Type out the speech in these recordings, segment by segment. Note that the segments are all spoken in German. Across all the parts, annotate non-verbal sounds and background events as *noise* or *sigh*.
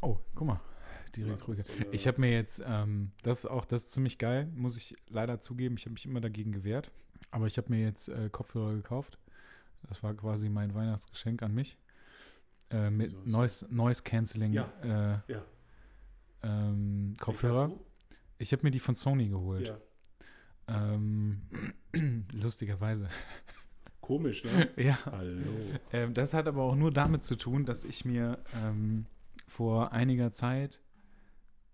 Oh, guck mal. Direkt ruhiger. Ich habe mir jetzt, ähm, das ist auch, das ist ziemlich geil, muss ich leider zugeben. Ich habe mich immer dagegen gewehrt. Aber ich habe mir jetzt äh, Kopfhörer gekauft. Das war quasi mein Weihnachtsgeschenk an mich. Äh, mit? Noise, Noise Cancelling Ja. äh, Ja. ähm, Kopfhörer. Ich habe mir die von Sony geholt. Ja. Ähm, *clears throat* lustigerweise. *laughs* Komisch, ne? *laughs* Ja. Hallo. Ähm, das hat aber auch nur damit zu tun, dass ich mir ähm, vor einiger Zeit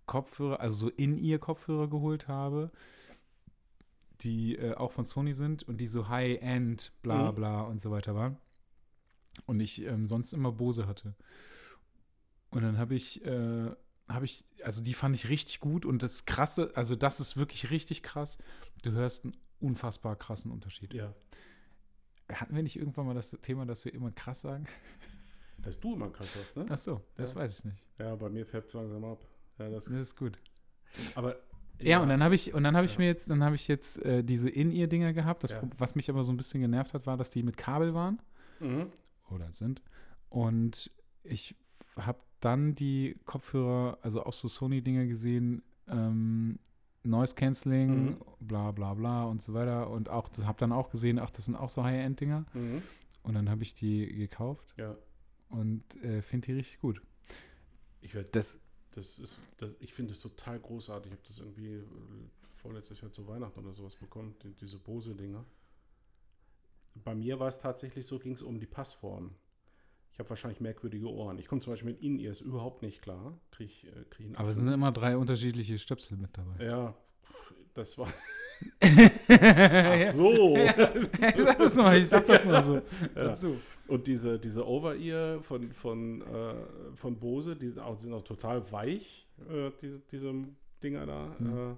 Kopfhörer, also so in ihr Kopfhörer geholt habe, die äh, auch von Sony sind und die so High-End, bla Mhm. bla und so weiter waren. Und ich ähm, sonst immer Bose hatte. Und dann habe ich, äh, habe ich, also die fand ich richtig gut und das krasse, also das ist wirklich richtig krass. Du hörst einen unfassbar krassen Unterschied. Ja. Hatten wir nicht irgendwann mal das Thema, dass wir immer krass sagen? Dass du immer krass hast, ne? Ach so, das Ja. weiß ich nicht. Ja, bei mir färbt es langsam ab. Ja, das, Das ist gut. aber Ja, und dann habe ich und dann habe ich Ja. mir jetzt dann habe ich jetzt äh, diese In-Ear-Dinger gehabt. Das, Ja. Was mich aber so ein bisschen genervt hat, war, dass die mit Kabel waren Mhm. oder sind. Und ich habe dann die Kopfhörer, also auch so Sony-Dinger gesehen, ähm, Noise Cancelling, Mhm. bla bla bla und so weiter. Und auch, das habe dann auch gesehen, ach, das sind auch so High-End-Dinger. Mhm. Und dann habe ich die gekauft Ja. Und äh, finde die richtig gut. Ich werde Das, Das ist, das, ich finde es total großartig. Ich habe das irgendwie äh, vorletztes Jahr zu Weihnachten oder sowas bekommen, die, diese Bose-Dinger. Bei mir war es tatsächlich so, ging es um die Passform. Ich habe wahrscheinlich merkwürdige Ohren. Ich komme zum Beispiel mit In-Ears überhaupt nicht klar. Krieg, ich, äh, krieg aber es sind immer drei unterschiedliche Stöpsel mit dabei. Ja, das war. ja. *laughs* Ach so! Ich sag das mal, ich sag das mal so Ja. dazu. Und diese, diese Over-Ear von, von, äh, von Bose, die sind auch, sind auch total weich, äh, diese, diese Dinger da. Mhm. Äh,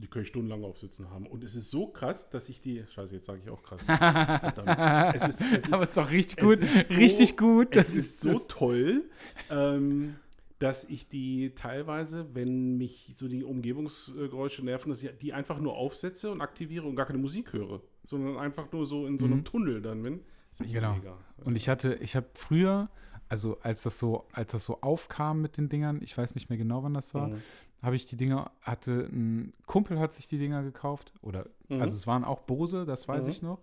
die können ich stundenlang aufsitzen haben. Und es ist so krass, dass ich die. Scheiße, jetzt sage ich auch krass. *laughs* Es ist, es ist, Aber es ist doch richtig gut. ist so- richtig gut. es ist so das- toll, ähm, dass ich die teilweise, wenn mich so die Umgebungsgeräusche nerven, dass ich die einfach nur aufsetze und aktiviere und gar keine Musik höre, sondern einfach nur so in so einem Mhm. Tunnel dann bin. Genau. mega. Und ich hatte, ich habe früher, also als das so, als das so aufkam mit den Dingern, ich weiß nicht mehr genau, wann das war, Mhm. habe ich die Dinger, hatte ein Kumpel hat sich die Dinger gekauft oder, Mhm. also es waren auch Bose, das weiß Mhm. ich noch.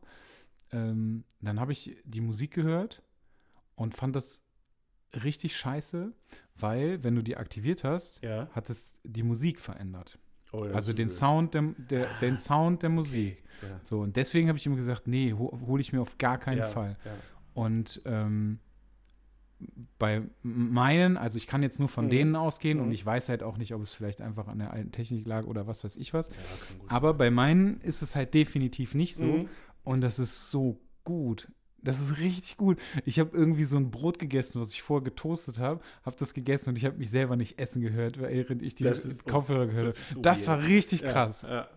Ähm, dann habe ich die Musik gehört und fand das richtig scheiße, weil wenn du die aktiviert hast, Ja. hat es die Musik verändert. Oh, ja, also so den. Sound der, der, den Sound der Musik. Ja. So, und deswegen habe ich ihm gesagt, nee, ho hole ich mir auf gar keinen ja, Fall. Und ähm, bei meinen, also ich kann jetzt nur von Mhm. denen ausgehen Mhm. und ich weiß halt auch nicht, ob es vielleicht einfach an der alten Technik lag oder was weiß ich was. Aber sein. bei meinen ist es halt definitiv nicht so Mhm. und das ist so gut. Das ist richtig gut. Ich habe irgendwie so ein Brot gegessen, was ich vorher getoastet habe, habe das gegessen und ich habe mich selber nicht essen gehört, während ich die Das ist- Kopfhörer gehört das habe. ist so Das war richtig Ja, krass. Ja,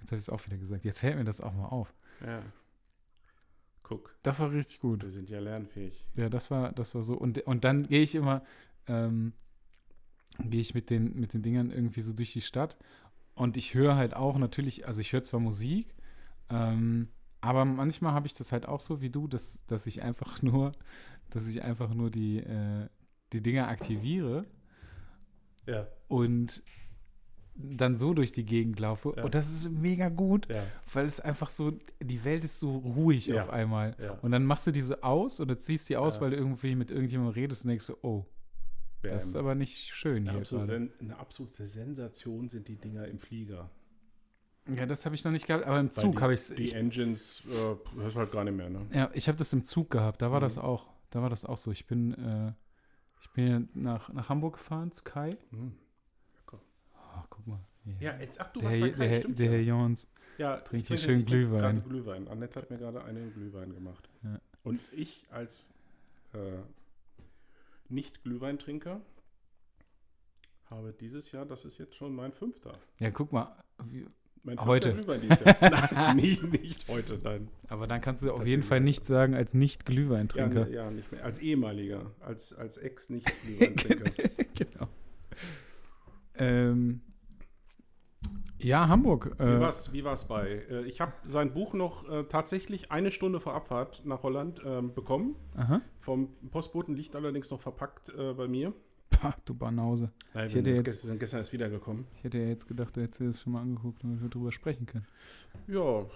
Jetzt habe ich es auch wieder gesagt. Jetzt fällt mir das auch mal auf. ja. Guck, Das war richtig gut. wir sind ja lernfähig. Ja, das war, das war so. Und, und dann gehe ich immer, ähm, gehe ich mit den, mit den Dingern irgendwie so durch die Stadt. Und ich höre halt auch natürlich, also ich höre zwar Musik, ähm, aber manchmal habe ich das halt auch so wie du, dass, dass ich einfach *laughs* nur, dass ich einfach nur die, äh, die Dinger aktiviere Ja, und dann so durch die Gegend laufe. Ja. Und das ist mega gut, ja. weil es einfach so, die Welt ist so ruhig Ja. auf einmal. Und dann machst du diese aus oder ziehst die aus, weil du irgendwie mit irgendjemandem redest und denkst so, oh, das ist Bam. aber nicht schön eine, hier absolute, eine absolute Sensation sind die Dinger im Flieger. Ja, das habe ich noch nicht gehabt, aber im Zug die- habe ich Die ich Engines äh, hörst du halt gar nicht mehr, ne? Ja, ich habe das im Zug gehabt, da war Mhm. das auch, da war das auch so. Ich bin, äh, ich bin ja nach, nach Hamburg gefahren zu Kai. Hm. Oh, guck mal. Hier. Ja, jetzt, ach, du der, warst bei Kai, der, stimmt der ja. Herr Jons. Ja, Trinkt ich hier schön Glühwein. Glühwein. Annette hat mir gerade einen Glühwein gemacht. Ja. Und ich als äh, Nicht-Glühweintrinker habe dieses Jahr, das ist jetzt schon mein fünfter. Ja, guck mal. Wie, Mein Heute. *laughs* Nein, nicht, nicht heute, nein. aber dann kannst du auf jeden Fall nichts sagen als Ja, Nicht-Glühweintrinker. ne, ja, nicht mehr. Als ehemaliger, als, als Ex-Nicht-Glühweintrinker. *laughs* genau. Ähm, ja, Hamburg. Wie Äh, war's, wie war's bei? Äh, ich habe sein Buch noch äh, tatsächlich eine Stunde vor Abfahrt nach Holland ähm, bekommen. aha. Vom Postboten liegt allerdings noch verpackt äh, bei mir. *laughs* Pah, du Banause. Weil Ich hätte jetzt- gestern, gestern erst wiedergekommen. Ich hätte ja jetzt gedacht, du hättest dir das schon mal angeguckt, damit wir drüber sprechen können. Ja.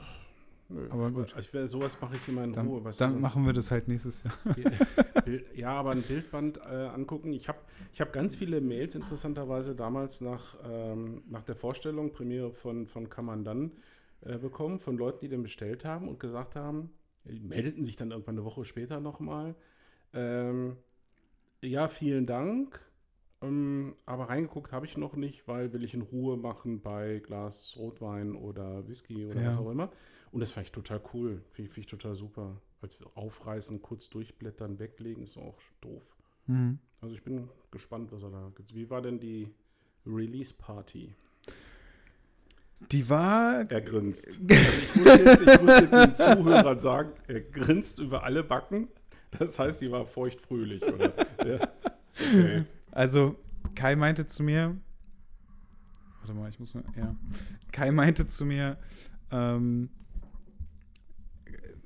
Nö, Aber gut. Ich, will- sowas mache ich immer in Dann, Ruhe. dann so- machen wir das halt nächstes Jahr. *laughs* Ja, aber ein Bildband äh, angucken. Ich habe ich hab ganz viele Mails interessanterweise damals nach, ähm, nach der Vorstellung, Premiere von, von Kamandan äh, bekommen, von Leuten, die den bestellt haben und gesagt haben, meldeten sich dann irgendwann eine Woche später nochmal. Ähm, ja, vielen Dank. Ähm, aber reingeguckt habe ich noch nicht, weil will ich in Ruhe machen bei Glas Rotwein oder Whisky oder Ja. was auch immer. Und das fand ich total cool. Finde ich, find ich total super. Als wir aufreißen, kurz durchblättern, weglegen, ist auch doof. Mhm. Also ich bin gespannt, was er da gibt. Wie war denn die Release-Party? Die war. Er grinst. *laughs* Also ich, muss jetzt, ich muss jetzt den Zuhörern sagen, er grinst über alle Backen. Das heißt, sie war feuchtfröhlich, oder? Ja. Okay. Also, Kai meinte zu mir. Warte mal, ich muss mal. Ja. Kai meinte zu mir, ähm,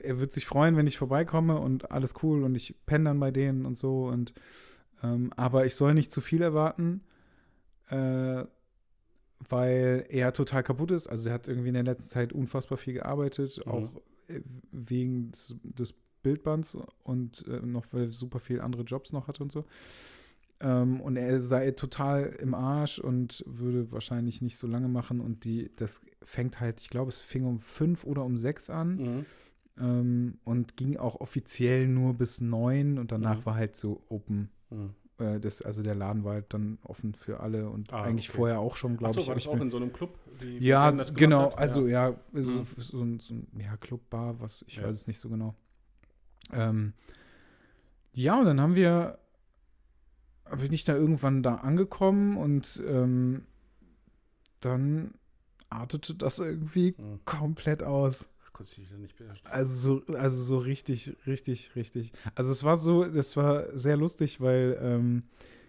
er wird sich freuen, wenn ich vorbeikomme und alles cool und ich penne dann bei denen und so. Und, ähm, aber ich soll nicht zu viel erwarten, äh, weil er total kaputt ist. Also, er hat irgendwie in der letzten Zeit unfassbar viel gearbeitet, Mhm. auch äh, wegen des, des Bildbands und äh, noch, weil er super viel andere Jobs noch hatte und so. Ähm, und er sei total im Arsch und würde wahrscheinlich nicht so lange machen. Und die, das fängt halt, ich glaube, es fing um fünf oder um sechs an Mhm. ähm, und ging auch offiziell nur bis neun und danach Mhm. war halt so Open. Mhm. Äh, das, also der Laden war halt dann offen für alle und Ah, eigentlich okay. vorher auch schon, glaube Achso, ich. war das ich auch in so einem Club? ja, genau. Also ja, so, Mhm. so, ein, so ein ja, Clubbar, was ich Ja. weiß es nicht so genau. Ähm, ja, und dann haben wir, bin ich da irgendwann da angekommen und ähm, dann artete das irgendwie Mhm. komplett aus. Also so, also so richtig, richtig, richtig. Also es war so, das war sehr lustig, weil ähm,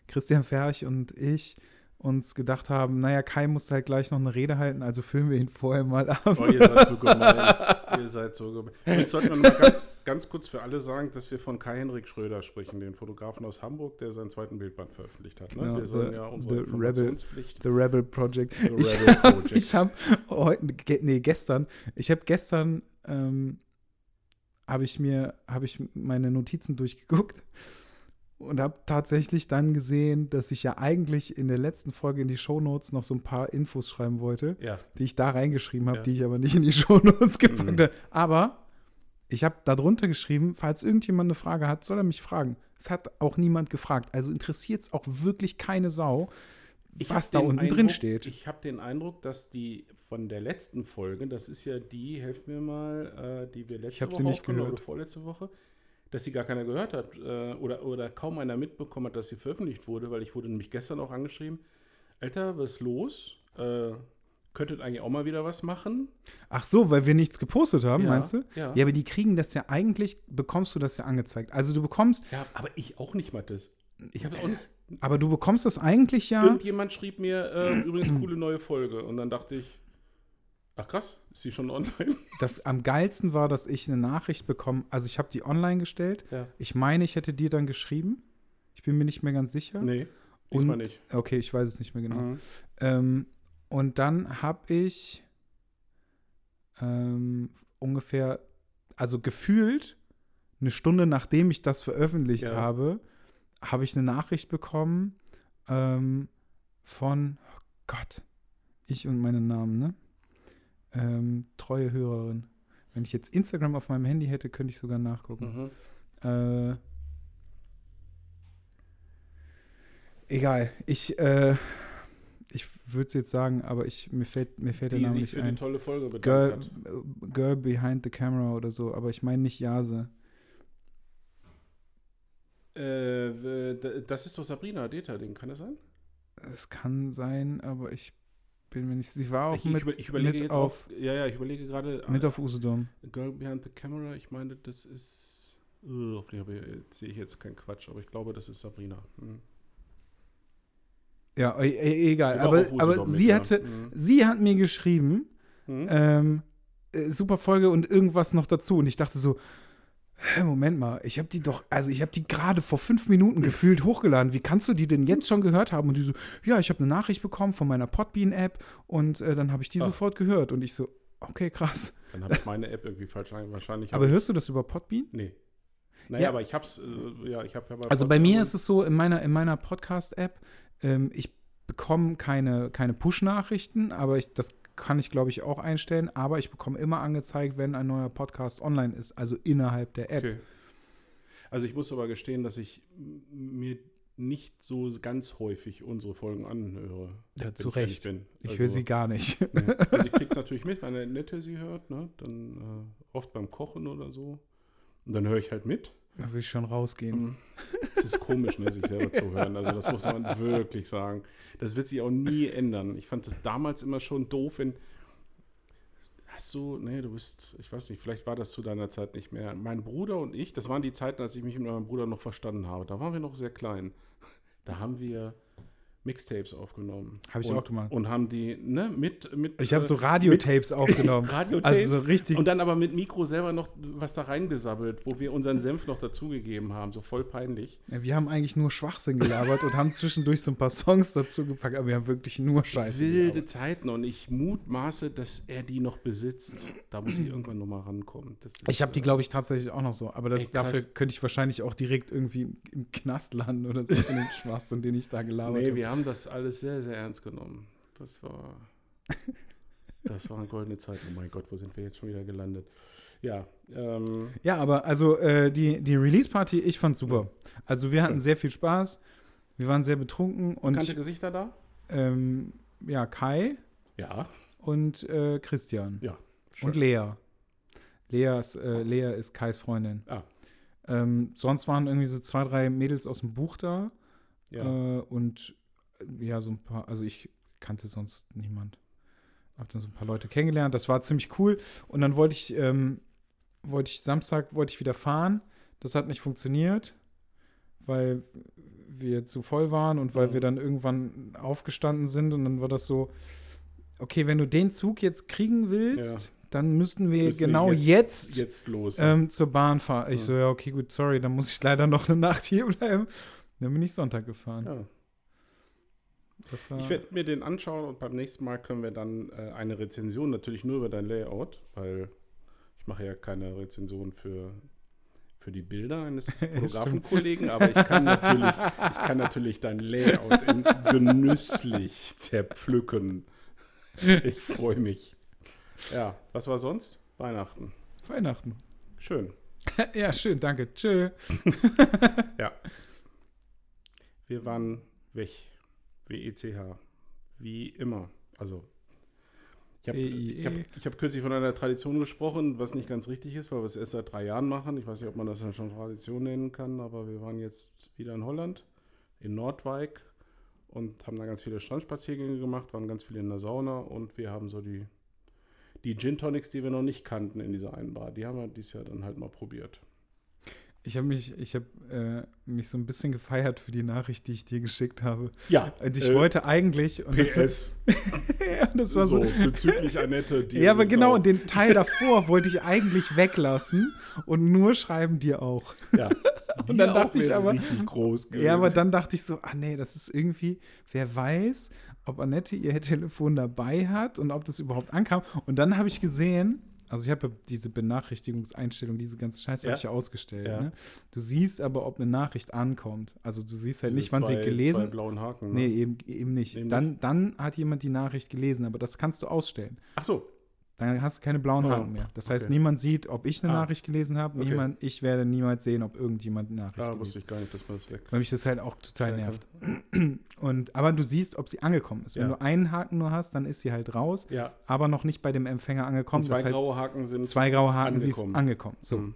Christian Ferch und ich uns gedacht haben, naja, Kai muss halt gleich noch eine Rede halten, also filmen wir ihn vorher mal ab. Oh, ihr seid so gemein. ihr seid so gemein. Jetzt sollten wir mal ganz, ganz kurz für alle sagen, dass wir von Kai-Henrik Schröder sprechen, den Fotografen aus Hamburg, der seinen zweiten Bildband veröffentlicht hat. Ne? Genau, wir sollen ja unsere the Rebel-. The Rebel Project. The ich Rebel hab- Project. ich habe heute, nee, gestern, ich habe gestern, ähm, habe ich mir, habe ich meine Notizen durchgeguckt und habe tatsächlich dann gesehen, dass ich ja eigentlich in der letzten Folge in die Shownotes noch so ein paar Infos schreiben wollte, ja, die ich da reingeschrieben habe, Ja. die ich aber nicht in die *laughs* Shownotes gepackt Mhm. habe. Aber ich habe da drunter geschrieben, falls irgendjemand eine Frage hat, soll er mich fragen. Es hat auch niemand gefragt. Also interessiert es auch wirklich keine Sau, Ich was da unten Eindruck, drin steht. Ich habe den Eindruck, dass die von der letzten Folge, das ist ja die, helf mir mal, äh, die wir letzte sie Woche nicht aufgenommen gehört. oder vorletzte Woche, dass sie gar keiner gehört hat äh, oder, oder kaum einer mitbekommen hat, dass sie veröffentlicht wurde, weil ich wurde nämlich gestern auch angeschrieben, Alter, was ist los? Äh, könntet eigentlich auch mal wieder was machen? Ach so, weil wir nichts gepostet haben, Ja, meinst du? ja. Ja, aber die kriegen das ja eigentlich, bekommst du das ja angezeigt. Also du bekommst, Ja, aber ich auch nicht, Mathis. Ich habe auch nicht. aber du bekommst das eigentlich ja. Irgendjemand schrieb mir äh, übrigens *clears throat* coole neue Folge und dann dachte ich, ach krass, ist die schon online? *laughs* Das am geilsten war, dass ich eine Nachricht bekommen, also ich habe die online gestellt. Ja. Ich meine, ich hätte dir dann geschrieben. Ich bin mir nicht mehr ganz sicher. Nee, diesmal nicht. Okay, ich weiß es nicht mehr genau. Mhm. Ähm, und dann habe ich ähm, ungefähr, also gefühlt eine Stunde nachdem ich das veröffentlicht Ja. habe, habe ich eine Nachricht bekommen ähm, von, oh Gott, ich und meinen Namen, ne? Ähm, treue Hörerin. Wenn ich jetzt Instagram auf meinem Handy hätte, könnte ich sogar nachgucken. Mhm. Äh, egal. Ich, äh, ich würde es jetzt sagen, aber ich, mir fällt, mir fällt der Die Name sich nicht für ein. tolle Folge Girl, hat. Girl Behind the Camera oder so, aber ich meine nicht Jase. Äh, das ist doch Sabrina Deta-Ding, kann das sein? Es kann sein, aber ich bin mir nicht. Sie war auch Ich, mit, ich, über- ich überlege mit jetzt auf, auf, ja, ja, ich überlege gerade. mit äh, auf Usedom. Girl Behind the Camera, ich meine, das ist. Uh, hoffentlich habe ich- sehe ich jetzt keinen Quatsch, aber ich glaube, das ist Sabrina. Hm. Ja, e e egal. Aber, aber mit, sie ja. hatte, Hm. sie hat mir geschrieben, Hm? ähm, äh, super Folge und irgendwas noch dazu. Und ich dachte so, hä, Moment mal, ich habe die doch, also ich habe die gerade vor fünf Minuten gefühlt hochgeladen. Wie kannst du die denn jetzt schon gehört haben? Und die so, ja, ich habe eine Nachricht bekommen von meiner Podbean-App und äh, dann habe ich die Ach. sofort gehört. Und ich so, okay, krass. Dann habe ich meine App irgendwie falsch. Wahrscheinlich. Aber hörst du das über Podbean? nee. Naja, Ja. aber ich hab's, äh, ja, ich habe ja bei Also bei mir ist es so, in meiner, in meiner Podcast-App, ähm, ich bekomme keine, keine Push-Nachrichten, aber ich, das kann ich, glaube ich, auch einstellen, aber ich bekomme immer angezeigt, wenn ein neuer Podcast online ist, also innerhalb der App. Okay. Also ich muss aber gestehen, dass ich mir nicht so ganz häufig unsere Folgen anhöre. Ja, zu ich Recht. bin. Ich Also- höre sie gar nicht. *laughs* Nee. *laughs* Also ich krieg's natürlich mit, wenn eine Nette sie hört, ne? Dann äh, oft beim Kochen oder so. Und dann höre ich halt mit. Da will ich schon rausgehen. Mhm. Es ist komisch, ne, sich selber zu hören. Also das muss man wirklich sagen. Das wird sich auch nie ändern. Ich fand das damals immer schon doof, wenn. Hast du, nee, du bist, ich weiß nicht, vielleicht war das zu deiner Zeit nicht mehr. Mein Bruder und ich, das waren die Zeiten, als ich mich mit meinem Bruder noch verstanden habe. Da waren wir noch sehr klein. Da haben wir Mixtapes aufgenommen. Hab ich und, auch gemacht. Und haben die, ne, mit. mit Ich habe äh, so Radiotapes aufgenommen. *laughs* Radiotapes. Also so richtig. Und dann aber mit Mikro selber noch was da reingesabbelt, wo wir unseren Senf noch dazugegeben haben. So voll peinlich. Ja, wir haben eigentlich nur Schwachsinn gelabert und haben zwischendurch so ein paar Songs dazu gepackt, aber wir haben wirklich nur Scheiße Wilde gelabert. Zeiten und ich mutmaße, dass er die noch besitzt. Da muss ich irgendwann nochmal rankommen. Ist, Ich habe die, äh, glaube ich, tatsächlich auch noch so. Aber das, Ey, dafür könnte ich wahrscheinlich auch direkt irgendwie im, Knast landen oder so für den Schwachsinn, den ich da gelabert Nee, habe. Wir haben das alles sehr, sehr ernst genommen. Das war. *laughs* Das waren goldene Zeiten. Oh mein Gott, wo sind wir jetzt schon wieder gelandet? Ja, ähm, Ja, aber also äh, die, die Release-Party, ich fand super. Also wir hatten Schön. sehr viel Spaß. Wir waren sehr betrunken bekannte und Gesichter da? ähm, ja, Kai Ja. und äh, Christian Ja. und Lea. Lea ist, äh, Lea ist Kais Freundin. Ah. Ähm, sonst waren irgendwie so zwei, drei Mädels aus dem Buch da. Ja. Äh, und ja, so ein paar, also ich kannte sonst niemand. Hab dann so ein paar Leute kennengelernt. Das war ziemlich cool. Und dann wollte ich, ähm, wollte ich Samstag wollte ich wieder fahren. Das hat nicht funktioniert, weil wir zu voll waren und weil Ja. wir dann irgendwann aufgestanden sind und dann war das so, okay, wenn du den Zug jetzt kriegen willst, Ja. dann müssten wir Müssen wir genau jetzt- jetzt, Jetzt los. ähm, zur Bahn fahren. Ich Ja. so, ja, okay, gut, sorry, dann muss ich leider noch eine Nacht hier bleiben. Dann bin ich Sonntag gefahren. Ich werde mir den anschauen und beim nächsten Mal können wir dann äh, eine Rezension, natürlich nur über dein Layout, weil ich mache ja keine Rezension für, für die Bilder eines *laughs* Fotografenkollegen, aber ich kann, natürlich, *laughs* ich kann natürlich dein Layout in genüsslich zerpflücken. Ich freue mich. Ja, was war sonst? Weihnachten. Weihnachten. Schön. *laughs* ja, schön, danke. Tschö. Ja. Wir waren weg. W-E-C-H. Wie immer. Also, ich habe E-I-E. ich hab, hab kürzlich von einer Tradition gesprochen, was nicht ganz richtig ist, weil wir es erst seit drei Jahren machen. Ich weiß nicht, ob man das dann schon Tradition nennen kann, aber wir waren jetzt wieder in Holland, in Nordwijk und haben da ganz viele Strandspaziergänge gemacht, waren ganz viele in der Sauna und wir haben so die, die Gin Tonics, die wir noch nicht kannten in dieser einen Bar, die haben wir dieses Jahr dann halt mal probiert. Ich habe mich, ich habe äh, mich so ein bisschen gefeiert für die Nachricht, die ich dir geschickt habe. Ja, Und ich wollte eigentlich. Und das, PS. *laughs* ja, das war so. bezüglich *laughs* Annette. Die ja, aber genau, und den Teil davor wollte ich eigentlich weglassen und nur schreiben dir auch. Ja. *laughs* Und dann dachte ich aber- Richtig groß Ja, aber dann dachte ich so, ah nee, das ist irgendwie, wer weiß, ob Annette ihr Telefon dabei hat und ob das überhaupt ankam. Und dann habe ich gesehen, also ich habe ja diese Benachrichtigungseinstellung, diese ganze Scheiße Ja. habe ich ja ausgestellt. Ja. Ne? Du siehst aber, ob eine Nachricht ankommt. Also du siehst halt nicht, wann zwei, sie Zwei gelesen blauen Haken. Nee, Ne? eben, eben nicht. Eben dann, dann hat jemand die Nachricht gelesen, aber das kannst du ausstellen. Ach so. Dann hast du keine blauen Oh, Haken mehr. Das heißt, okay. niemand sieht, ob ich eine Ah, Nachricht gelesen habe. okay. Niemand, ich werde niemals sehen, ob irgendjemand eine Nachricht Da gelesen wusste ich gar nicht, dass man das weg. Weil mich das halt auch total nervt. *clears throat* Und, aber du siehst, ob sie angekommen ist. Wenn Ja. du einen Haken nur hast, dann ist sie halt raus, Ja. aber noch nicht bei dem Empfänger angekommen. Und zwei das heißt, graue Haken sind. zwei graue Haken, sie ist angekommen. angekommen. So. Hm.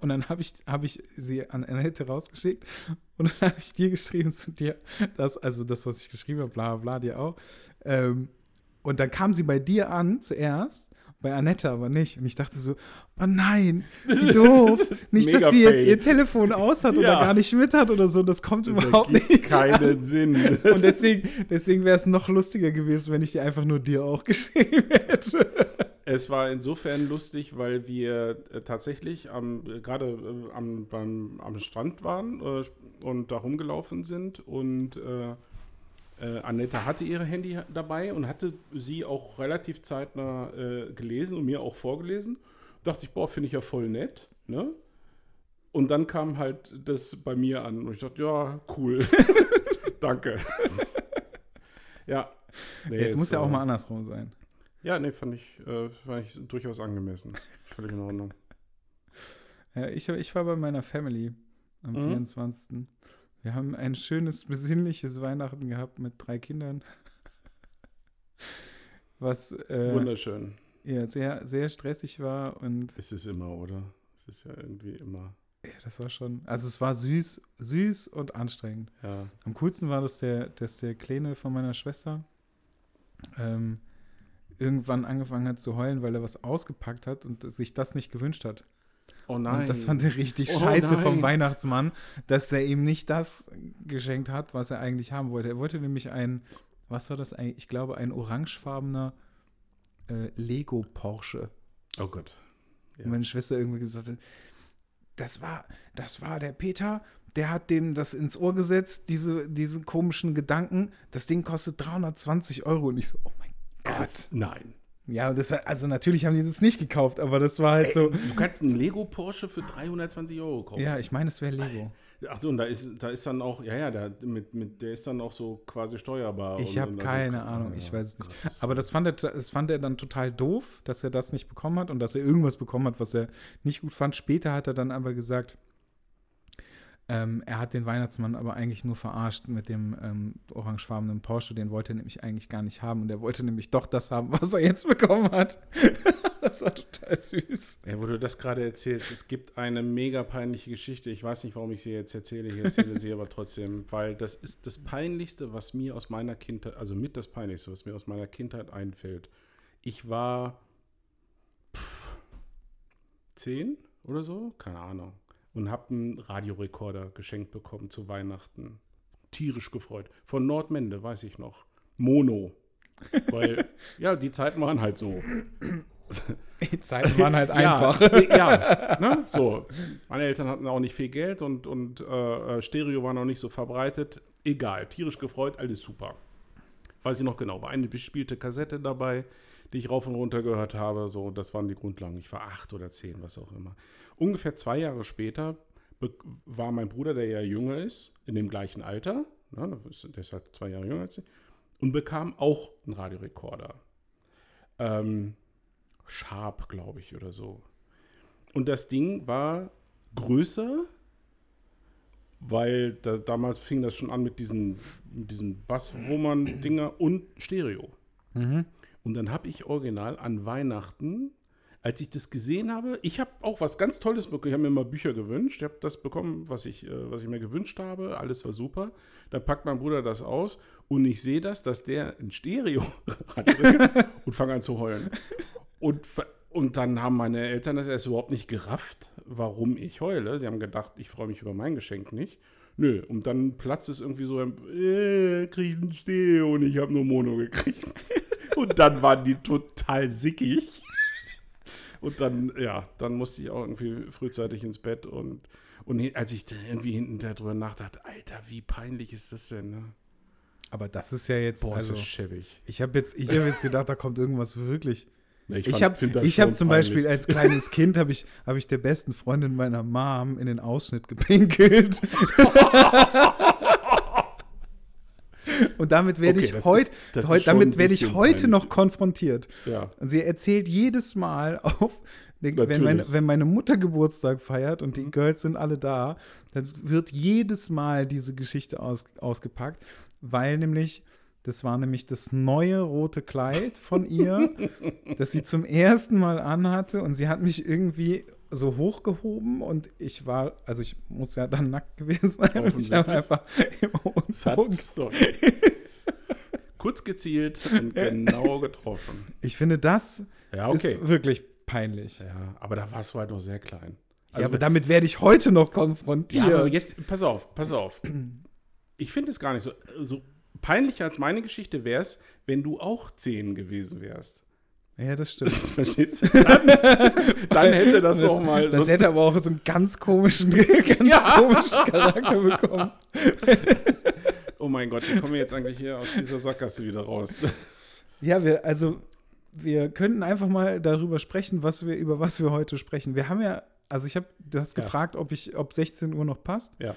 Und dann habe ich, hab ich sie an Annette rausgeschickt und dann *laughs* habe ich dir geschrieben zu dir, das, also das, was ich geschrieben habe, bla bla, dir auch. Ähm, und dann kam sie bei dir an zuerst, bei Annette aber nicht. Und ich dachte so, oh nein, wie *laughs* doof. Nicht, dass sie jetzt ihr Telefon aus hat oder Ja. gar nicht mit hat oder so. Das kommt Das überhaupt nicht. keinen *laughs* Sinn. Und deswegen, deswegen wäre es noch lustiger gewesen, wenn ich dir einfach nur dir auch *laughs* geschrieben hätte. Es war insofern lustig, weil wir äh, tatsächlich am, äh, gerade äh, am, beim, am Strand waren äh, und da rumgelaufen sind und äh, äh, Annette hatte ihr Handy dabei und hatte sie auch relativ zeitnah äh, gelesen und mir auch vorgelesen. Dachte ich, boah, finde ich ja voll nett. Ne? Und dann kam halt das bei mir an und ich dachte, ja, cool. *laughs* Danke. *laughs* ja. Nee, Jetzt es muss ja auch mal andersrum sein. Ja, nee, fand ich, äh, fand ich durchaus angemessen. Völlig in Ordnung. *laughs* Ja, ich, ich war bei meiner Family am Mhm. 24. Wir haben ein schönes, besinnliches Weihnachten gehabt mit drei Kindern. Was äh, Wunderschön. ja, sehr, sehr stressig war und Ist es immer, oder? Es ist ja irgendwie immer. ja, das war schon, also es war süß, süß und anstrengend. Ja. Am coolsten war, dass der, dass der Kleine von meiner Schwester ähm, irgendwann angefangen hat zu heulen, weil er was ausgepackt hat und sich das nicht gewünscht hat. Oh Und nein. das fand er richtig Oh scheiße vom nein. Weihnachtsmann, dass er ihm nicht das geschenkt hat, was er eigentlich haben wollte. Er wollte nämlich ein, was war das eigentlich? Ich glaube, ein orangefarbener äh, Lego Porsche. oh Gott. Ja. Und meine Schwester irgendwie gesagt hat, das war, das war der Peter, der hat dem das ins Ohr gesetzt, diese, diese komischen Gedanken. Das Ding kostet 320 Euro. Und ich so, oh mein Gott. Nein. Ja, das, also natürlich haben die das nicht gekauft, aber das war halt so. Du kannst einen Lego Porsche für 320 Euro kaufen. Ja, ich meine, es wäre Lego. Ach so, und da ist, da ist dann auch, ja, ja, der, mit, mit, der ist dann auch so quasi steuerbar. Ich habe also- keine Ahnung, ich weiß es nicht. Das- Aber das fand, er, das fand er dann total doof, dass er das nicht bekommen hat und dass er irgendwas bekommen hat, was er nicht gut fand. Später hat er dann aber gesagt, ähm, er hat den Weihnachtsmann aber eigentlich nur verarscht mit dem ähm, orangefarbenen Porsche. Den wollte er nämlich eigentlich gar nicht haben. Und er wollte nämlich doch das haben, was er jetzt bekommen hat. *laughs* das war total süß. Ja, wo du das gerade erzählst, es gibt eine mega peinliche Geschichte. Ich weiß nicht, warum ich sie jetzt erzähle. Ich erzähle sie aber trotzdem, weil das ist das Peinlichste, was mir aus meiner Kindheit, also mit das Peinlichste, was mir aus meiner Kindheit einfällt. Ich war pff, zehn oder so, keine Ahnung, und habe einen Radiorekorder geschenkt bekommen zu Weihnachten. Tierisch gefreut. Von Nordmende, weiß ich noch. Mono. *laughs* Weil, ja, die Zeiten waren halt so. Die Zeiten waren halt *laughs* Ja, einfach. *laughs* Ja, ne? so. Meine Eltern hatten auch nicht viel Geld und, und äh, äh, Stereo war noch nicht so verbreitet. Egal, tierisch gefreut, alles super. Weiß ich noch genau, war eine bespielte Kassette dabei, die ich rauf und runter gehört habe. So, das waren die Grundlagen. Ich war acht oder zehn, was auch immer. Ungefähr zwei Jahre später war mein Bruder, der ja jünger ist, in dem gleichen Alter, ne, der ist halt zwei Jahre jünger als ich, und bekam auch einen Radiorekorder. Ähm, Sharp, glaube ich, oder so. Und das Ding war größer, weil da, damals fing das schon an mit diesen, mit diesen Basswummern-Dinger und Stereo. Mhm. Und dann habe ich original an Weihnachten, als ich das gesehen habe, ich habe auch was ganz Tolles bekommen. Ich habe mir mal Bücher gewünscht. Ich habe das bekommen, was ich, äh, was ich mir gewünscht habe. Alles war super. Da packt mein Bruder das aus und ich sehe das, dass der ein Stereo *laughs* hat und fange an zu heulen. Und, und dann haben meine Eltern das erst überhaupt nicht gerafft, warum ich heule. Sie haben gedacht, ich freue mich über mein Geschenk nicht. Nö, und dann platzt es irgendwie so, äh, krieg ich ein Stereo und ich habe nur Mono gekriegt. *laughs* Und dann waren die total sickig. Und dann, ja, dann musste ich auch irgendwie frühzeitig ins Bett. Und, und als ich dann irgendwie hinten darüber nachdachte, Alter, wie peinlich ist das denn? Ne? Aber das ist ja jetzt, Boah, also, ist schäbig. ich habe jetzt, ich hab jetzt gedacht, da kommt irgendwas wirklich. Nee, Ich fand- habe ich hab zum. Beispiel als kleines Kind habe ich, hab ich der besten Freundin meiner Mom in den Ausschnitt gepinkelt. *laughs* *laughs* Und damit werde Okay, ich das heute, ist- heut, damit ein werde ich heute noch konfrontiert. Ja. Und sie erzählt jedes Mal auf, wenn meine, wenn meine Mutter Geburtstag feiert und die Mhm. Girls sind alle da, dann wird jedes Mal diese Geschichte aus, ausgepackt, weil nämlich, das war nämlich das neue rote Kleid von ihr, *laughs* das sie zum ersten Mal anhatte und sie hat mich irgendwie so hochgehoben und ich war, also ich muss ja dann nackt gewesen sein und ich habe einfach im Unfug. so. *laughs* Kurz gezielt und genau getroffen. Ich finde, das Ja, okay. ist wirklich peinlich. Ja, aber da warst du halt noch sehr klein. ja, aber damit werde ich heute noch konfrontiert. Ja, aber jetzt, pass auf, pass auf. *clears throat* Ich finde es gar nicht so, so peinlicher als meine Geschichte wäre es, wenn du auch 10 gewesen wärst. Ja, das stimmt. *laughs* Verstehst du? Dann, dann hätte das, das doch mal. Das hätte aber auch so einen ganz komischen, *laughs* ganz Ja. komischen Charakter bekommen. oh mein Gott, wie kommen wir jetzt eigentlich hier aus dieser Sackgasse wieder raus? Ja, wir, also wir könnten einfach mal darüber sprechen, was wir, über was wir heute sprechen. Wir haben ja, also ich habe, du hast Ja. gefragt, ob ich, ob 16 Uhr noch passt. Ja.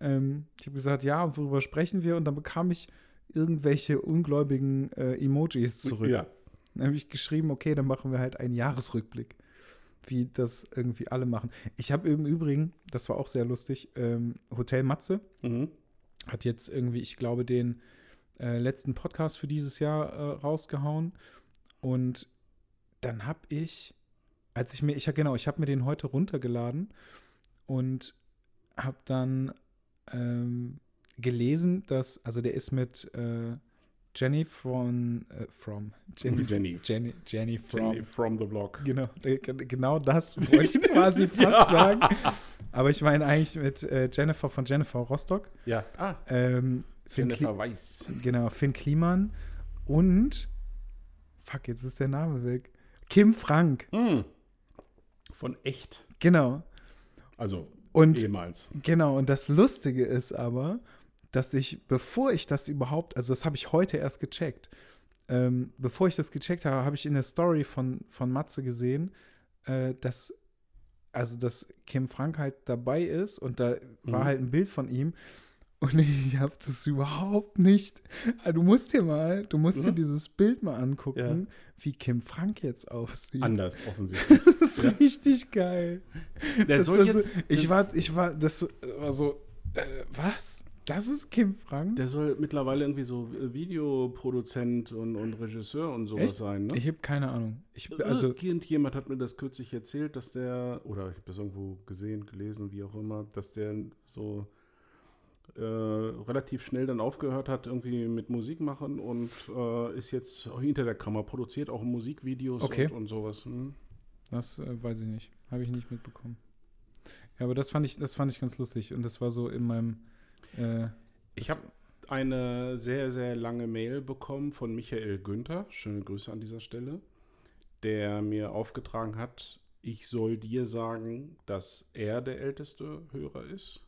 Ähm, ich habe gesagt, ja, und worüber sprechen wir? Und dann bekam ich irgendwelche ungläubigen äh, Emojis zurück. Ja. Dann habe ich geschrieben, okay, dann machen wir halt einen Jahresrückblick, wie das irgendwie alle machen. Ich habe im Übrigen, das war auch sehr lustig, ähm, Hotel Matze Mhm. hat jetzt irgendwie, ich glaube, den äh, letzten Podcast für dieses Jahr äh, rausgehauen. Und dann habe ich, als ich mir, ich genau, ich habe mir den heute runtergeladen und habe dann ähm, gelesen, dass, also der ist mit äh, Jenny von, äh, from, Jenny, Jenny. Jenny, Jenny from, Jenny from the block. Genau, genau das *laughs* wollte ich quasi fast sagen. Aber ich meine eigentlich mit äh, Jennifer von Jennifer Rostock. Ja. Ah, Ähm, Finn Jennifer Kli Weiß. genau, Finn Kliman und fuck, jetzt ist der Name weg. Kim Frank, Mhm. Von echt. genau. Also Und ehemals. genau, und das Lustige ist aber, dass ich, bevor ich das überhaupt, also das habe ich heute erst gecheckt, ähm, bevor ich das gecheckt habe, habe ich in der Story von, von Matze gesehen, äh, dass, also dass Kim Frank halt dabei ist und da war Mhm. halt ein Bild von ihm und ich habe das überhaupt nicht. Also Du musst dir mal, du musst dir Mhm. dieses Bild mal angucken, Ja. wie Kim Frank jetzt aussieht. Anders *laughs* offensichtlich. Das ist Ja. richtig geil. Der soll war jetzt, ich war, ich war, das so- war so, äh, was? Das ist Kim Frank? der soll mittlerweile irgendwie so äh, Videoproduzent und, und Regisseur und sowas Echt? sein, ne? Ich habe keine Ahnung. Ich, also, Irgendjemand hat mir das kürzlich erzählt, dass der, oder ich habe das irgendwo gesehen, gelesen, wie auch immer, dass der so äh, relativ schnell dann aufgehört hat, irgendwie mit Musik machen und äh, ist jetzt hinter der Kamera, produziert auch Musikvideos Okay. und, und sowas. Hm? das äh, weiß ich nicht. Habe ich nicht mitbekommen. Ja, aber das fand ich, das fand ich ganz lustig. Und das war so in meinem. Äh, Ich habe eine sehr, sehr lange Mail bekommen von Michael Günther, schöne Grüße an dieser Stelle, der mir aufgetragen hat, ich soll dir sagen, dass er der älteste Hörer ist.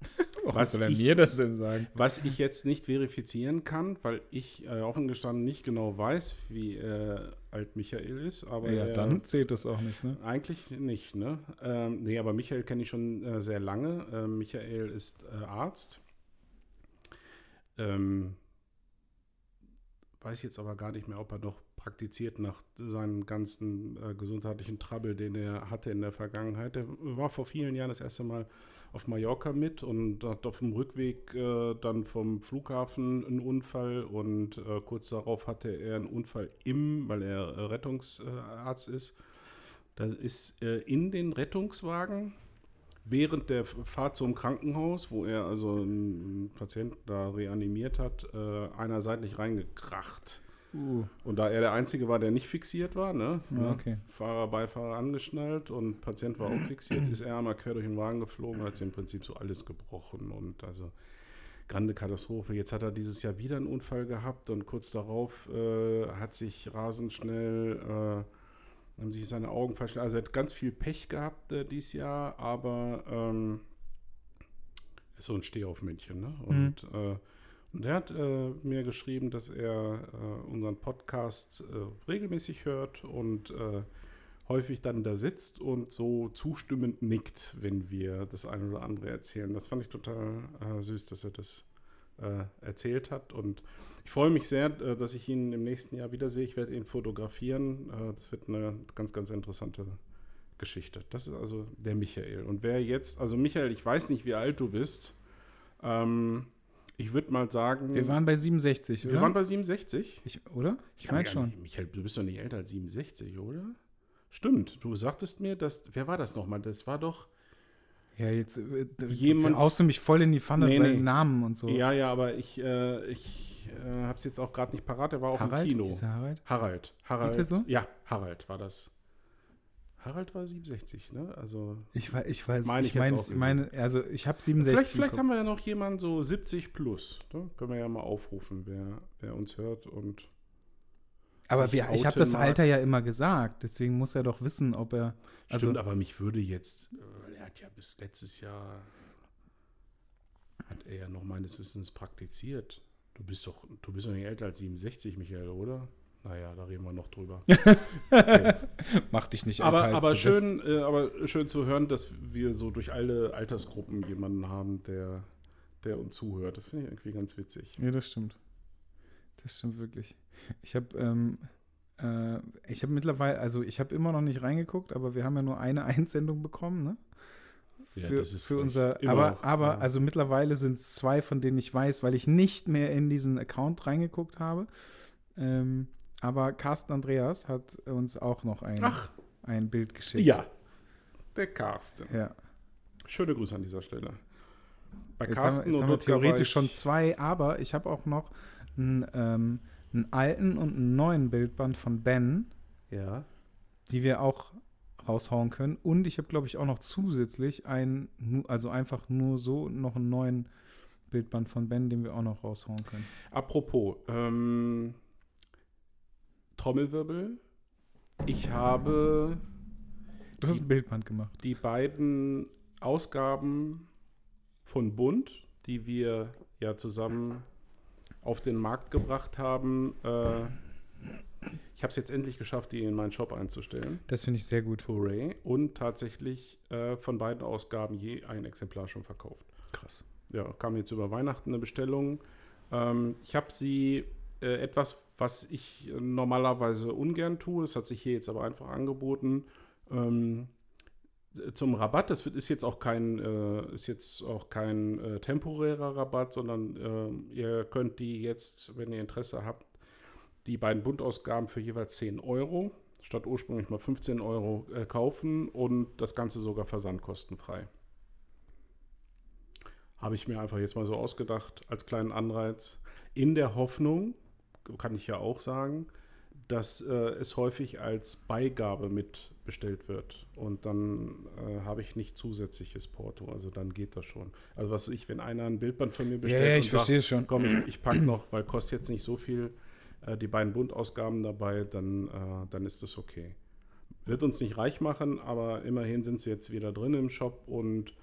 *laughs* Was soll er ich- mir das denn sagen? Was ich jetzt nicht verifizieren kann, weil ich äh, offen gestanden nicht genau weiß, wie äh, alt Michael ist. Aber ja, er, dann zählt das auch nicht, ne? Eigentlich nicht, ne? Ähm, nee, aber Michael kenne ich schon äh, sehr lange. Ähm, Michael ist äh, Arzt. Ähm, weiß jetzt aber gar nicht mehr, ob er noch praktiziert nach seinem ganzen äh, gesundheitlichen Trouble, den er hatte in der Vergangenheit. Er war vor vielen Jahren das erste Mal auf Mallorca mit und hat auf dem Rückweg äh, dann vom Flughafen einen Unfall und äh, kurz darauf hatte er einen Unfall im, weil er äh, Rettungsarzt ist. Da ist äh, in den Rettungswagen während der Fahrt zum Krankenhaus, wo er also einen Patienten da reanimiert hat, äh, einer seitlich reingekracht. Uh, Und da er der Einzige war, der nicht fixiert war, ne? Ja, ne, okay. Fahrer, Beifahrer angeschnallt und Patient war auch fixiert, ist er einmal quer durch den Wagen geflogen und hat sich im Prinzip so alles gebrochen und also grande Katastrophe. Jetzt hat er dieses Jahr wieder einen Unfall gehabt und kurz darauf äh, hat sich rasend schnell, äh, haben sich seine Augen verschlossen. Also er hat ganz viel Pech gehabt äh, dieses Jahr, aber ähm, ist so ein Stehaufmännchen, ne? Und äh, und er hat äh, mir geschrieben, dass er äh, unseren Podcast äh, regelmäßig hört und äh, häufig dann da sitzt und so zustimmend nickt, wenn wir das eine oder andere erzählen. Das fand ich total äh, süß, dass er das äh, erzählt hat. Und ich freue mich sehr, dass ich ihn im nächsten Jahr wiedersehe. Ich werde ihn fotografieren. Das wird eine ganz, ganz interessante Geschichte. Das ist also der Michael. Und wer jetzt, also Michael, ich weiß nicht, wie alt du bist. Ähm, ich würde mal sagen. wir waren bei 67, wir oder? waren bei 67. ich, oder? Ich kann meine schon. nicht- Michael, du bist doch nicht älter als 67, oder? Stimmt, du sagtest mir, dass. Wer war das nochmal? Das war doch. Ja, jetzt äh, Jemand- haust du mich voll in die Pfanne Nee, bei nee. Namen und so. Ja, ja, aber ich, äh, ich äh, habe es jetzt auch gerade nicht parat. Der war auch Harald? im Kino. Harald? Harald. Harald. der so? Ja, Harald war das. Harald war 67, ne? Also. Ich, ich weiß, Meine ich ich meine, meine, also ich habe 67. Vielleicht, vielleicht haben wir ja noch jemanden so 70 plus. Ne? Können wir ja mal aufrufen, wer, wer uns hört und Aber sich wir, ich habe das mag. Alter ja immer gesagt, deswegen muss er doch wissen, ob er. Also, Stimmt, aber mich würde jetzt, er hat ja bis letztes Jahr, hat er ja noch meines Wissens praktiziert. Du bist doch, du bist doch nicht älter als 67, Michael, oder? Naja, da reden wir noch drüber. *laughs* Okay. mach dich nicht aber als aber schön, äh, aber schön zu hören, dass wir so durch alle Altersgruppen jemanden haben, der, der uns zuhört. Das finde ich irgendwie ganz witzig. Ja, das stimmt. Das stimmt wirklich. Ich habe ähm, äh, ich habe mittlerweile, also ich habe immer noch nicht reingeguckt, aber wir haben ja nur eine *laughs* Einsendung bekommen, ne? Ja, für, das ist für unser, aber, noch, aber ja. also mittlerweile sind es zwei, von denen ich weiß, weil ich nicht mehr in diesen Account reingeguckt habe. Ähm, aber Carsten Andreas hat uns auch noch ein, Ach, ein Bild geschickt. ja. Der Carsten. ja. Schöne Grüße an dieser Stelle. Bei Jetzt haben, wir- Carsten jetzt und haben wir theoretisch schon zwei, aber ich habe auch noch einen, ähm, einen alten und einen neuen Bildband von Ben, Ja. die wir auch raushauen können. Und ich habe, glaube ich, auch noch zusätzlich einen, also einfach nur so noch einen neuen Bildband von Ben, den wir auch noch raushauen können. Apropos, ähm, Trommelwirbel. Ich habe Du hast ein Bildband gemacht. die beiden Ausgaben von Bund, die wir ja zusammen auf den Markt gebracht haben. Äh, ich habe es jetzt endlich geschafft, die in meinen Shop einzustellen. Das finde ich sehr gut. Hooray. Und tatsächlich äh, von beiden Ausgaben je ein Exemplar schon verkauft. Krass. ja, kam jetzt über Weihnachten eine Bestellung. Ähm, ich habe sie äh, etwas, was ich äh, normalerweise ungern tue. Es hat sich hier jetzt aber einfach angeboten. Ähm, äh, zum Rabatt. Das ist jetzt auch kein, äh, ist jetzt auch kein äh, temporärer Rabatt, sondern äh, ihr könnt die jetzt, wenn ihr Interesse habt, die beiden Bundausgaben für jeweils 10 Euro statt ursprünglich mal 15 Euro äh, kaufen und das Ganze sogar versandkostenfrei. Habe ich mir einfach jetzt mal so ausgedacht als kleinen Anreiz. In der Hoffnung, kann ich ja auch sagen, dass äh, es häufig als Beigabe mit bestellt wird. Und dann äh, habe ich nicht zusätzliches Porto. Also dann geht das schon. Also was ich, wenn einer ein Bildband von mir bestellt und sagt, es schon. komm, ich, ich packe noch, weil kostet jetzt nicht so viel, äh, die beiden Bundausgaben dabei, dann, äh, dann ist das okay. Wird uns nicht reich machen, aber immerhin sind sie jetzt wieder drin im Shop und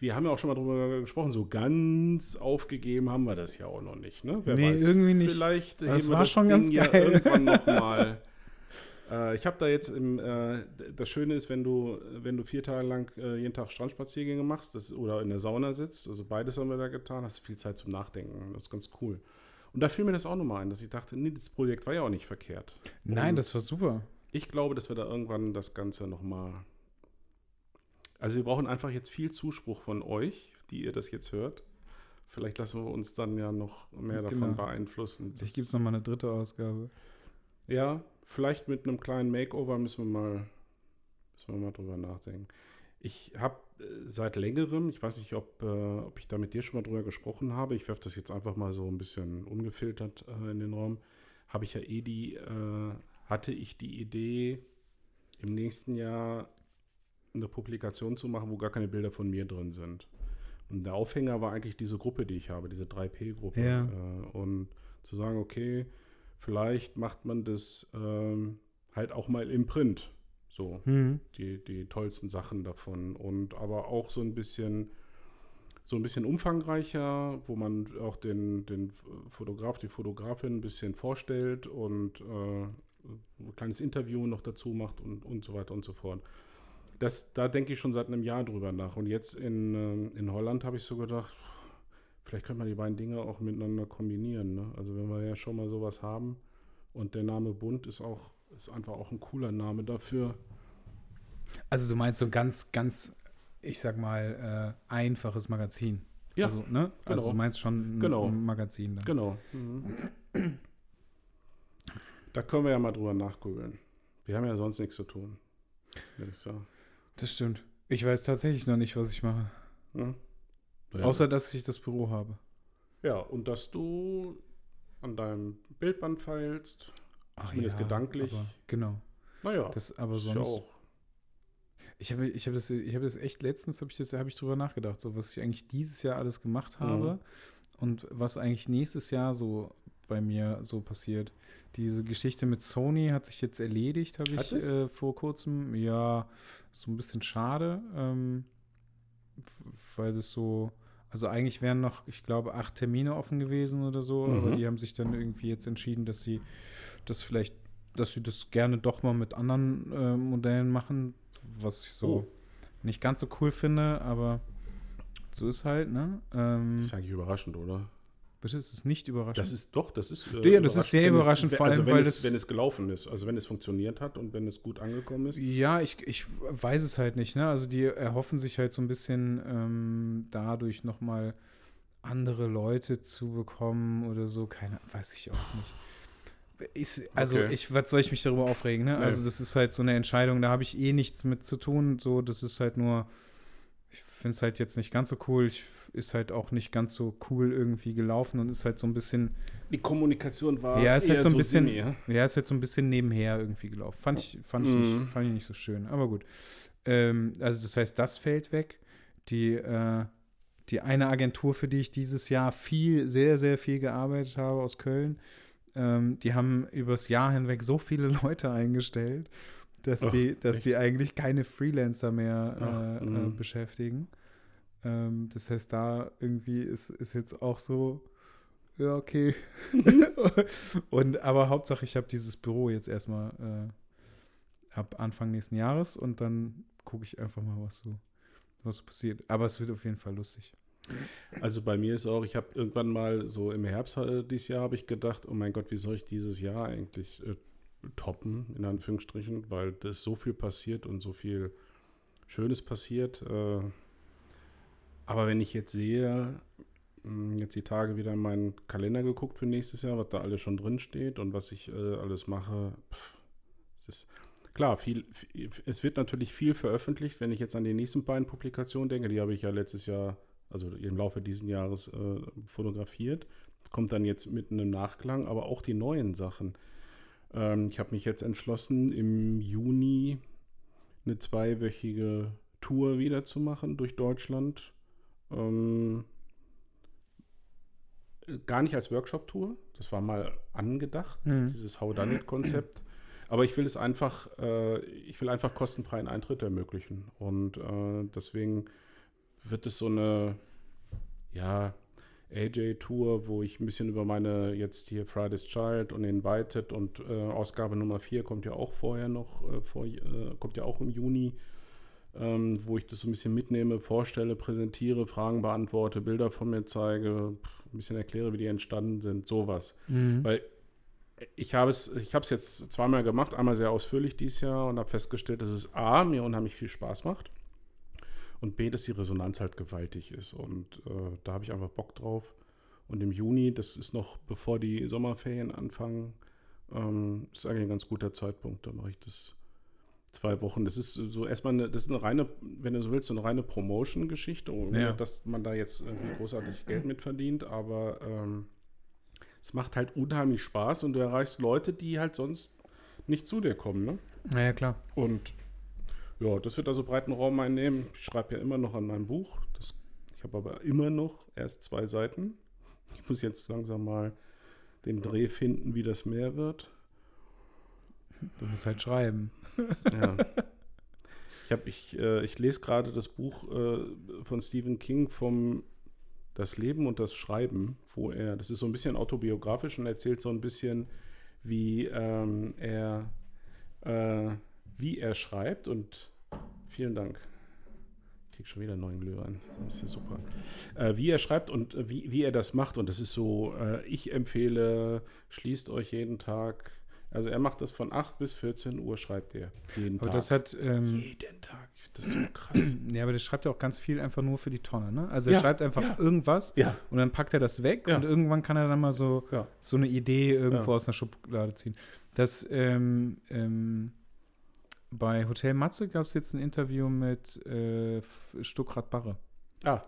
wir haben ja auch schon mal drüber gesprochen, so ganz aufgegeben haben wir das ja auch noch nicht. Ne? Wer Nee, irgendwie nicht. Vielleicht Das war schon ganz ja geil. irgendwann nochmal. *laughs* äh, ich habe da jetzt im, äh, das Schöne ist, wenn du, wenn du vier Tage lang äh, jeden Tag Strandspaziergänge machst das, oder in der Sauna sitzt, also beides haben wir da getan, hast du viel Zeit zum Nachdenken. Das ist ganz cool. Und da fiel mir das auch nochmal ein, dass ich dachte, nee, das Projekt war ja auch nicht verkehrt. Nein, Und das war super. ich glaube, dass wir da irgendwann das Ganze nochmal. Also wir brauchen einfach jetzt viel Zuspruch von euch, die ihr das jetzt hört. Vielleicht lassen wir uns dann ja noch mehr davon Genau. beeinflussen. Vielleicht gibt es nochmal eine dritte Ausgabe. Ja, vielleicht mit einem kleinen Makeover müssen wir mal, müssen wir mal drüber nachdenken. Ich habe äh, seit längerem, ich weiß nicht, ob, äh, ob ich da mit dir schon mal drüber gesprochen habe, ich werfe das jetzt einfach mal so ein bisschen ungefiltert äh, in den Raum, habe ich ja eh die, äh, hatte ich die Idee, im nächsten Jahr eine Publikation zu machen, wo gar keine Bilder von mir drin sind. Und der Aufhänger war eigentlich diese Gruppe, die ich habe, diese 3P-Gruppe. Ja. Äh, und zu sagen, okay, vielleicht macht man das ähm, halt auch mal im Print. So, Hm. die, die tollsten Sachen davon. Und aber auch so ein bisschen, so ein bisschen umfangreicher, wo man auch den, den Fotograf, die Fotografin ein bisschen vorstellt und äh, ein kleines Interview noch dazu macht und, und so weiter und so fort. Das, da denke ich schon seit einem Jahr drüber nach. Und jetzt in, ähm, in Holland habe ich so gedacht, vielleicht könnte man die beiden Dinge auch miteinander kombinieren. Ne? Also wenn wir ja schon mal sowas haben und der Name Bund ist auch, ist einfach auch ein cooler Name dafür. Also du meinst so ein ganz, ganz, ich sag mal, äh, einfaches Magazin. Ja, Also, ne? also genau. du meinst schon ein, Genau. Magazin dann. Genau. Da können wir ja mal drüber nachgrübeln. Wir haben ja sonst nichts zu tun. würde ich sagen. Das stimmt. Ich weiß tatsächlich noch nicht, was ich mache. Ja? Ja. Außer, dass ich das Büro habe. ja, und dass du an deinem Bildband feilst. Zumindest gedanklich. Aber, genau. Naja, Das, aber ja sonst. auch. Ich habe ich hab das, ich hab das echt letztens, habe ich, das- hab ich drüber nachgedacht, so was ich eigentlich dieses Jahr alles gemacht habe und was eigentlich nächstes Jahr so bei mir so passiert. Diese Geschichte mit Sony hat sich jetzt erledigt, habe ich äh, vor kurzem. Ja, so ein bisschen schade, ähm, weil das so, also eigentlich wären noch, ich glaube, acht Termine offen gewesen oder so, aber Mhm. die haben sich dann irgendwie jetzt entschieden, dass sie das vielleicht, dass sie das gerne doch mal mit anderen äh, Modellen machen, was ich so Oh. nicht ganz so cool finde, aber so ist halt, ne? Ähm, Das ist eigentlich überraschend, oder? Bitte, ist es nicht überraschend? Das ist doch, das ist. Ja, das ist sehr überraschend, es, vor also allem, wenn weil es, das- wenn es gelaufen ist, also wenn es funktioniert hat und wenn es gut angekommen ist. Ja, ich, ich weiß es halt nicht. Ne? Also die erhoffen sich halt so ein bisschen ähm, dadurch nochmal andere Leute zu bekommen oder so. Keine, weiß ich auch nicht. Ist, also Okay. ich, was soll ich mich darüber aufregen? Ne? Also das ist halt so eine Entscheidung, da habe ich eh nichts mit zu tun. So, das ist halt nur, ich finde es halt jetzt nicht ganz so cool. Ich, ist halt auch nicht ganz so cool irgendwie gelaufen und ist halt so ein bisschen Die Kommunikation war Ja, ist halt so ein bisschen- semi, ja? Ja, ist halt so ein bisschen nebenher irgendwie gelaufen. Fand ich, fand ich, Mhm. nicht, fand ich nicht so schön. Aber gut. Ähm, also das heißt, das fällt weg. Die, äh, die eine Agentur, für die ich dieses Jahr viel, sehr, sehr viel gearbeitet habe aus Köln, ähm, die haben übers Jahr hinweg so viele *laughs* Leute eingestellt, dass Ach, die, dass echt? die eigentlich keine Freelancer mehr Ach, äh, äh, mhm. beschäftigen. Ähm, das heißt, da irgendwie ist, ist jetzt auch so, ja, okay. *laughs* und aber Hauptsache, ich habe dieses Büro jetzt erstmal äh, ab Anfang nächsten Jahres und dann gucke ich einfach mal, was so, was so passiert. Aber es wird auf jeden Fall lustig. Also bei mir ist auch, ich habe irgendwann mal so im Herbst äh, dieses Jahr habe ich gedacht, oh mein Gott, wie soll ich dieses Jahr eigentlich äh, toppen, in Anführungsstrichen, weil da ist so viel passiert und so viel Schönes passiert. Äh, aber wenn ich jetzt sehe, mh, jetzt die Tage wieder in meinen Kalender geguckt für nächstes Jahr, was da alles schon drin steht und was ich äh, alles mache, pff, es ist klar, viel, viel, es wird natürlich viel veröffentlicht, wenn ich jetzt an die nächsten beiden Publikationen denke, die habe ich ja letztes Jahr also im Laufe dieses Jahres äh, fotografiert. Kommt dann jetzt mitten im Nachklang, aber auch die neuen Sachen. Ähm, ich habe mich jetzt entschlossen, im Juni eine zweiwöchige Tour wieder zu machen durch Deutschland. Ähm, gar nicht als Workshop-Tour, das war mal angedacht, Mhm. dieses How Done It-Konzept. Aber ich will es einfach, äh, ich will einfach kostenfreien Eintritt ermöglichen. Und äh, deswegen wird es so eine, ja, AJ-Tour, wo ich ein bisschen über meine jetzt hier Friday's Child und Invited und äh, Ausgabe Nummer 4 kommt ja auch vorher noch, äh, vor, äh, kommt ja auch im Juni, ähm, wo ich das so ein bisschen mitnehme, vorstelle, präsentiere, Fragen beantworte, Bilder von mir zeige, pff, ein bisschen erkläre, wie die entstanden sind, sowas. Weil ich habe es, ich habe es jetzt zweimal gemacht, einmal sehr ausführlich dieses Jahr und habe festgestellt, dass es A, mir unheimlich viel Spaß macht und B, dass die Resonanz halt gewaltig ist. Und äh, da habe ich einfach Bock drauf. Und im Juni, das ist noch bevor die Sommerferien anfangen, ähm, ist eigentlich ein ganz guter Zeitpunkt. Da mache ich das zwei Wochen. Das ist so erstmal eine, das ist eine reine, wenn du so willst, so eine reine Promotion-Geschichte, ohne Ja. dass man da jetzt irgendwie großartig Geld mit verdient, aber ähm, es macht halt unheimlich Spaß und du erreichst Leute, die halt sonst nicht zu dir kommen, ne? Naja, klar. Und ja, das wird also breiten Raum einnehmen. Ich schreibe ja immer noch an meinem Buch. Das, ich habe aber immer noch erst zwei Seiten. Ich muss jetzt langsam mal den Dreh finden, wie das mehr wird. Du musst halt schreiben. Ja. *laughs* Ich, hab, ich, äh, ich lese gerade das Buch äh, von Stephen King vom Das Leben und das Schreiben, wo er, das ist so ein bisschen autobiografisch und erzählt so ein bisschen, wie ähm, er äh, wie er schreibt und vielen Dank. Ich krieg schon wieder einen neuen Glühwein. Das ist ja super. Äh, wie er schreibt und äh, wie, wie er das macht. Und das ist so, äh, ich empfehle, schließt euch jeden Tag. Also er macht das von 8 bis 14 Uhr, schreibt er. Jeden Aber Tag. das hat, ähm, jeden Tag. Ich find Das ist so krass. *clears throat* ja, aber das schreibt er auch ganz viel einfach nur für die Tonne, ne? Also er Ja, schreibt einfach ja. irgendwas ja. und dann packt er das weg Ja. und irgendwann kann er dann mal so, Ja. so eine Idee irgendwo Ja. aus einer Schublade ziehen. Das, ähm, ähm, bei Hotel Matze gab es jetzt ein Interview mit äh, Stuckrad Barre. Ah,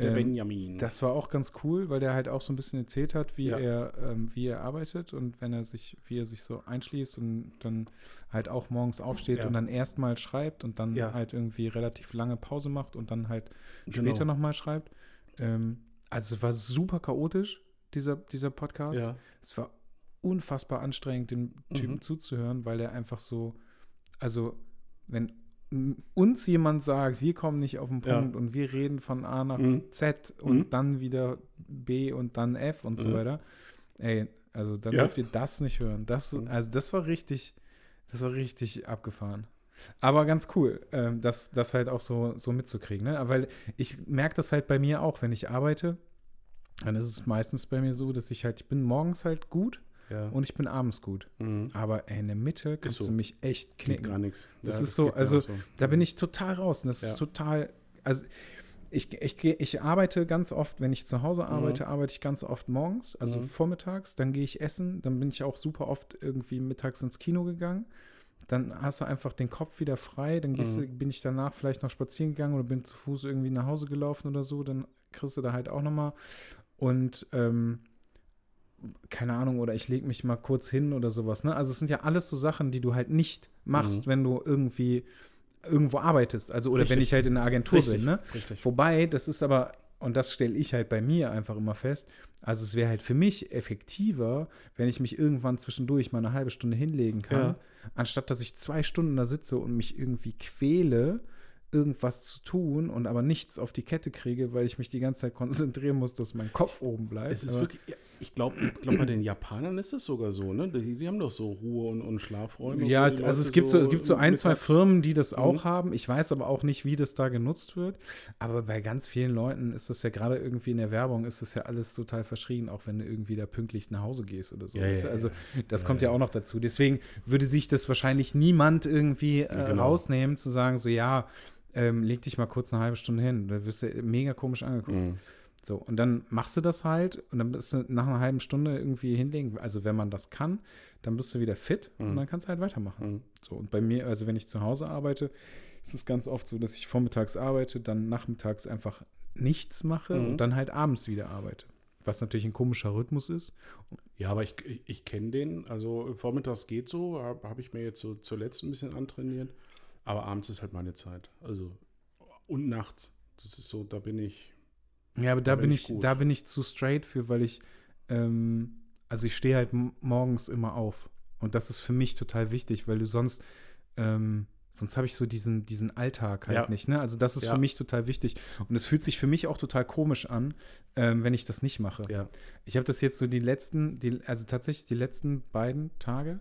der Ähm, Benjamin. Das war auch ganz cool, weil der halt auch so ein bisschen erzählt hat, wie Ja. er, ähm, wie er arbeitet und wenn er sich, wie er sich so einschließt und dann halt auch morgens aufsteht Ja. und dann erstmal schreibt und dann Ja. halt irgendwie relativ lange Pause macht und dann halt Genau. später nochmal schreibt. Ähm, also es war super chaotisch, dieser, dieser Podcast. Es war unfassbar anstrengend, dem Typen Mhm. zuzuhören, weil er einfach so, also wenn uns jemand sagt, wir kommen nicht auf den Ja. Punkt und wir reden von A nach Mhm. Z und Mhm. dann wieder B und dann F und so Mhm. weiter, ey, also dann Ja. dürft ihr das nicht hören. Das, Mhm. also das war richtig, das war richtig abgefahren. Aber ganz cool, ähm, das, das halt auch so, so mitzukriegen, ne? Weil ich merke das halt bei mir auch, wenn ich arbeite, dann ist es meistens bei mir so, dass ich halt, ich bin morgens halt gut Ja. und ich bin abends gut. Mhm. Aber ey, in der Mitte kannst so. du mich echt Geht knicken. gar nichts. Das ist so, also, Da bin ich total raus. Und das Ja. ist total, also ich, ich, ich arbeite ganz oft, wenn ich zu Hause arbeite, arbeite ich ganz oft morgens, also Mhm. vormittags, dann gehe ich essen, dann bin ich auch super oft irgendwie mittags ins Kino gegangen. Dann hast du einfach den Kopf wieder frei, dann gehst Mhm. du, bin ich danach vielleicht noch spazieren gegangen oder bin zu Fuß irgendwie nach Hause gelaufen oder so, dann kriegst du da halt auch nochmal. Und ähm, keine Ahnung, oder ich lege mich mal kurz hin oder sowas. Ne? Also es sind ja alles so Sachen, die du halt nicht machst, Mhm. wenn du irgendwie irgendwo arbeitest. Also, oder wenn Richtig. ich halt in einer Agentur Richtig, bin, ne? richtig. Wobei, das ist aber, und das stelle ich halt bei mir einfach immer fest, also es wäre halt für mich effektiver, wenn ich mich irgendwann zwischendurch mal eine halbe Stunde hinlegen kann, Ja. anstatt dass ich zwei Stunden da sitze und mich irgendwie quäle, irgendwas zu tun und aber nichts auf die Kette kriege, weil ich mich die ganze Zeit konzentrieren muss, dass mein Kopf oben bleibt. Es ist Aber- wirklich, ich glaube, glaub, bei den Japanern ist es sogar so, ne? Die, die haben doch so Ruhe- und, und Schlafräume. Ja, also es gibt so, es gibt so ein, zwei Firmen, die das auch Mhm. haben. Ich weiß aber auch nicht, wie das da genutzt wird. Aber bei ganz vielen Leuten ist das ja gerade irgendwie in der Werbung, ist das ja alles total verschrien, auch wenn du irgendwie da pünktlich nach Hause gehst oder so. Ja, ja, also das Ja, kommt ja, ja. auch noch dazu. Deswegen würde sich das wahrscheinlich niemand irgendwie äh, Genau. rausnehmen, zu sagen, so ja, ähm, leg dich mal kurz eine halbe Stunde hin. Da wirst du mega komisch angeguckt. Mhm. So, und dann machst du das halt und dann bist du nach einer halben Stunde irgendwie hinlegen. Also wenn man das kann, dann bist du wieder fit und Mhm. dann kannst du halt weitermachen. Mhm. So, und bei mir, also wenn ich zu Hause arbeite, ist es ganz oft so, dass ich vormittags arbeite, dann nachmittags einfach nichts mache Mhm. und dann halt abends wieder arbeite. Was natürlich ein komischer Rhythmus ist. Ja, aber ich, ich, ich kenne den. Also vormittags geht so, habe hab ich mir jetzt so zuletzt ein bisschen antrainiert. Aber abends ist halt meine Zeit. Also und nachts. Das ist so, da bin ich. Ja, aber da, bin ich, gut. da bin ich zu straight für, weil ich, ähm, also ich stehe halt morgens immer auf. Und das ist für mich total wichtig, weil du sonst, ähm, sonst habe ich so diesen, diesen Alltag halt Ja. nicht, ne? Also das ist Ja. für mich total wichtig. Und es fühlt sich für mich auch total komisch an, ähm, wenn ich das nicht mache. Ja. Ich habe das jetzt so die letzten, die, also tatsächlich die letzten beiden Tage,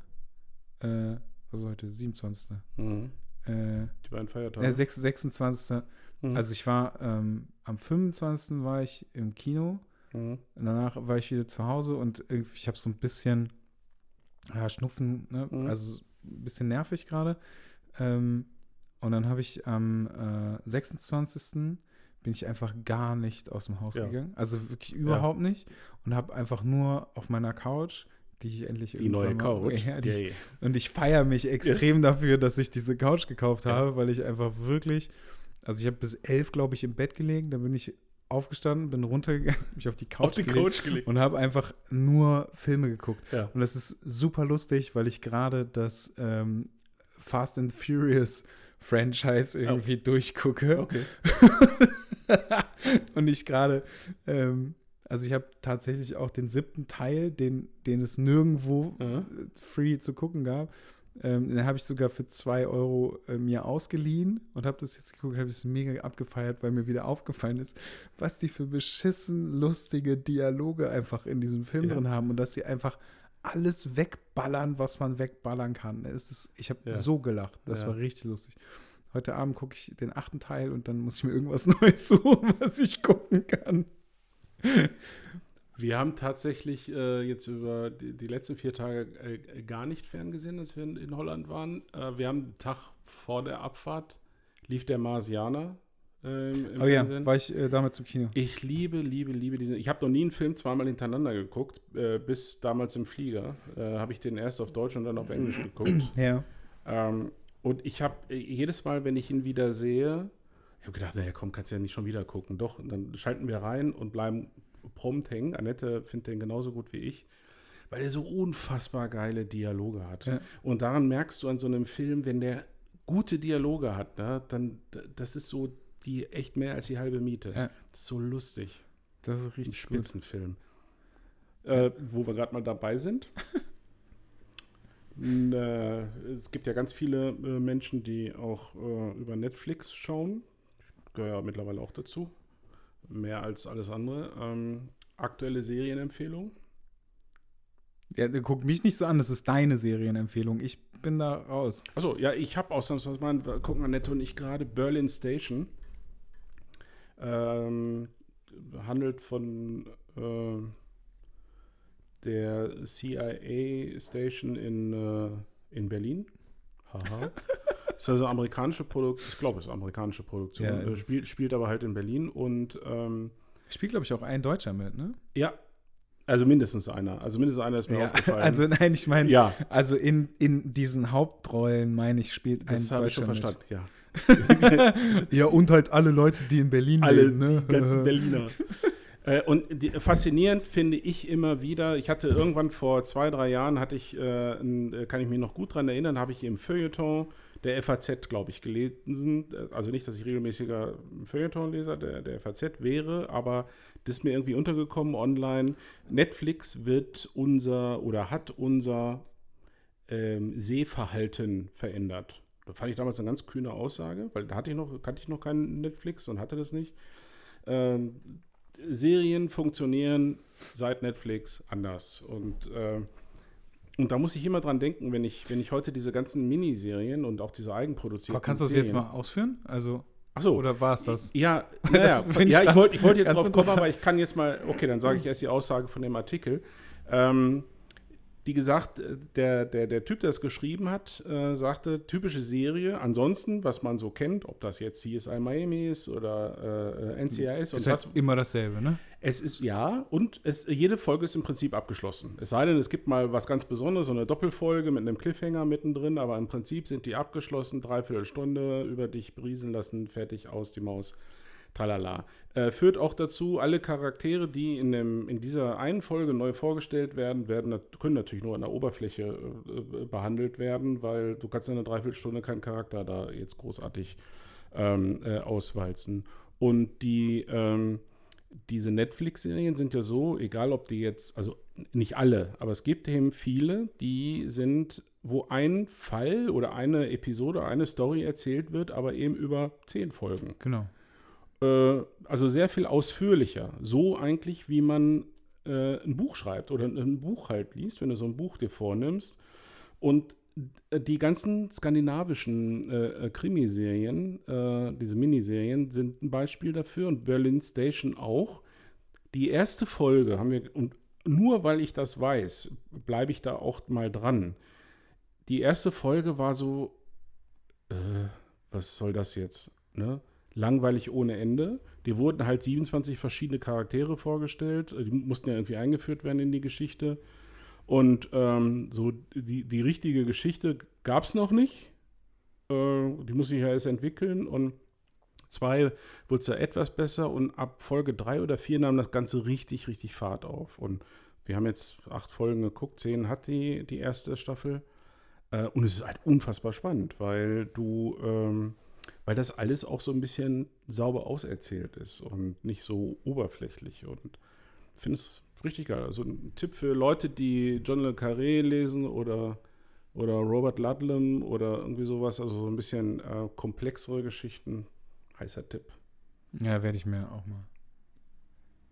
äh, was ist heute, 27. Mhm. Äh, Die beiden Feiertage. äh, 6, 26. Mhm. Also ich war ähm, am 25. war ich im Kino Mhm. danach war ich wieder zu Hause und irgendwie, ich habe so ein bisschen ja, Schnupfen, ne? Mhm. also ein bisschen nervig gerade. Ähm, und dann habe ich am äh, 26. bin ich einfach gar nicht aus dem Haus Ja. gegangen. Also wirklich überhaupt nicht. Und habe einfach nur auf meiner Couch, die ich endlich Die neue mal- Couch. *laughs* Ja, die ich, Yay. und ich feiere mich extrem dafür, dass ich diese Couch gekauft Ja. habe, weil ich einfach wirklich, also ich habe bis elf, glaube ich, im Bett gelegen, dann bin ich aufgestanden, bin runtergegangen, *laughs* mich auf die Couch Auf die gelegt Couch gelegt. und habe einfach nur Filme geguckt. Ja. Und das ist super lustig, weil ich gerade das ähm, Fast and Furious Franchise irgendwie durchgucke. Okay. *laughs* und ich gerade, ähm, also ich habe tatsächlich auch den siebten Teil, den, den es nirgendwo Mhm. free zu gucken gab. Ähm, den habe ich sogar für zwei Euro äh, mir ausgeliehen und habe das jetzt geguckt, habe es mega abgefeiert, weil mir wieder aufgefallen ist, was die für beschissen lustige Dialoge einfach in diesem Film Ja. drin haben und dass sie einfach alles wegballern, was man wegballern kann. Es ist, ich habe Ja. so gelacht. Das Ja. war richtig lustig. Heute Abend gucke ich den achten Teil und dann muss ich mir irgendwas *laughs* Neues suchen, was ich gucken kann. Wir haben tatsächlich äh, jetzt über die, die letzten vier Tage äh, gar nicht ferngesehen, als wir in, in Holland waren. Äh, wir haben den Tag vor der Abfahrt, lief der Marsianer ähm, im Oh ja, Fernsehen. war ich äh, damals im Kino. Ich liebe, liebe, liebe diesen. Ich habe noch nie einen Film zweimal hintereinander geguckt, äh, bis damals im Flieger. Äh, habe ich den erst auf Deutsch und dann auf Englisch geguckt. *clears throat* Ja. Ähm, und ich habe jedes Mal, wenn ich ihn wieder sehe, ich habe gedacht, naja, komm, kannst ja nicht schon wieder gucken. Doch, und dann schalten wir rein und bleiben prompt hängen. Annette findet den genauso gut wie ich, weil er so unfassbar geile Dialoge hat. Ja. Und daran merkst du an so einem Film, wenn der gute Dialoge hat, ne, dann das ist so die echt mehr als die halbe Miete. Ja. Das ist so lustig. Das ist Ein richtig gut. Spitzenfilm. äh, wo wir gerade mal dabei sind. Äh, es gibt ja ganz viele äh, Menschen, die auch äh, über Netflix schauen. Ich gehöre ja mittlerweile auch dazu. Mehr als alles andere. Ähm, aktuelle Serienempfehlung. Ja, guck mich nicht so an, das ist deine Serienempfehlung. Ich bin da raus. Achso, ja, ich habe ausnahmsweise mal, gucken Annette und ich gerade Berlin Station. Ähm, handelt von äh, der CIA Station in, äh, in Berlin. Haha. *laughs* ist also amerikanische Produktion, ich glaube, es ist amerikanische Produktion. Ja, äh, spielt, spielt aber halt in Berlin und ähm, Spielt, glaube ich, auch ein Deutscher mit, ne? ja, also mindestens einer. Also mindestens einer ist mir Ja, aufgefallen. *laughs* also nein, ich meine, ja, also in, in diesen Hauptrollen, meine ich, spielt ein das habe ich Deutscher schon mit. verstanden, ja. *laughs* Ja, und halt alle Leute, die in Berlin Alle leben, ne? die ganzen *laughs* Berliner. äh, und die, faszinierend finde ich immer wieder, ich hatte irgendwann vor zwei, drei Jahren, hatte ich, äh, ein, äh, kann ich mich noch gut dran erinnern, habe ich im Feuilleton der FAZ, glaube ich, gelesen. Also nicht, dass ich regelmäßiger Feuilleton-Leser der, der FAZ wäre, aber das ist mir irgendwie untergekommen online. Netflix wird unser oder hat unser ähm, Sehverhalten verändert. Da fand ich damals eine ganz kühne Aussage, weil da hatte ich noch, kannte ich noch keinen Netflix und hatte das nicht. Ähm, Serien funktionieren seit Netflix anders. Und, äh, und da muss ich immer dran denken, wenn ich, wenn ich heute diese ganzen Miniserien und auch diese eigenproduzierten Kannst du das Serien, jetzt mal ausführen? Also, Achso, oder war es das? ja, *laughs* Das naja, ich ja ich wollte ich wollt jetzt drauf kommen, aber ich kann jetzt mal, okay, dann sage ich erst die Aussage von dem Artikel. Ähm, wie gesagt, äh, der, der, der Typ, der es geschrieben hat, äh, sagte, typische Serie, ansonsten, was man so kennt, ob das jetzt CSI Miami ist oder äh, NCIS und Ist halt was, immer dasselbe, ne? es ist ja, und es, jede Folge ist im Prinzip abgeschlossen. Es sei denn, es gibt mal was ganz Besonderes, so eine Doppelfolge mit einem Cliffhanger mittendrin, aber im Prinzip sind die abgeschlossen, dreiviertel Stunde über dich berieseln lassen, fertig aus die Maus. Tralala. Äh, führt auch dazu, alle Charaktere, die in, dem, in dieser einen Folge neu vorgestellt werden, werden können natürlich nur an der Oberfläche äh, äh, behandelt werden, weil du kannst in einer Dreiviertelstunde keinen Charakter da jetzt großartig ähm, äh, auswalzen. Und die, ähm, diese Netflix-Serien sind ja so, egal ob die jetzt, also nicht alle, aber es gibt eben viele, die sind, wo ein Fall oder eine Episode, eine Story erzählt wird, aber eben über zehn Folgen. Genau. Äh, also sehr viel ausführlicher. So eigentlich, wie man äh, ein Buch schreibt oder ein Buch halt liest, wenn du so ein Buch dir vornimmst. Und äh, die ganzen skandinavischen äh, äh, Krimiserien, äh, diese Miniserien, sind ein Beispiel dafür und Berlin Station auch. Die erste Folge haben wir, und nur weil ich das weiß, bleibe ich da auch mal dran. Die erste Folge war so, äh, was soll das jetzt? Ne? Langweilig ohne Ende. Die wurden halt 27 verschiedene Charaktere vorgestellt. Die mussten ja irgendwie eingeführt werden in die Geschichte. Und ähm, so die, die richtige Geschichte gab es noch nicht. Äh, die muss sich ja erst entwickeln. Und zwei wurde es ja etwas besser. Und ab Folge drei oder vier nahm das Ganze richtig, richtig Fahrt auf. Und wir haben jetzt acht Folgen geguckt. Zehn hat die, die erste Staffel. Äh, und es ist halt unfassbar spannend, weil du, ähm, weil das alles auch so ein bisschen sauber auserzählt ist und nicht so oberflächlich. Und ich finde es richtig geil. Also ein Tipp für Leute, die John Le Carré lesen oder, oder Robert Ludlum oder irgendwie sowas, also so ein bisschen äh, komplexere Geschichten. Heißer Tipp. Ja, werde ich mir auch mal.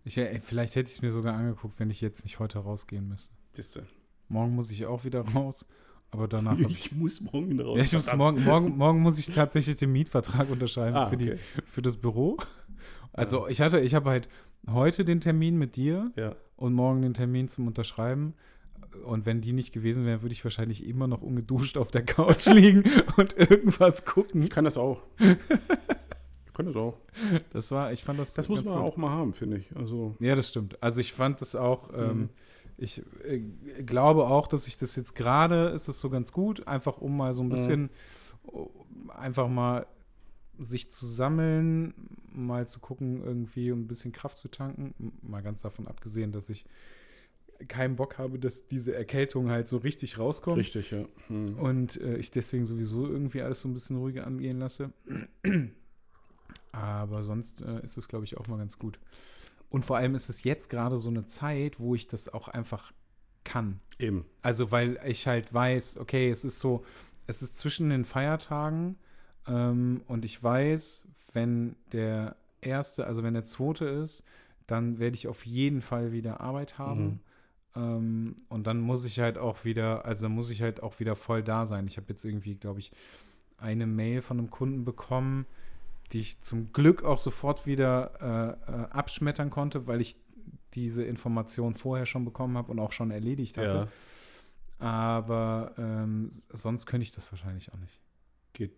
Ich, äh, vielleicht hätte ich es mir sogar angeguckt, wenn ich jetzt nicht heute rausgehen müsste. Siehste. Morgen muss ich auch wieder raus, aber danach ich. Ich muss morgen wieder raus. Ja, ich muss morgen, morgen, morgen muss ich tatsächlich den Mietvertrag unterschreiben Ah, für, die, okay. für das Büro. Also ich hatte, ich habe halt heute den Termin mit dir Ja. und morgen den Termin zum Unterschreiben. Und wenn die nicht gewesen wären, würde ich wahrscheinlich immer noch ungeduscht auf der Couch *laughs* liegen und irgendwas gucken. Ich kann das auch. ich kann das auch. Das war, ich fand das. Das muss man gut. auch mal haben, finde ich. Also, Ja, das stimmt. Also ich fand das auch, ähm, Mhm. Ich äh, glaube auch, dass ich das jetzt gerade, ist es so ganz gut, einfach um mal so ein Mhm. bisschen, oh, einfach mal sich zu sammeln, mal zu gucken, irgendwie um ein bisschen Kraft zu tanken. Mal ganz davon abgesehen, dass ich keinen Bock habe, dass diese Erkältung halt so richtig rauskommt. richtig, ja. Hm. Und äh, ich deswegen sowieso irgendwie alles so ein bisschen ruhiger angehen lasse. *clears throat* Aber sonst äh, ist es, glaube ich, auch mal ganz gut. Und vor allem ist es jetzt gerade so eine Zeit, wo ich das auch einfach kann. Eben. Also, weil ich halt weiß, okay, es ist so, es ist zwischen den Feiertagen ähm, und ich weiß, wenn der erste, also wenn der zweite ist, dann werde ich auf jeden Fall wieder Arbeit haben. Mhm. Ähm, und dann muss ich halt auch wieder, also muss ich halt auch wieder voll da sein. Ich habe jetzt irgendwie, glaube ich, eine Mail von einem Kunden bekommen, die ich zum Glück auch sofort wieder äh, äh, abschmettern konnte, weil ich diese Information vorher schon bekommen habe und auch schon erledigt hatte. Ja. Aber ähm, sonst könnte ich das wahrscheinlich auch nicht. Geht.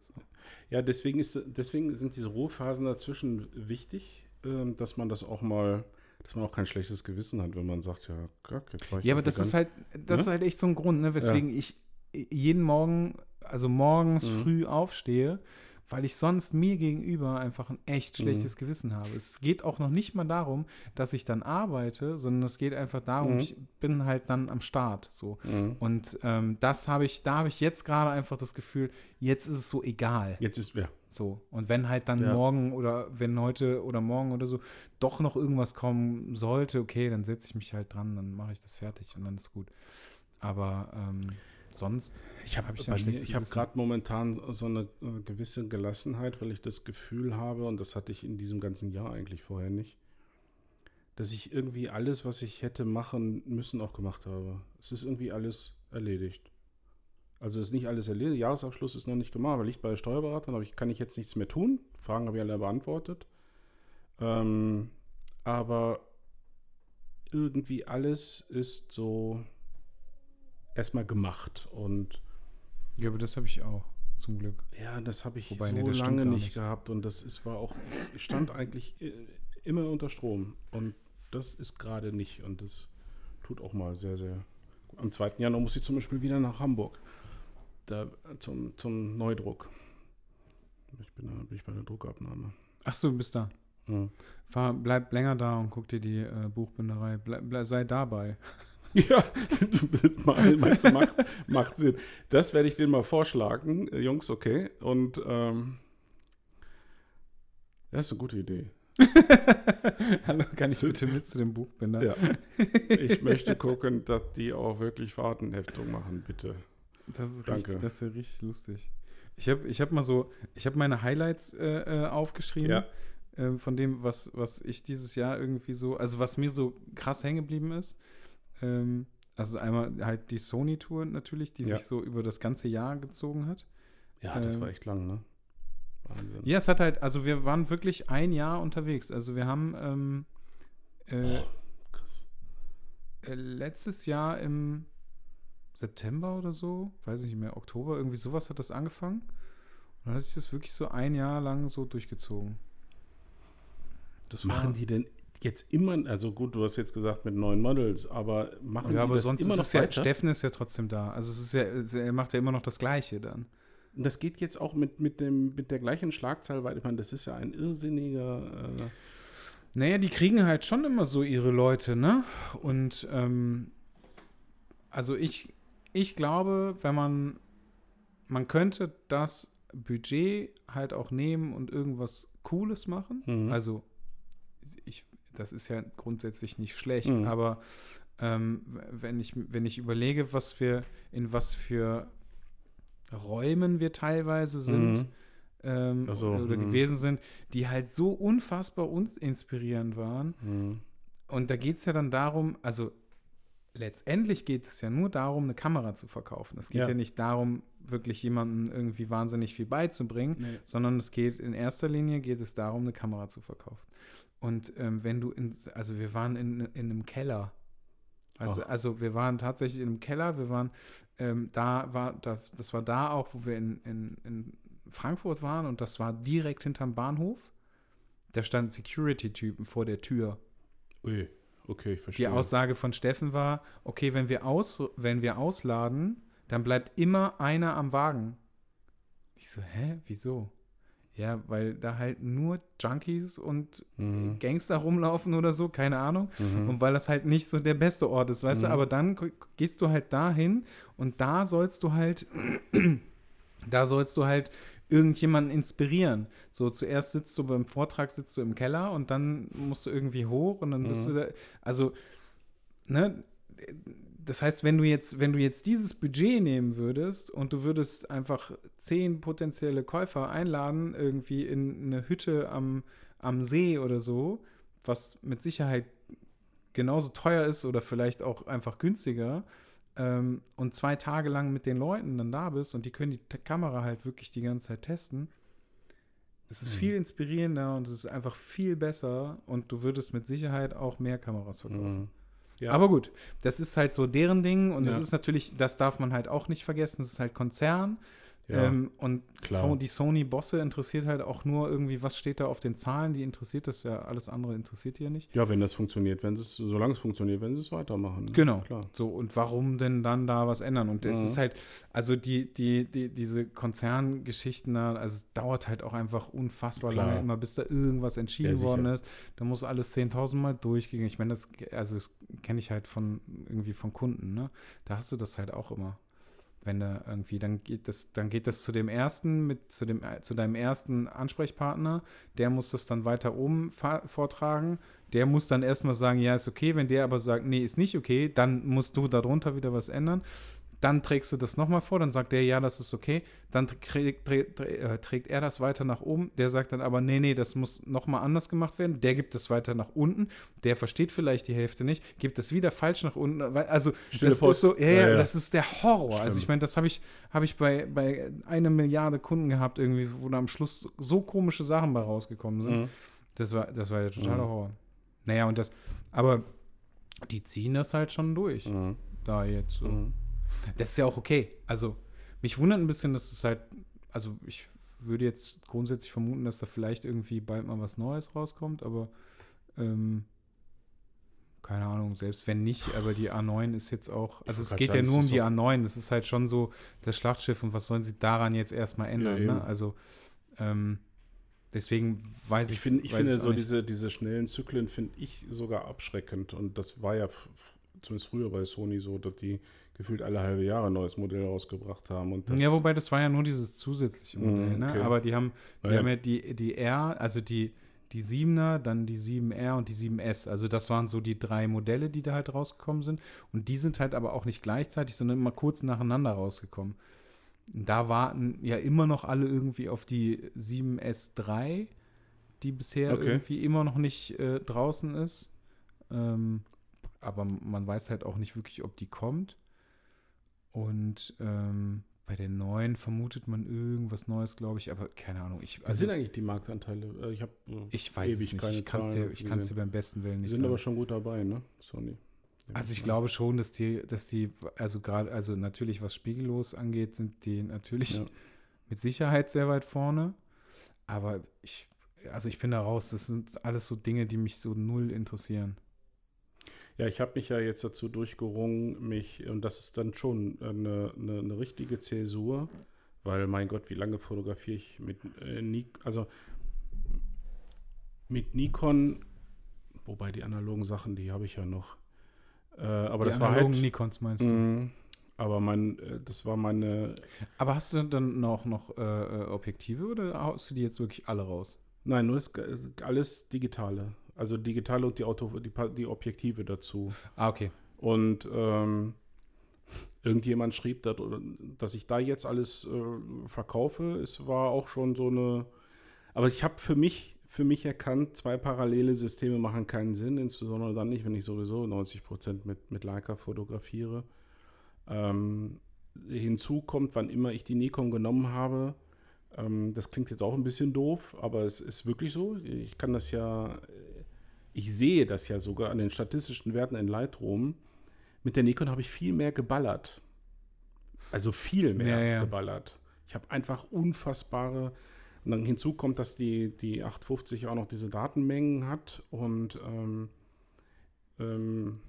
Ja, deswegen, ist, deswegen sind diese Ruhephasen dazwischen wichtig, ähm, dass man das auch mal, dass man auch kein schlechtes Gewissen hat, wenn man sagt, ja, kack, jetzt war ich Ja, aber das ist halt, das Ne? ist halt echt so ein Grund, ne, weswegen ich jeden Morgen, also morgens Mhm. früh aufstehe, weil ich sonst mir gegenüber einfach ein echt Mhm. schlechtes Gewissen habe. Es geht auch noch nicht mal darum, dass ich dann arbeite, sondern es geht einfach darum, Mhm. ich bin halt dann am Start. So. Mhm. Und ähm, das habe ich, da habe ich jetzt gerade einfach das Gefühl, jetzt ist es so egal. Jetzt ist, ja, So. Und wenn halt dann Ja. morgen oder wenn heute oder morgen oder so doch noch irgendwas kommen sollte, okay, dann setze ich mich halt dran, dann mache ich das fertig und dann ist gut. Aber ähm, sonst Ich habe Hab ich dann ich schlechtes hab Gewissen? gerade momentan so eine äh, gewisse Gelassenheit, weil ich das Gefühl habe, und das hatte ich in diesem ganzen Jahr eigentlich vorher nicht, dass ich irgendwie alles, was ich hätte machen müssen, auch gemacht habe. Es ist irgendwie alles erledigt. Also es ist nicht alles erledigt. Jahresabschluss ist noch nicht gemacht, weil ich bei der Steuerberaterin, aber ich kann ich jetzt nichts mehr tun. Fragen habe ich alle beantwortet. Ähm, aber irgendwie alles ist so erstmal gemacht und Ja, aber das habe ich auch, zum Glück. ja, das habe ich Wobei, so nee, lange nicht, nicht. gehabt und das ist, war auch, ich stand eigentlich äh, immer unter Strom und das ist gerade nicht und das tut auch mal sehr, sehr gut. Am 2. Januar muss ich zum Beispiel wieder nach Hamburg da, zum, zum Neudruck. Ich bin, da, bin ich bei der Druckabnahme. Ach so, du bist da. Ja. Fahr, bleib länger da und guck dir die äh, Buchbinderei. Bleib, bleib, sei dabei. *laughs* Ja, *laughs* meinst du, macht, macht Sinn. Das werde ich denen mal vorschlagen. Äh, Jungs, okay. Und ähm, ja, ist eine gute Idee. *laughs* Hallo, kann ich bitte mit zu dem Buchbinder? Ja. Ich möchte gucken, dass die auch wirklich Fahrtenheftung machen, bitte. Das ist Danke. richtig, das wäre richtig lustig. Ich habe ich hab mal so, ich habe meine Highlights äh, äh, aufgeschrieben Ja. ähm, von dem, was, was ich dieses Jahr irgendwie so, also was mir so krass hängen geblieben ist. Ähm, also einmal halt die Sony-Tour natürlich, die Ja. sich so über das ganze Jahr gezogen hat. Ja, das Ähm, war echt lang, ne? Wahnsinn. Ja, es hat halt, also wir waren wirklich ein Jahr unterwegs. Also wir haben ähm, äh, äh, letztes Jahr im September oder so, weiß ich nicht mehr, Oktober, irgendwie sowas hat das angefangen. Und dann hat sich das wirklich so ein Jahr lang so durchgezogen. Das Machen die denn jetzt immer, also gut, du hast jetzt gesagt mit neuen Models, aber machen Ja, aber das sonst immer ist noch es ja, weiter? Steffen ist ja trotzdem da. Also es ist ja, er macht ja immer noch das Gleiche dann. Und das geht jetzt auch mit, mit, dem, mit der gleichen Schlagzahl weiter. Ich meine, das ist ja ein irrsinniger. Äh, Naja, die kriegen halt schon immer so ihre Leute, ne? Und ähm, also ich, ich glaube, wenn man, man könnte das Budget halt auch nehmen und irgendwas Cooles machen. Mhm. Also das ist ja grundsätzlich nicht schlecht, Mhm. aber ähm, wenn ich, wenn ich überlege, was wir, in was für Räumen wir teilweise sind, Mhm. ähm, so, oder mhm. gewesen sind, die halt so unfassbar inspirierend waren. Mhm. Und da geht es ja dann darum, also letztendlich geht es ja nur darum, eine Kamera zu verkaufen. Es geht ja, Ja. nicht darum, wirklich jemandem irgendwie wahnsinnig viel beizubringen, Nee. sondern es geht in erster Linie geht es darum, eine Kamera zu verkaufen. Und ähm, wenn du in, also wir waren in, in einem Keller. Also, Ach. also wir waren tatsächlich in einem Keller, wir waren, ähm, da war, das, das war da auch, wo wir in, in, in Frankfurt waren und das war direkt hinterm Bahnhof. Da standen Security-Typen vor der Tür. Ui, okay, ich Die verstehe. Aussage von Steffen war, okay, wenn wir, aus, wenn wir ausladen, dann bleibt immer einer am Wagen. Ich so, hä, wieso? Ja, weil da halt nur Junkies und Mhm. Gangster rumlaufen oder so, keine Ahnung. Mhm. Und weil das halt nicht so der beste Ort ist, weißt du, Mhm. aber dann gehst du halt dahin und da sollst du halt, *clears throat* da sollst du halt irgendjemanden inspirieren. So zuerst sitzt du beim Vortrag, sitzt du im Keller und dann musst du irgendwie hoch und dann bist Mhm. du da, also, ne, das heißt, wenn du jetzt, wenn du jetzt dieses Budget nehmen würdest und du würdest einfach zehn potenzielle Käufer einladen, irgendwie in eine Hütte am, am See oder so, was mit Sicherheit genauso teuer ist oder vielleicht auch einfach günstiger, ähm, und zwei Tage lang mit den Leuten dann da bist und die können die Kamera halt wirklich die ganze Zeit testen, es ist Mhm. viel inspirierender und es ist einfach viel besser und du würdest mit Sicherheit auch mehr Kameras verkaufen. Mhm. Ja. Aber gut, das ist halt so deren Ding und das Ja. ist natürlich, das darf man halt auch nicht vergessen, das ist halt Konzern. Ja. Ähm, und so, die Sony-Bosse interessiert halt auch nur irgendwie, was steht da auf den Zahlen, die interessiert das ja, alles andere interessiert die ja nicht. ja, wenn das funktioniert, wenn es, solange es funktioniert, wenn sie es weitermachen. ne? Genau. Klar. So, und warum denn dann da was ändern? Und das Mhm. ist halt, also die, die, die, diese Konzerngeschichten da, also es dauert halt auch einfach unfassbar Klar. lange immer, bis da irgendwas entschieden Ja, worden ist. Da muss alles 10.000 Mal durchgehen. Ich meine, das, also das kenne ich halt von irgendwie von Kunden, ne? Da hast du das halt auch immer. Wenn da irgendwie, dann geht das, dann geht das zu dem ersten, mit zu dem, äh, zu deinem ersten Ansprechpartner, der muss das dann weiter oben vortragen. Der muss dann erstmal sagen, ja, ist okay. Wenn der aber sagt, nee, ist nicht okay, dann musst du darunter wieder was ändern. Dann trägst du das nochmal vor, dann sagt der, ja, das ist okay. Dann trägt, trägt, äh, trägt er das weiter nach oben. Der sagt dann aber, nee, nee, das muss nochmal anders gemacht werden. Der gibt es weiter nach unten. Der versteht vielleicht die Hälfte nicht, gibt es wieder falsch nach unten. Also, Stille das Post. ist so, ja, Ja, ja, das ist der Horror. Also, Schlimm. ich meine, das habe ich, hab ich bei, bei einer Milliarde Kunden gehabt, irgendwie, wo da am Schluss so komische Sachen bei rausgekommen sind. Mhm. Das war, das war der totale Mhm. Horror. Naja, und das, aber die ziehen das halt schon durch, Mhm. da jetzt so. Mhm. Das ist ja auch okay. Also, mich wundert ein bisschen, dass es halt, also ich würde jetzt grundsätzlich vermuten, dass da vielleicht irgendwie bald mal was Neues rauskommt, aber ähm, keine Ahnung, selbst wenn nicht, aber die A9 ist jetzt auch, also es geht ja sagen, nur das um die doch- A9, das ist halt schon so das Schlachtschiff und was sollen sie daran jetzt erstmal ändern, eben. ne? Also, ähm, deswegen weiß ich Ich, find, ich weiß finde so nicht. diese, diese schnellen Zyklen finde ich sogar abschreckend. Und das war ja zumindest früher bei Sony so, dass die gefühlt alle halbe Jahre ein neues Modell rausgebracht haben. Und das, ja, wobei das war ja nur dieses zusätzliche Modell, Mhm, ne? okay. Aber die haben, die Naja. haben ja die, die R, also die, die 7er, dann die 7R und die 7S. Also das waren so die drei Modelle, die da halt rausgekommen sind. Und die sind halt aber auch nicht gleichzeitig, sondern immer kurz nacheinander rausgekommen. Da warten ja immer noch alle irgendwie auf die 7S3, die bisher Okay. irgendwie immer noch nicht äh, draußen ist. Ähm, aber man weiß halt auch nicht wirklich, ob die kommt. Und ähm, bei den neuen vermutet man irgendwas Neues, glaube ich, aber keine Ahnung. Ich, Was also, sind eigentlich die Marktanteile? Äh, Ich habe ich weiß es ewig nicht. keine Ich kann es dir, ich dir beim besten Willen Die nicht sind sagen. aber schon gut dabei, ne? Sony. also ich glaube schon, dass die, dass die, also gerade, also natürlich, was Spiegellos angeht, sind die natürlich Ja. *laughs* mit Sicherheit sehr weit vorne. Aber ich, also ich bin da raus. Das sind alles so Dinge, die mich so null interessieren. Ja, ich habe mich ja jetzt dazu durchgerungen, mich, und das ist dann schon eine, eine, eine richtige Zäsur, weil, mein Gott, wie lange fotografiere ich mit äh, Nikon, also mit Nikon, wobei die analogen Sachen, die habe ich ja noch. Äh, aber die das war analogen halt. Nikons meinst du? Mhm. aber mein, äh, das war meine, Aber hast du dann noch, noch äh, äh, Objektive oder haust du die jetzt wirklich alle raus? nein, nur das, äh, alles digitale. Also digitale und die, Auto, die, die Objektive dazu. Ah, okay. Und ähm, irgendjemand schrieb, dass, dass ich da jetzt alles äh, verkaufe. Es war auch schon so eine. Aber ich habe für mich, für mich erkannt, zwei parallele Systeme machen keinen Sinn, insbesondere dann nicht, wenn ich sowieso 90 Prozent mit, mit Leica fotografiere. Ähm, hinzu kommt, wann immer ich die Nikon genommen habe, ähm, das klingt jetzt auch ein bisschen doof, aber es ist wirklich so. Ich kann das ja, ich sehe das ja sogar an den statistischen Werten in Lightroom. Mit der Nikon habe ich viel mehr geballert. Also viel mehr Ja, ja. geballert. Ich habe einfach unfassbare. Und dann hinzu kommt, dass die, die 850 auch noch diese Datenmengen hat. Und ähm, ähm,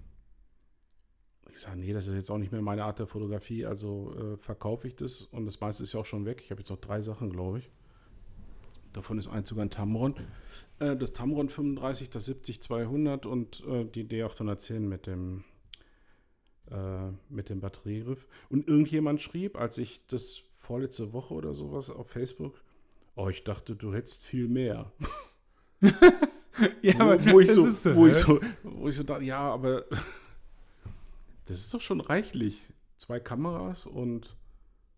ich sage, nee, das ist jetzt auch nicht mehr meine Art der Fotografie. Also äh, verkaufe ich das und das meiste ist ja auch schon weg. Ich habe jetzt noch drei Sachen, glaube ich. Davon ist eins sogar ein Tamron. Äh, das Tamron 35, das 70-200 und äh, die D810 mit dem, äh, mit dem Batteriegriff. Und irgendjemand schrieb, als ich das vorletzte Woche oder sowas auf Facebook Oh, ich dachte, du hättest viel mehr. *laughs* ja, wo, aber wo, ich so, so, wo, ich so, wo ich so dachte, ja, aber *laughs* das ist doch schon reichlich. Zwei Kameras und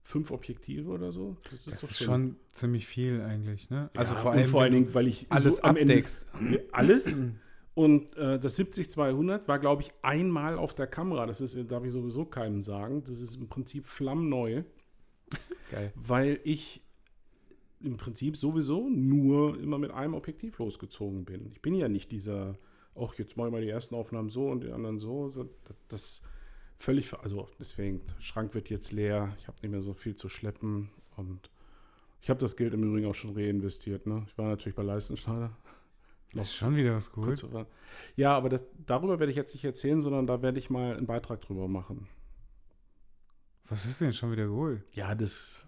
fünf Objektive oder so. Das ist Das ist schon ziemlich viel eigentlich, ne? Also Ja, vor allem, vor allen Dingen, weil ich alles so am Ende abdeckst. alles. *clears throat* Und äh, das 70-200 war, glaube ich, einmal auf der Kamera. Das ist, darf ich sowieso keinem sagen. Das ist im Prinzip flammneu, Geil. weil ich im Prinzip sowieso nur immer mit einem Objektiv losgezogen bin. Ich bin ja nicht dieser, ach, jetzt mache ich mal die ersten Aufnahmen so und die anderen so. Das völlig, also deswegen, der Schrank wird jetzt leer. Ich habe nicht mehr so viel zu schleppen und ich habe das Geld im Übrigen auch schon reinvestiert. Ne? Ich war natürlich bei Leistenschneider. Das ist schon wieder was vor- Ja, aber das, darüber werde ich jetzt nicht erzählen, sondern da werde ich mal einen Beitrag drüber machen. Was du denn schon wieder geholt? Ja, das.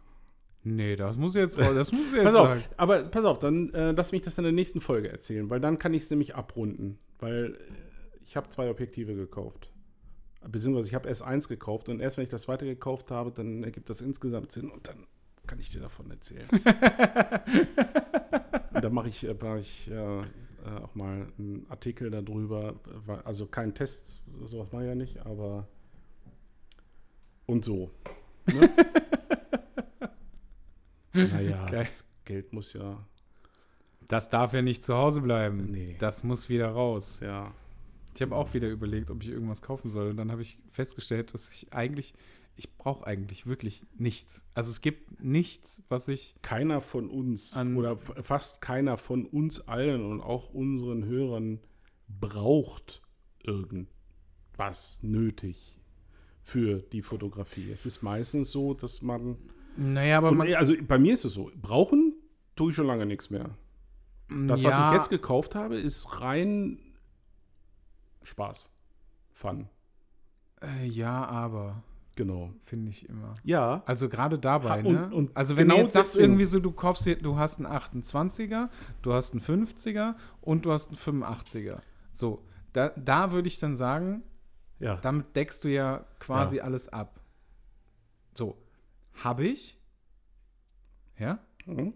Nee, das muss jetzt. Das muss *laughs* jetzt Pass auf, sagen. aber pass auf, dann äh, lass mich das in der nächsten Folge erzählen, weil dann kann ich es nämlich abrunden. Weil ich habe zwei Objektive gekauft. Beziehungsweise ich habe erst eins gekauft und erst wenn ich das zweite gekauft habe, dann ergibt das insgesamt Sinn und dann kann ich dir davon erzählen. *laughs* und dann mache ich, äh, mach ich äh, äh, auch mal einen Artikel darüber. Also kein Test, sowas mache ich ja nicht, aber und so. Ne? *laughs* naja, Geil. das Geld muss ja, Das darf ja nicht zu Hause bleiben. Nee. Das muss wieder raus. ja. Ich habe auch wieder überlegt, ob ich irgendwas kaufen soll. Und dann habe ich festgestellt, dass ich eigentlich, ich brauche eigentlich wirklich nichts. Also es gibt nichts, was ich. keiner von uns oder fast keiner von uns allen und auch unseren Hörern braucht irgendwas nötig für die Fotografie. Es ist meistens so, dass man, Naja, aber man. also bei mir ist es so, brauchen tue ich schon lange nichts mehr. Das, was ja, ich jetzt gekauft habe, ist rein Spaß, Fun, äh, ja, aber genau. finde ich immer. Ja, Also gerade dabei, Ha, und- ne? und also wenn genau du jetzt sagst irgendwie so, du kaufst dir, du hast einen 28er, du hast einen 50er und du hast einen 85er. So, da, da würde ich dann sagen, ja. damit deckst du ja quasi alles ab. So, habe ich. Ja. Mhm.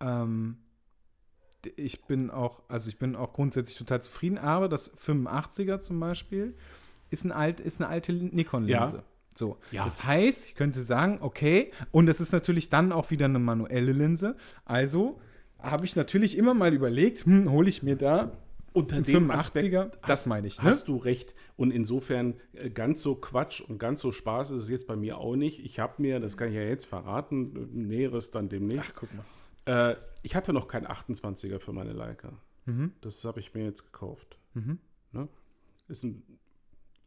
Ähm, ich bin auch, also ich bin auch grundsätzlich total zufrieden, aber das 85er zum Beispiel ist, ein alt, ist eine alte Nikon-Linse. Ja. So, Ja. das heißt, ich könnte sagen, okay, und es ist natürlich dann auch wieder eine manuelle Linse. Also habe ich natürlich immer mal überlegt, hm, hole ich mir da Unter dem 85er? Aspekt das hast- meine ich, ne? Hast du recht. Und insofern äh, ganz so Quatsch und ganz so Spaß ist es jetzt bei mir auch nicht. Ich habe mir, das kann ich ja jetzt verraten, äh, Näheres dann Ach, demnächst. guck mal. Äh, ich hatte noch kein 28er für meine Leica. Mhm. Das habe ich mir jetzt gekauft. Mhm. Ist ein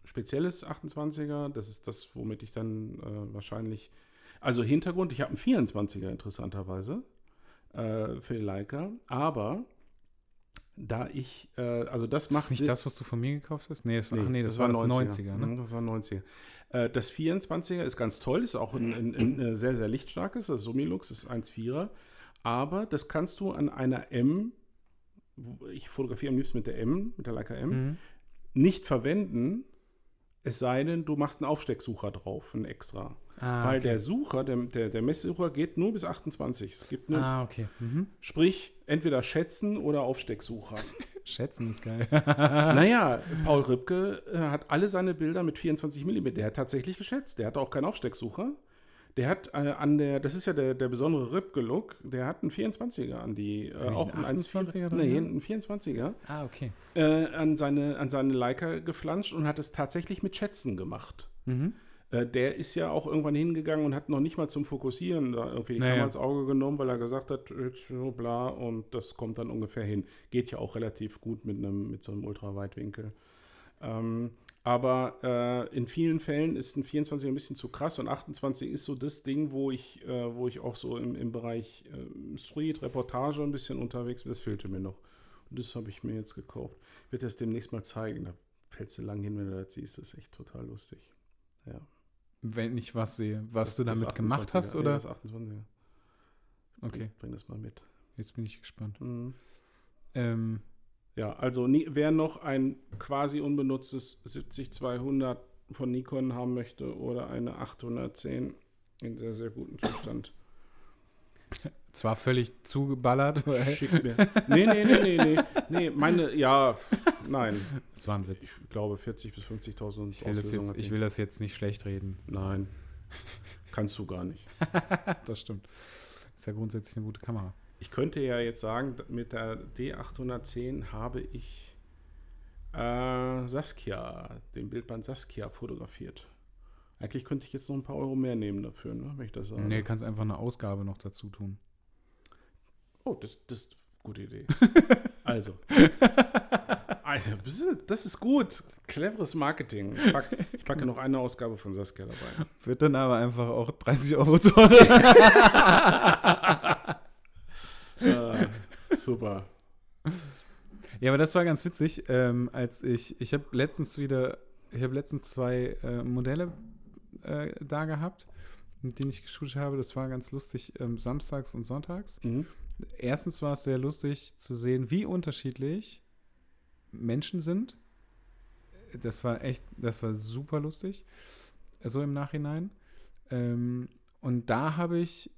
spezielles 28er. Das ist das, womit ich dann äh, wahrscheinlich. Also Hintergrund, ich habe einen 24er interessanterweise äh, für die Leica. Aber da ich, äh, also das Ist macht das nicht das, was du von mir gekauft hast? Nee, das war, Nee, ach nee, das, war das 90er, ne? Mhm, Das war 90er. Äh, Das 24er ist ganz toll, ist auch ein, ein, ein sehr, sehr lichtstarkes, das Summilux ist 1,4er. Aber das kannst du an einer M, ich fotografiere am liebsten mit der M, mit der Leica M, Mhm. nicht verwenden, es sei denn, du machst einen Aufstecksucher drauf, einen extra. Ah, Weil okay. der Sucher, der, der, der Messsucher geht nur bis 28. Es gibt nur, Ah, okay. Mhm. sprich, entweder Schätzen oder Aufstecksucher. *laughs* Schätzen ist geil. *laughs* Naja, *laughs* Paul Ripke äh, hat alle seine Bilder mit 24 mm. Der hat tatsächlich geschätzt. Der hat auch keinen Aufstecksucher. Der hat äh, an der, das ist ja der, der besondere Ripke-Look, der hat einen 24er an die, äh, auch ein einen 28er drin, Nee, ja? einen 24er ah, okay. äh, an, seine, an seine Leica geflanscht und hat es tatsächlich mit Schätzen gemacht. Mhm. Äh, der ist ja auch irgendwann hingegangen und hat noch nicht mal zum Fokussieren da irgendwie die Naja. Kamera ins Auge genommen, weil er gesagt hat, so bla und das kommt dann ungefähr hin. Geht ja auch relativ gut mit einem mit so einem Ultraweitwinkel. Ähm, aber äh, in vielen Fällen ist ein 24 ein bisschen zu krass und 28 ist so das Ding, wo ich, äh, wo ich auch so im, im Bereich äh, Street, Reportage ein bisschen unterwegs bin. Das fehlte mir noch. Und das habe ich mir jetzt gekauft. Ich werde das demnächst mal zeigen. Da fällst du lang hin, wenn du das siehst. Das ist echt total lustig. Ja. Wenn ich was sehe, was Das- du damit gemacht hast, 28er. Ja, oder? das 28er. Okay, Bring, bring das mal mit. jetzt bin ich gespannt. Mhm. Ähm, Ja, also wer noch ein quasi unbenutztes 70-200 von Nikon haben möchte oder eine 810 in sehr, sehr gutem Zustand, Zwar völlig zugeballert. Schick *laughs* mir. Nee, nee, nee, nee, nee. Nee, meine, ja, nein. Das war ein Witz. Ich glaube 40.000 bis 50.000 Ich will, das Auslösungen jetzt, hat ich will das jetzt nicht schlecht reden. Nein. Kannst du gar nicht. *laughs* das stimmt. Ist ja grundsätzlich eine gute Kamera. Ich könnte ja jetzt sagen, mit der D810 habe ich äh, Saskia, den Bildband Saskia fotografiert. Eigentlich könnte ich jetzt noch ein paar Euro mehr nehmen dafür, ne, wenn ich das sage. Nee, kannst einfach eine Ausgabe noch dazu tun. Oh, das, das ist eine gute Idee. *laughs* also. Das ist gut. Cleveres Marketing. Ich packe, ich packe noch eine Ausgabe von Saskia dabei. Wird dann aber einfach auch 30 Euro teurer. *laughs* Super. ja, aber das war ganz witzig, ähm, als ich, ich habe letztens wieder, ich habe letztens zwei äh, Modelle äh, da gehabt, mit denen ich geshootet habe. Das war ganz lustig, ähm, samstags und sonntags. Mhm. Erstens war es sehr lustig zu sehen, wie unterschiedlich Menschen sind. Das war echt, das war super lustig, so im Nachhinein. Ähm, und da habe ich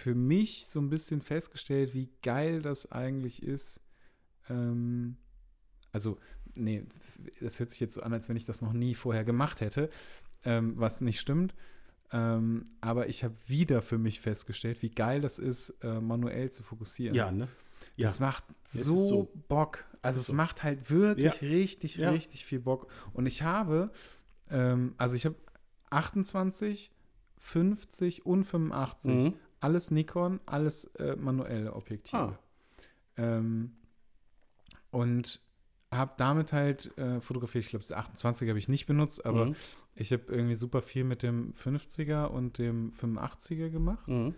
für mich so ein bisschen festgestellt, wie geil das eigentlich ist. Ähm, also, nee, das hört sich jetzt so an, als wenn ich das noch nie vorher gemacht hätte, ähm, was nicht stimmt. Ähm, aber ich habe wieder für mich festgestellt, wie geil das ist, äh, manuell zu fokussieren. Ja, ne? Ja. Das macht so, so. Bock. Also es so. macht halt wirklich richtig, Ja. richtig viel Bock. Und ich habe, ähm, also ich habe 28, 50 und 85. Mhm. Alles Nikon, alles äh, manuelle Objektive. Ah. Ähm, und habe damit halt äh, fotografiert. Ich glaube, das 28 habe ich nicht benutzt, aber Mhm. ich habe irgendwie super viel mit dem 50er und dem 85er gemacht. Mhm.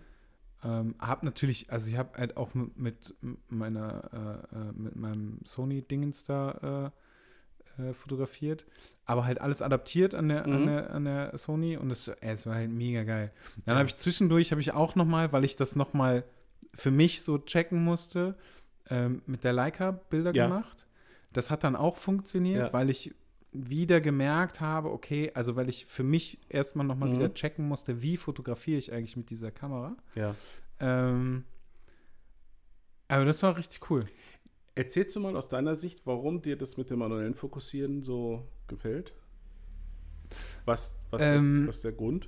Ähm, hab natürlich, also ich habe halt auch mit, mit meiner, äh, äh, mit meinem Sony-Dingens da äh, fotografiert, aber halt alles adaptiert an der, an Mhm. der, an der Sony und es, äh, es war halt mega geil. Dann habe ich zwischendurch, habe ich auch noch mal, weil ich das noch mal für mich so checken musste, ähm, mit der Leica Bilder Ja. gemacht. Das hat dann auch funktioniert, Ja. weil ich wieder gemerkt habe, okay, also weil ich für mich erstmal noch mal Mhm. wieder checken musste, wie fotografiere ich eigentlich mit dieser Kamera. Ja. Ähm, aber das war richtig cool. Erzählst du mal aus deiner Sicht, warum dir das mit dem manuellen Fokussieren so gefällt? Was, was, Ähm, was ist der Grund?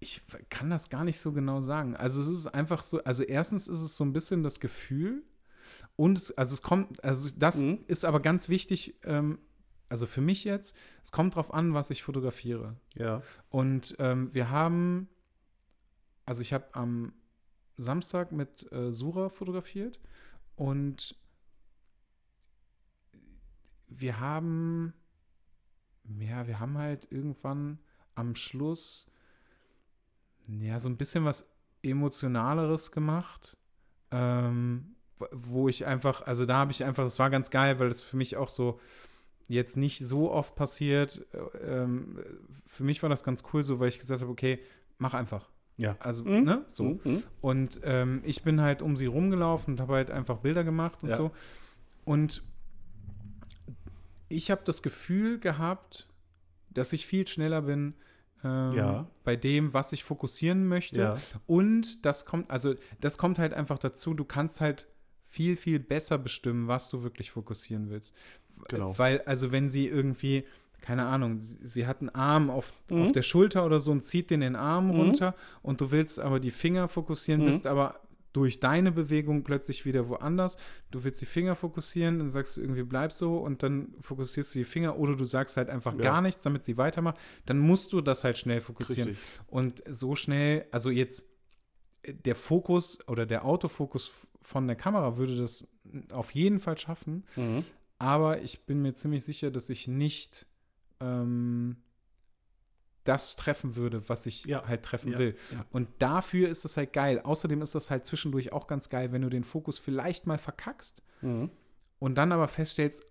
Ich kann das gar nicht so genau sagen. Also es ist einfach so, also erstens ist es so ein bisschen das Gefühl und es, also es kommt, also das Mhm. ist aber ganz wichtig, ähm, also für mich jetzt, es kommt drauf an, was ich fotografiere. Ja. Und ähm, wir haben, also ich habe am Samstag mit äh, Sura fotografiert und wir haben, ja, wir haben halt irgendwann am Schluss, ja, so ein bisschen was Emotionaleres gemacht, ähm, wo- ich einfach, also da habe ich einfach, das war ganz geil, weil das für mich auch so jetzt nicht so oft passiert. Äh, Ähm, für mich war das ganz cool so, weil ich gesagt habe, okay, mach einfach. Ja. Also, Mhm. ne, so. Mhm. Und ähm, ich bin halt um sie rumgelaufen und habe halt einfach Bilder gemacht und Ja. so. Und ich habe das Gefühl gehabt, dass ich viel schneller bin ähm, Ja. bei dem, was ich fokussieren möchte. Ja. Und das kommt, also das kommt halt einfach dazu, du kannst halt viel, viel besser bestimmen, was du wirklich fokussieren willst. Genau. Weil, also wenn sie irgendwie, keine Ahnung, sie, sie hat einen Arm auf, Mhm. auf der Schulter oder so und zieht den, den Arm Mhm. runter und du willst aber die Finger fokussieren, Mhm. bist aber durch deine Bewegung plötzlich wieder woanders. Du willst die Finger fokussieren, dann sagst du irgendwie bleib so und dann fokussierst du die Finger oder du sagst halt einfach Ja. gar nichts, damit sie weitermacht. Dann musst du das halt schnell fokussieren. Richtig. Und so schnell, also jetzt äh, der Fokus oder der Autofokus von der Kamera würde das auf jeden Fall schaffen, Mhm. aber ich bin mir ziemlich sicher, dass ich nicht ähm, das treffen würde, was ich Ja. halt treffen Ja. will. Ja. Und dafür ist das halt geil. Außerdem ist das halt zwischendurch auch ganz geil, wenn du den Fokus vielleicht mal verkackst Mhm. und dann aber feststellst,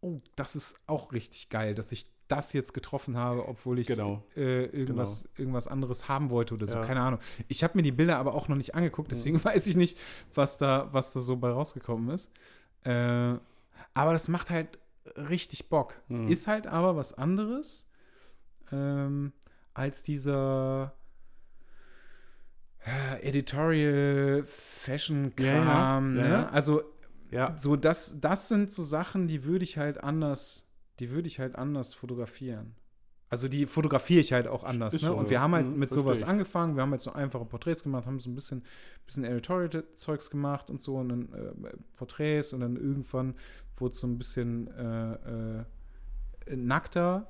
oh, das ist auch richtig geil, dass ich das jetzt getroffen habe, obwohl ich Genau. äh, irgendwas, irgendwas anderes haben wollte oder so. Ja. Keine Ahnung. Ich habe mir die Bilder aber auch noch nicht angeguckt, deswegen *laughs* weiß ich nicht, was da, was da so bei rausgekommen ist. Äh, aber das macht halt richtig Bock. Mhm. Ist halt aber was anderes ähm, als dieser äh, Editorial, Fashion-Kram. Ja, ja, ne? ja. Also Ja. so das, das sind so Sachen, die würde ich halt anders, die würde ich halt anders fotografieren. Also die fotografiere ich halt auch anders. Ne? so, Und wir haben halt Mhm, mit sowas ich. angefangen. Wir haben halt so einfache Porträts gemacht, haben so ein bisschen, bisschen Editorial-Zeugs gemacht und so und dann äh, Porträts und dann irgendwann wurde es so ein bisschen äh, äh, nackter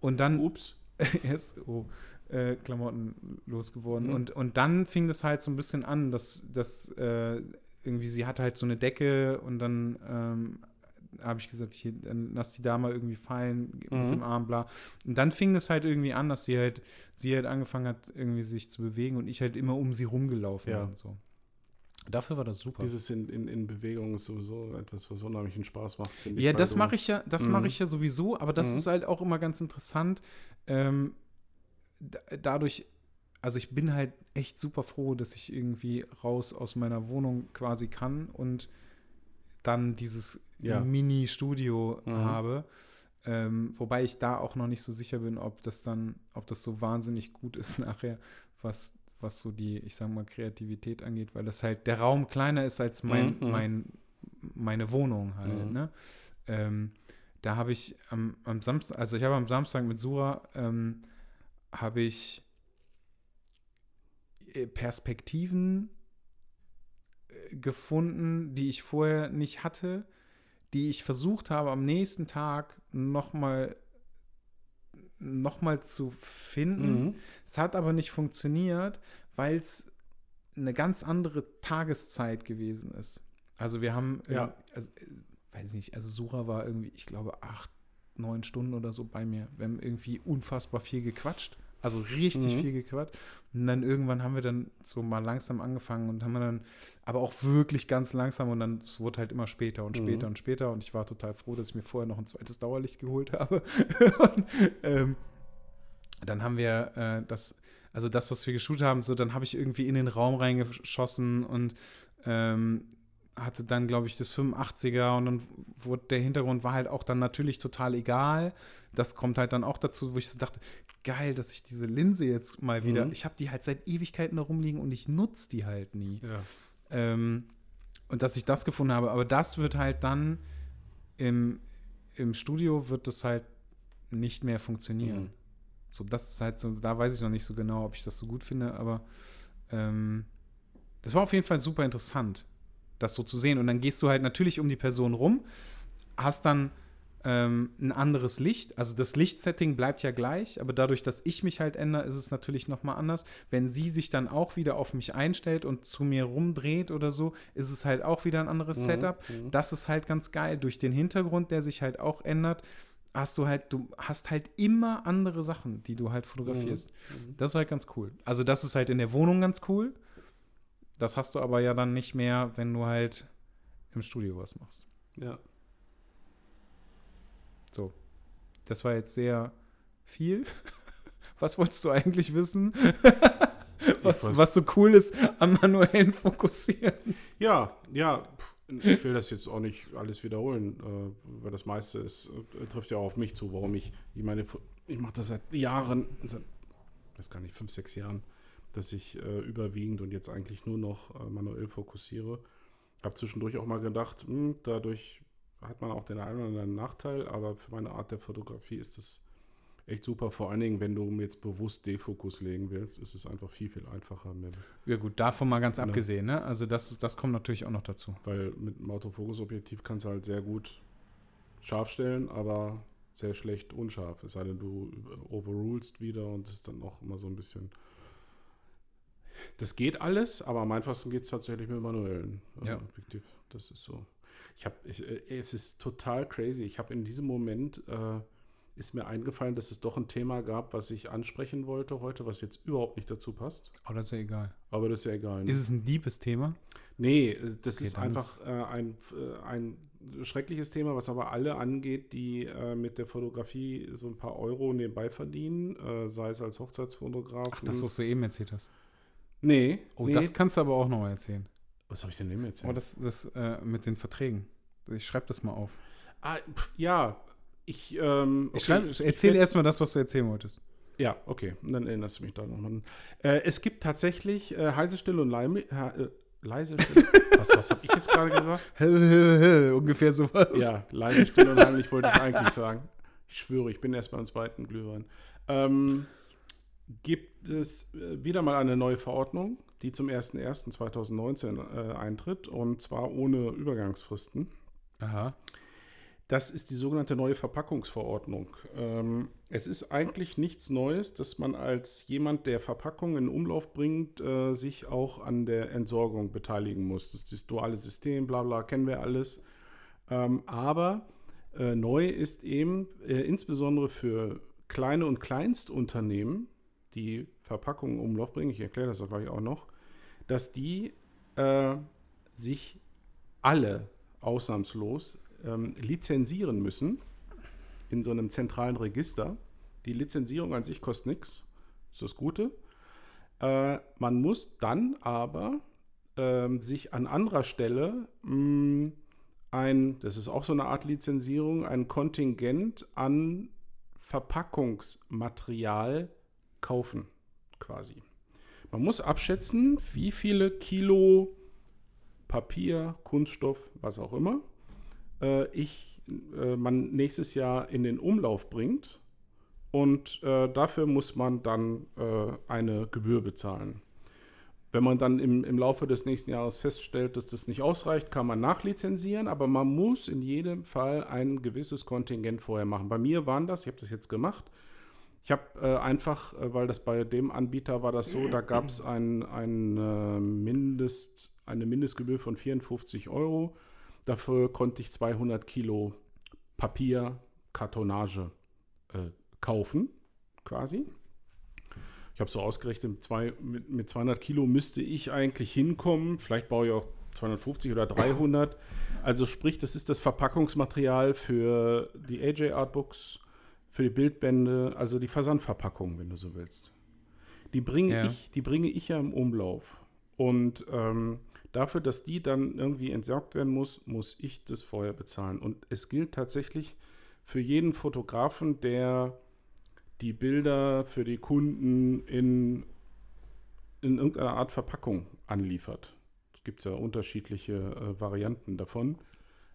und dann Ups. *laughs* ist oh, äh, Klamotten losgeworden. Mhm. Und, und dann fing das halt so ein bisschen an, dass, dass äh, irgendwie sie hatte halt so eine Decke und dann ähm, habe ich gesagt, hier, dann lass die da mal irgendwie fallen mit Mhm. dem Arm, bla. Und dann fing das halt irgendwie an, dass sie halt, sie halt angefangen hat, irgendwie sich zu bewegen und ich halt immer um sie rumgelaufen Ja. bin. So. Dafür war das super. Dieses in, in, in Bewegung ist sowieso etwas, was unheimlichen Spaß macht. Ja, das mache ich ja, das Mhm. mache ich ja sowieso, aber das Mhm. ist halt auch immer ganz interessant. Ähm, da, dadurch, also ich bin halt echt super froh, dass ich irgendwie raus aus meiner Wohnung quasi kann und dann dieses Ja. Mini-Studio Mhm. habe. Ähm, wobei ich da auch noch nicht so sicher bin, ob das dann, ob das so wahnsinnig gut ist *laughs* nachher, was, was so die, ich sag mal, Kreativität angeht, weil das halt der Raum kleiner ist als mein, Mhm. mein, meine Wohnung halt, Mhm. ne? Ähm, da habe ich am, am Samstag, also ich habe am Samstag mit Sura, ähm, habe ich äh, Perspektiven äh, gefunden, die ich vorher nicht hatte, die ich versucht habe, am nächsten Tag nochmal noch mal zu finden. Mhm. Es hat aber nicht funktioniert, weil es eine ganz andere Tageszeit gewesen ist. Also wir haben, Ja. also, äh, weiß nicht, also Sura war irgendwie, ich glaube, acht, neun Stunden oder so bei mir. Wir haben irgendwie unfassbar viel gequatscht. Also richtig Mhm. viel gequatscht. Und dann irgendwann haben wir dann so mal langsam angefangen und haben wir dann, aber auch wirklich ganz langsam und dann, es wurde halt immer später und später Mhm. und später und ich war total froh, dass ich mir vorher noch ein zweites Dauerlicht geholt habe. *laughs* und, ähm, dann haben wir äh, das, also das, was wir geshootet haben, so dann habe ich irgendwie in den Raum reingeschossen und ähm, hatte dann, glaube ich, das 85er und dann wurde der Hintergrund war halt auch dann natürlich total egal. Das kommt halt dann auch dazu, wo ich so dachte, geil, dass ich diese Linse jetzt mal wieder, Mhm. ich habe die halt seit Ewigkeiten da rumliegen und ich nutze die halt nie. Ja. Ähm, und dass ich das gefunden habe. Aber das wird halt dann im, im Studio wird das halt nicht mehr funktionieren. Mhm. So, das ist halt so, da weiß ich noch nicht so genau, ob ich das so gut finde, aber ähm, das war auf jeden Fall super interessant, das so zu sehen. Und dann gehst du halt natürlich um die Person rum, hast dann ähm, ein anderes Licht. Also das Lichtsetting bleibt ja gleich, aber dadurch, dass ich mich halt ändere, ist es natürlich nochmal anders. Wenn sie sich dann auch wieder auf mich einstellt und zu mir rumdreht oder so, ist es halt auch wieder ein anderes Mhm, Setup. mhm. Das ist halt ganz geil. Durch den Hintergrund, der sich halt auch ändert, hast du halt, du hast halt immer andere Sachen, die du halt fotografierst. Mhm. Das ist halt ganz cool. Also das ist halt in der Wohnung ganz cool. Das hast du aber ja dann nicht mehr, wenn du halt im Studio was machst. Ja. So. Das war jetzt sehr viel. *laughs* Was wolltest du eigentlich wissen? was, was so cool ist am manuellen Fokussieren. Ja, ja. Ich will das jetzt auch nicht alles wiederholen, äh, weil das meiste ist, äh, trifft ja auch auf mich zu, warum ich, ich meine, ich mache das seit Jahren, seit, weiß gar nicht, fünf, sechs Jahren, dass ich äh, überwiegend und jetzt eigentlich nur noch äh, manuell fokussiere. Habe zwischendurch auch mal gedacht, hm, dadurch hat man auch den einen oder anderen Nachteil, aber für meine Art der Fotografie ist es echt super. Vor allen Dingen, wenn du jetzt bewusst Defokus legen willst, ist es einfach viel, viel einfacher. Ja gut, davon mal ganz Genau. abgesehen, ne? Also das, das kommt natürlich auch noch dazu. Weil mit dem Autofokusobjektiv kannst du halt sehr gut scharf stellen, aber sehr schlecht unscharf. Es sei denn, du overrulst wieder und das ist dann auch immer so ein bisschen. Das geht alles, aber am einfachsten geht es tatsächlich mit manuellen äh, Ja. Objektiv. Das ist so. Ich habe, äh, es ist total crazy. Ich habe in diesem Moment äh, ist mir eingefallen, dass es doch ein Thema gab, was ich ansprechen wollte heute, was jetzt überhaupt nicht dazu passt. Aber das ist ja egal. Aber das ist ja egal. ne? Ist es ein liebes Thema? Nee, äh, das Okay, ist einfach äh, ein, äh, ein schreckliches Thema, was aber alle angeht, die äh, mit der Fotografie so ein paar Euro nebenbei verdienen, äh, sei es als Hochzeitsfotograf. Ach, das, was du eben erzählt hast. Nee. Oh, nee. das kannst du aber auch noch mal erzählen. was habe ich denn eben erzählt? Oh, das, das äh, mit den Verträgen. Ich schreibe das mal auf. ah, pf, ja, ich, ähm, Ich okay, schreib, ich- ich erzähl werd- erst mal das, was du erzählen wolltest. Ja, okay, dann erinnerst du mich da nochmal. Äh, es gibt tatsächlich äh, heiße Stille und Leime, äh, leise Stille. *laughs* was was habe ich jetzt gerade gesagt? *laughs* Ungefähr sowas. Ja, leise Stille und heimlich wollte ich eigentlich sagen. Ich schwöre, ich bin erst beim zweiten Glühwein. Ähm, gibt es äh, wieder mal eine neue Verordnung, die zum 01.01.2019 äh, eintritt und zwar ohne Übergangsfristen. Aha. Das ist die sogenannte neue Verpackungsverordnung. Ähm, es ist eigentlich nichts Neues, dass man als jemand, der Verpackungen in Umlauf bringt, äh, sich auch an der Entsorgung beteiligen muss. Das, das duale System, bla bla, kennen wir alles. Ähm, aber äh, neu ist eben äh, insbesondere für kleine und Kleinstunternehmen, die Verpackungen in Umlauf bringen, ich erkläre das gleich auch noch, dass die äh, sich alle ausnahmslos ähm, lizenzieren müssen in so einem zentralen Register. Die Lizenzierung an sich kostet nichts, ist das Gute. Äh, man muss dann aber ähm, sich an anderer Stelle mh, ein, das ist auch so eine Art Lizenzierung, ein Kontingent an Verpackungsmaterial kaufen, quasi. Man muss abschätzen, wie viele Kilo Papier, Kunststoff, was auch immer, äh, ich, äh, man nächstes Jahr in den Umlauf bringt. Und äh, dafür muss man dann äh, eine Gebühr bezahlen. Wenn man dann im, im Laufe des nächsten Jahres feststellt, dass das nicht ausreicht, kann man nachlizenzieren, aber man muss in jedem Fall ein gewisses Kontingent vorher machen. Bei mir waren das, ich habe das jetzt gemacht, ich habe äh, einfach, äh, weil das bei dem Anbieter war das so, da gab es ein, ein, äh, Mindest, eine Mindestgebühr von 54 Euro. Dafür konnte ich 200 Kilo Papier, Kartonage äh, kaufen, quasi. Ich habe so ausgerechnet, mit, zwei, mit, mit 200 Kilo müsste ich eigentlich hinkommen. Vielleicht baue ich auch 250 oder 300. Also sprich, das ist das Verpackungsmaterial für die AJ Artbooks, für die Bildbände, also die Versandverpackung, wenn du so willst. Die bringe, Ja. ich, die bringe ich ja im Umlauf. Und ähm, dafür, dass die dann irgendwie entsorgt werden muss, muss ich das vorher bezahlen. Und es gilt tatsächlich für jeden Fotografen, der die Bilder für die Kunden in, in irgendeiner Art Verpackung anliefert. Es gibt ja unterschiedliche äh, Varianten davon.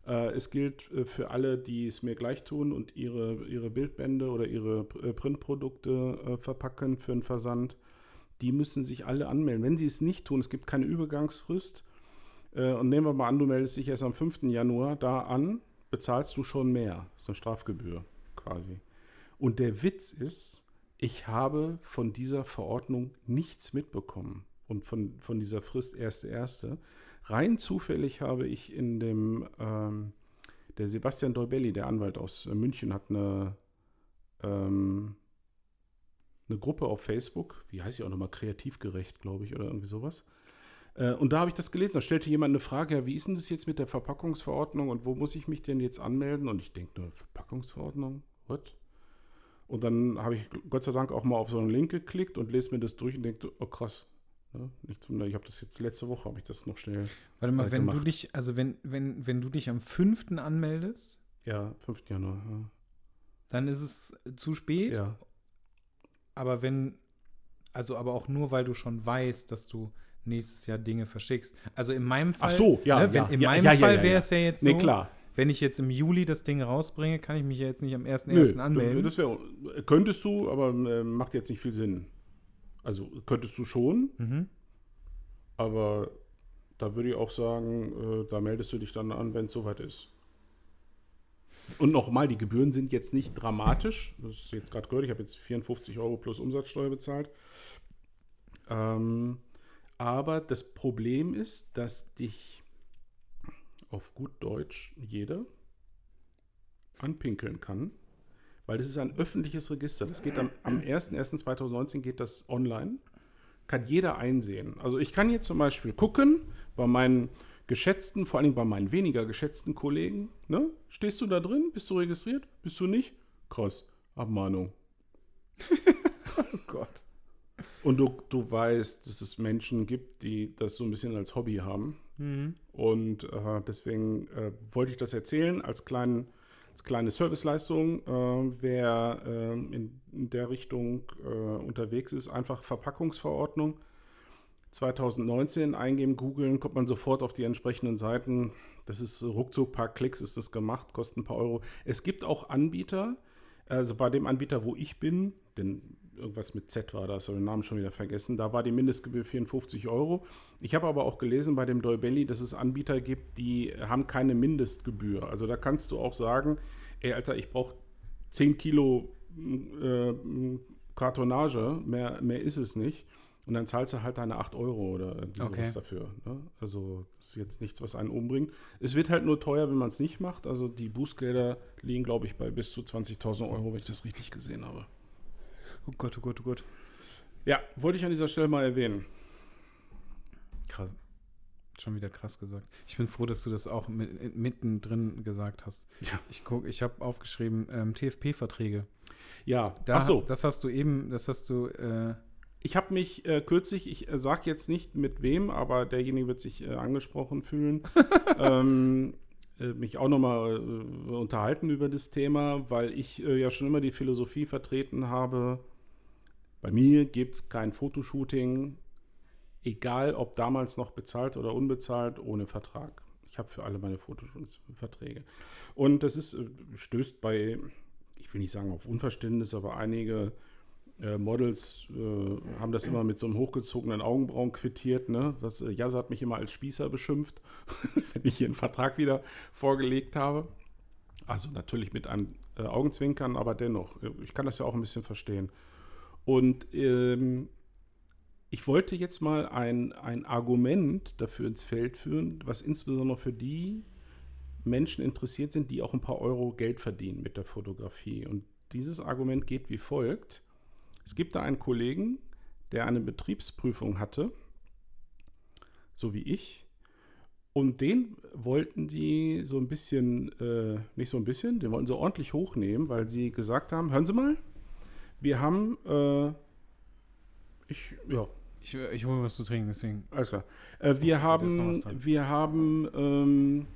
Äh, es gilt äh, für alle, die es mir gleich tun und ihre, ihre Bildbände oder ihre äh, Printprodukte verpacken für einen Versand. Die müssen sich alle anmelden. Wenn sie es nicht tun, es gibt keine Übergangsfrist. Und nehmen wir mal an, du meldest dich erst am 5. Januar da an, bezahlst du schon mehr. Das ist eine Strafgebühr quasi. Und der Witz ist, ich habe von dieser Verordnung nichts mitbekommen und von, von dieser Frist erste erste. Rein zufällig habe ich in dem, ähm, der Sebastian Deubelli, der Anwalt aus äh, München, hat eine, ähm, eine Gruppe auf Facebook, wie heißt sie auch nochmal, kreativgerecht, glaube ich, oder irgendwie sowas. Äh, und da habe ich das gelesen. Da stellte jemand eine Frage, ja, wie ist denn das jetzt mit der Verpackungsverordnung und wo muss ich mich denn jetzt anmelden? Und ich denke nur, Verpackungsverordnung? What? Und dann habe ich Gott sei Dank auch mal auf so einen Link geklickt und lese mir das durch und denke, oh krass. Ne? Nichts Wunder, ich habe das jetzt letzte Woche, habe ich das noch schnell. Warte mal, äh, wenn du gemacht. dich, also wenn, wenn, wenn du dich am 5. anmeldest, Ja, 5. Januar. dann ist es zu spät. Ja. ja. Aber wenn, also aber auch nur, weil du schon weißt, dass du nächstes Jahr Dinge verschickst. Also in meinem Fall, Ach so, ja, ne, wenn, ja, in ja, meinem ja, ja, Fall ja, wäre ja. es ja jetzt so, Nee, klar. wenn ich jetzt im Juli das Ding rausbringe, kann ich mich ja jetzt nicht am 1.1. Nö, anmelden. Das wär, könntest du, aber äh, macht jetzt nicht viel Sinn. Also könntest du schon, Mhm. aber da würde ich auch sagen, äh, da meldest du dich dann an, wenn es soweit ist. Und nochmal, die Gebühren sind jetzt nicht dramatisch. Das ist jetzt gerade gehört, ich habe jetzt 54 Euro plus Umsatzsteuer bezahlt. Ähm, aber das Problem ist, dass dich auf gut Deutsch jeder anpinkeln kann, weil das ist ein öffentliches Register. Das geht am, am 01.01.2019 geht das online. Kann jeder einsehen. Also ich kann jetzt zum Beispiel gucken bei meinen geschätzten, vor allem bei meinen weniger geschätzten Kollegen. Ne? Stehst du da drin? Bist du registriert? Bist du nicht? Krass. Abmahnung. *laughs* Oh Gott. Und du, du weißt, dass es Menschen gibt, die das so ein bisschen als Hobby haben. Mhm. Und äh, deswegen äh, wollte ich das erzählen als kleinen Als kleine Serviceleistung, äh, wer äh, in, in, der Richtung äh, unterwegs ist, einfach Verpackungsverordnung 2019 eingeben, googeln, kommt man sofort auf die entsprechenden Seiten. Das ist ruckzuck, paar Klicks ist das gemacht, kostet ein paar Euro. Es gibt auch Anbieter, also bei dem Anbieter, wo ich bin, denn irgendwas mit Z war das, habe den Namen schon wieder vergessen, da war die Mindestgebühr 54 Euro. Ich habe aber auch gelesen bei dem Doibelli, dass es Anbieter gibt, die haben keine Mindestgebühr. Also da kannst du auch sagen, ey Alter, ich brauche 10 Kilo äh, Kartonage, mehr, mehr ist es nicht. Und dann zahlst du halt deine 8 Euro oder okay. sowas dafür. Ne? Also das ist jetzt nichts, was einen umbringt. Es wird halt nur teuer, wenn man es nicht macht. Also die Bußgelder liegen, glaube ich, bei bis zu 20.000 Euro, wenn ich das richtig gesehen habe. Oh Gott, oh Gott, oh Gott. Ja, wollte ich an dieser Stelle mal erwähnen. Krass. Schon wieder krass gesagt. Ich bin froh, dass du das auch mit, mittendrin gesagt hast. Ja. Ich guck, ich habe aufgeschrieben ähm, TFP-Verträge. Ja, da, ach so. Das hast du eben, das hast du. Äh, ich habe mich äh, kürzlich, ich äh, sage jetzt nicht mit wem, aber derjenige wird sich äh, angesprochen fühlen, *laughs* ähm, äh, mich auch nochmal äh, unterhalten über das Thema, weil ich äh, ja schon immer die Philosophie vertreten habe, bei mir gibt es kein Fotoshooting, egal ob damals noch bezahlt oder unbezahlt, ohne Vertrag. Ich habe für alle meine Fotoshootings Verträge. Und das ist, stößt bei, ich will nicht sagen auf Unverständnis, aber einige äh, Models äh, haben das immer mit so einem hochgezogenen Augenbrauen quittiert. Ne? Das, äh, Jasa hat mich immer als Spießer beschimpft, *laughs* wenn ich hier einen Vertrag wieder vorgelegt habe. Also natürlich mit einem äh, Augenzwinkern, aber dennoch, äh, ich kann das ja auch ein bisschen verstehen. Und ähm, ich wollte jetzt mal ein, ein Argument dafür ins Feld führen, was insbesondere für die Menschen interessiert sind, die auch ein paar Euro Geld verdienen mit der Fotografie. Und dieses Argument geht wie folgt. Es gibt da einen Kollegen, der eine Betriebsprüfung hatte, so wie ich. Und den wollten die so ein bisschen, äh, nicht so ein bisschen, den wollten sie ordentlich hochnehmen, weil sie gesagt haben, hören Sie mal, wir haben, äh, ich, ja. Ich, ich hole was zu trinken, deswegen. Alles klar. Äh, wir, haben, wir haben, ähm,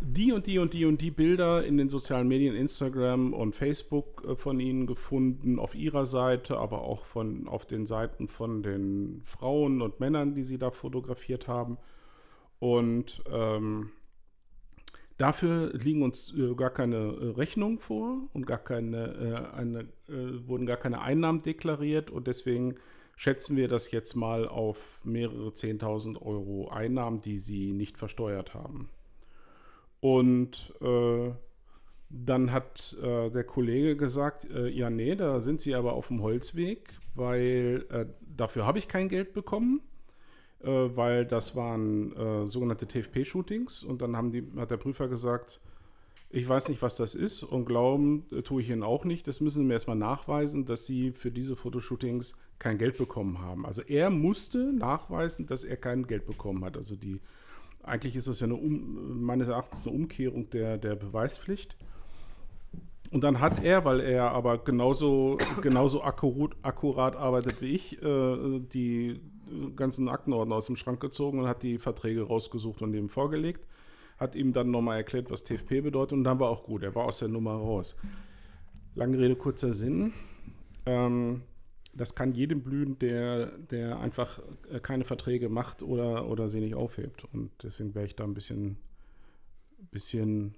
die und die und die und die Bilder in den sozialen Medien, Instagram und Facebook äh, von Ihnen gefunden, auf Ihrer Seite, aber auch von, auf den Seiten von den Frauen und Männern, die Sie da fotografiert haben. Und ähm, dafür liegen uns äh, gar keine äh, Rechnungen vor und gar keine, äh, eine, äh, wurden gar keine Einnahmen deklariert und deswegen schätzen wir das jetzt mal auf mehrere 10.000 Euro Einnahmen, die Sie nicht versteuert haben. Und äh, dann hat äh, der Kollege gesagt, ja, nee, da sind Sie aber auf dem Holzweg, weil dafür habe ich kein Geld bekommen, äh, weil das waren äh, sogenannte TFP-Shootings. Und dann haben die, hat der Prüfer gesagt, ich weiß nicht, was das ist und glauben tue ich Ihnen auch nicht. Das müssen Sie mir erstmal nachweisen, dass Sie für diese Fotoshootings kein Geld bekommen haben. Also er musste nachweisen, dass er kein Geld bekommen hat. Also die eigentlich ist das ja eine um, meines Erachtens eine Umkehrung der, der Beweispflicht. Und dann hat er, weil er aber genauso, genauso akkurat, akkurat arbeitet wie ich, äh, die ganzen Aktenordner aus dem Schrank gezogen und hat die Verträge rausgesucht und ihm vorgelegt. Hat ihm dann nochmal erklärt, was TFP bedeutet und dann war auch gut. Er war aus der Nummer raus. Lange Rede, kurzer Sinn. Ähm, das kann jedem blühen, der, der einfach äh, keine Verträge macht oder, oder sie nicht aufhebt. Und deswegen wäre ich da ein bisschen, bisschen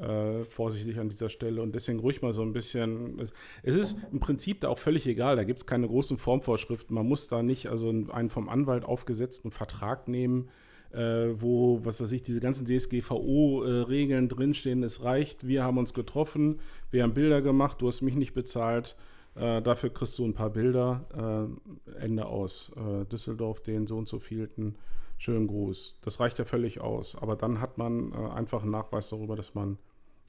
äh, vorsichtig an dieser Stelle und deswegen ruhig mal so ein bisschen. Es, es ist im Prinzip da auch völlig egal, da gibt es keine großen Formvorschriften. Man muss da nicht also einen vom Anwalt aufgesetzten Vertrag nehmen, äh, wo, was weiß ich, diese ganzen DSGVO-Regeln drinstehen. Es reicht, wir haben uns getroffen, wir haben Bilder gemacht, du hast mich nicht bezahlt. Äh, dafür kriegst du ein paar Bilder. Äh, Ende aus. Äh, Düsseldorf, den so und so vielten. Schönen Gruß. Das reicht ja völlig aus. Aber dann hat man äh, einfach einen Nachweis darüber, dass man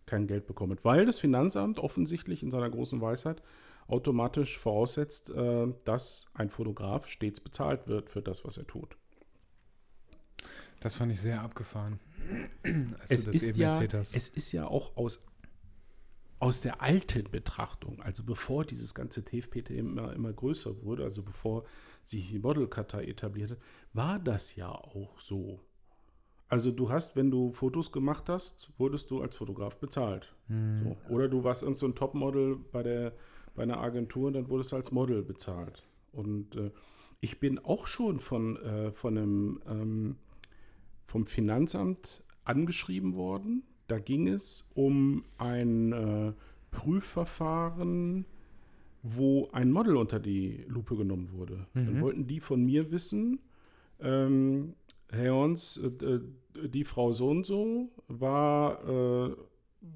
kein Geld bekommt. Weil das Finanzamt offensichtlich in seiner großen Weisheit automatisch voraussetzt, äh, dass ein Fotograf stets bezahlt wird für das, was er tut. Das fand ich sehr abgefahren, *clears throat* als es du das eben ja, erzählt hast. Es ist ja auch aus aus der alten Betrachtung, also bevor dieses ganze TFPT immer, immer größer wurde, also bevor sich die Modelkartei etablierte, war das ja auch so. Also du hast, wenn du Fotos gemacht hast, wurdest du als Fotograf bezahlt. Hm. So. Oder du warst irgend so ein Topmodel bei, der, bei einer Agentur und dann wurdest du als Model bezahlt. Und äh, ich bin auch schon von, äh, von einem, ähm, vom Finanzamt angeschrieben worden. Da ging es um ein äh, Prüfverfahren, wo ein Model unter die Lupe genommen wurde. Dann Mhm. wollten die von mir wissen, ähm, Herr Ons, äh, die Frau so und so war äh,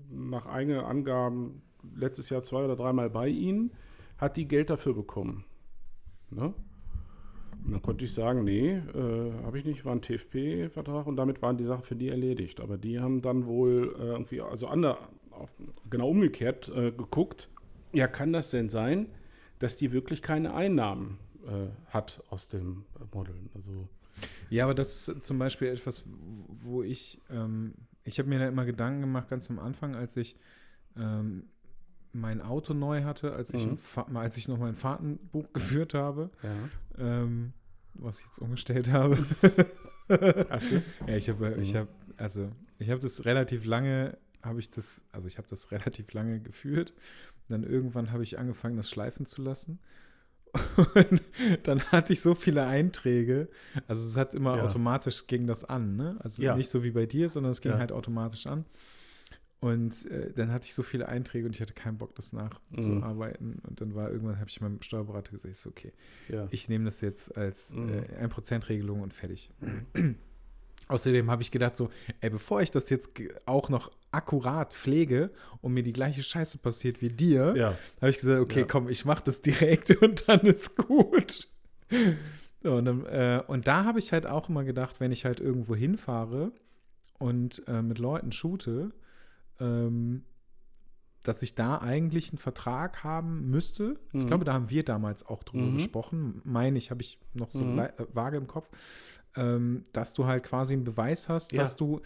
nach eigenen Angaben letztes Jahr zwei oder dreimal bei Ihnen, hat die Geld dafür bekommen. Ne? Und dann konnte ich sagen, nee, äh, habe ich nicht, war ein TFP-Vertrag und damit waren die Sachen für die erledigt. Aber die haben dann wohl äh, irgendwie, also ander, auf, genau umgekehrt äh, geguckt, ja, kann das denn sein, dass die wirklich keine Einnahmen äh, hat aus dem Modeln? Also, Ja, aber das ist zum Beispiel etwas, wo ich, ähm, ich habe mir da immer Gedanken gemacht, ganz am Anfang, als ich ähm, mein Auto neu hatte, als ich, Mhm. als ich noch mein Fahrtenbuch geführt habe, ja. ähm, was ich jetzt umgestellt habe. So. *laughs* Ja, ich habe, ich Mhm. habe, also ich habe das relativ lange, habe ich das, also ich habe das *laughs* relativ lange geführt. Dann irgendwann habe ich angefangen, das schleifen zu lassen. Und *laughs* dann hatte ich so viele Einträge. Also es hat immer Ja. automatisch ging das an, ne? Also Ja. nicht so wie bei dir, sondern es ging Ja. halt automatisch an. Und äh, dann hatte ich so viele Einträge und ich hatte keinen Bock, das Mhm. nachzuarbeiten. Und dann war irgendwann, habe ich meinem Steuerberater gesagt, ich so, okay, ich nehme das jetzt als Mhm. äh, 1%-Regelung und fertig. *clears throat* Außerdem habe ich gedacht, so, ey, bevor ich das jetzt auch noch akkurat pflege und mir die gleiche Scheiße passiert wie dir, ja. habe ich gesagt, okay, Ja. komm, ich mache das direkt *laughs* und dann ist gut. So, und, dann, äh, und da habe ich halt auch immer gedacht, wenn ich halt irgendwo hinfahre und äh, mit Leuten shoote, ähm, dass ich da eigentlich einen Vertrag haben müsste. Ich Mhm. glaube, da haben wir damals auch drüber Mhm. gesprochen. Meine ich, habe ich noch so Mhm. lei- äh, vage im Kopf, ähm, dass du halt quasi einen Beweis hast, Ja. dass du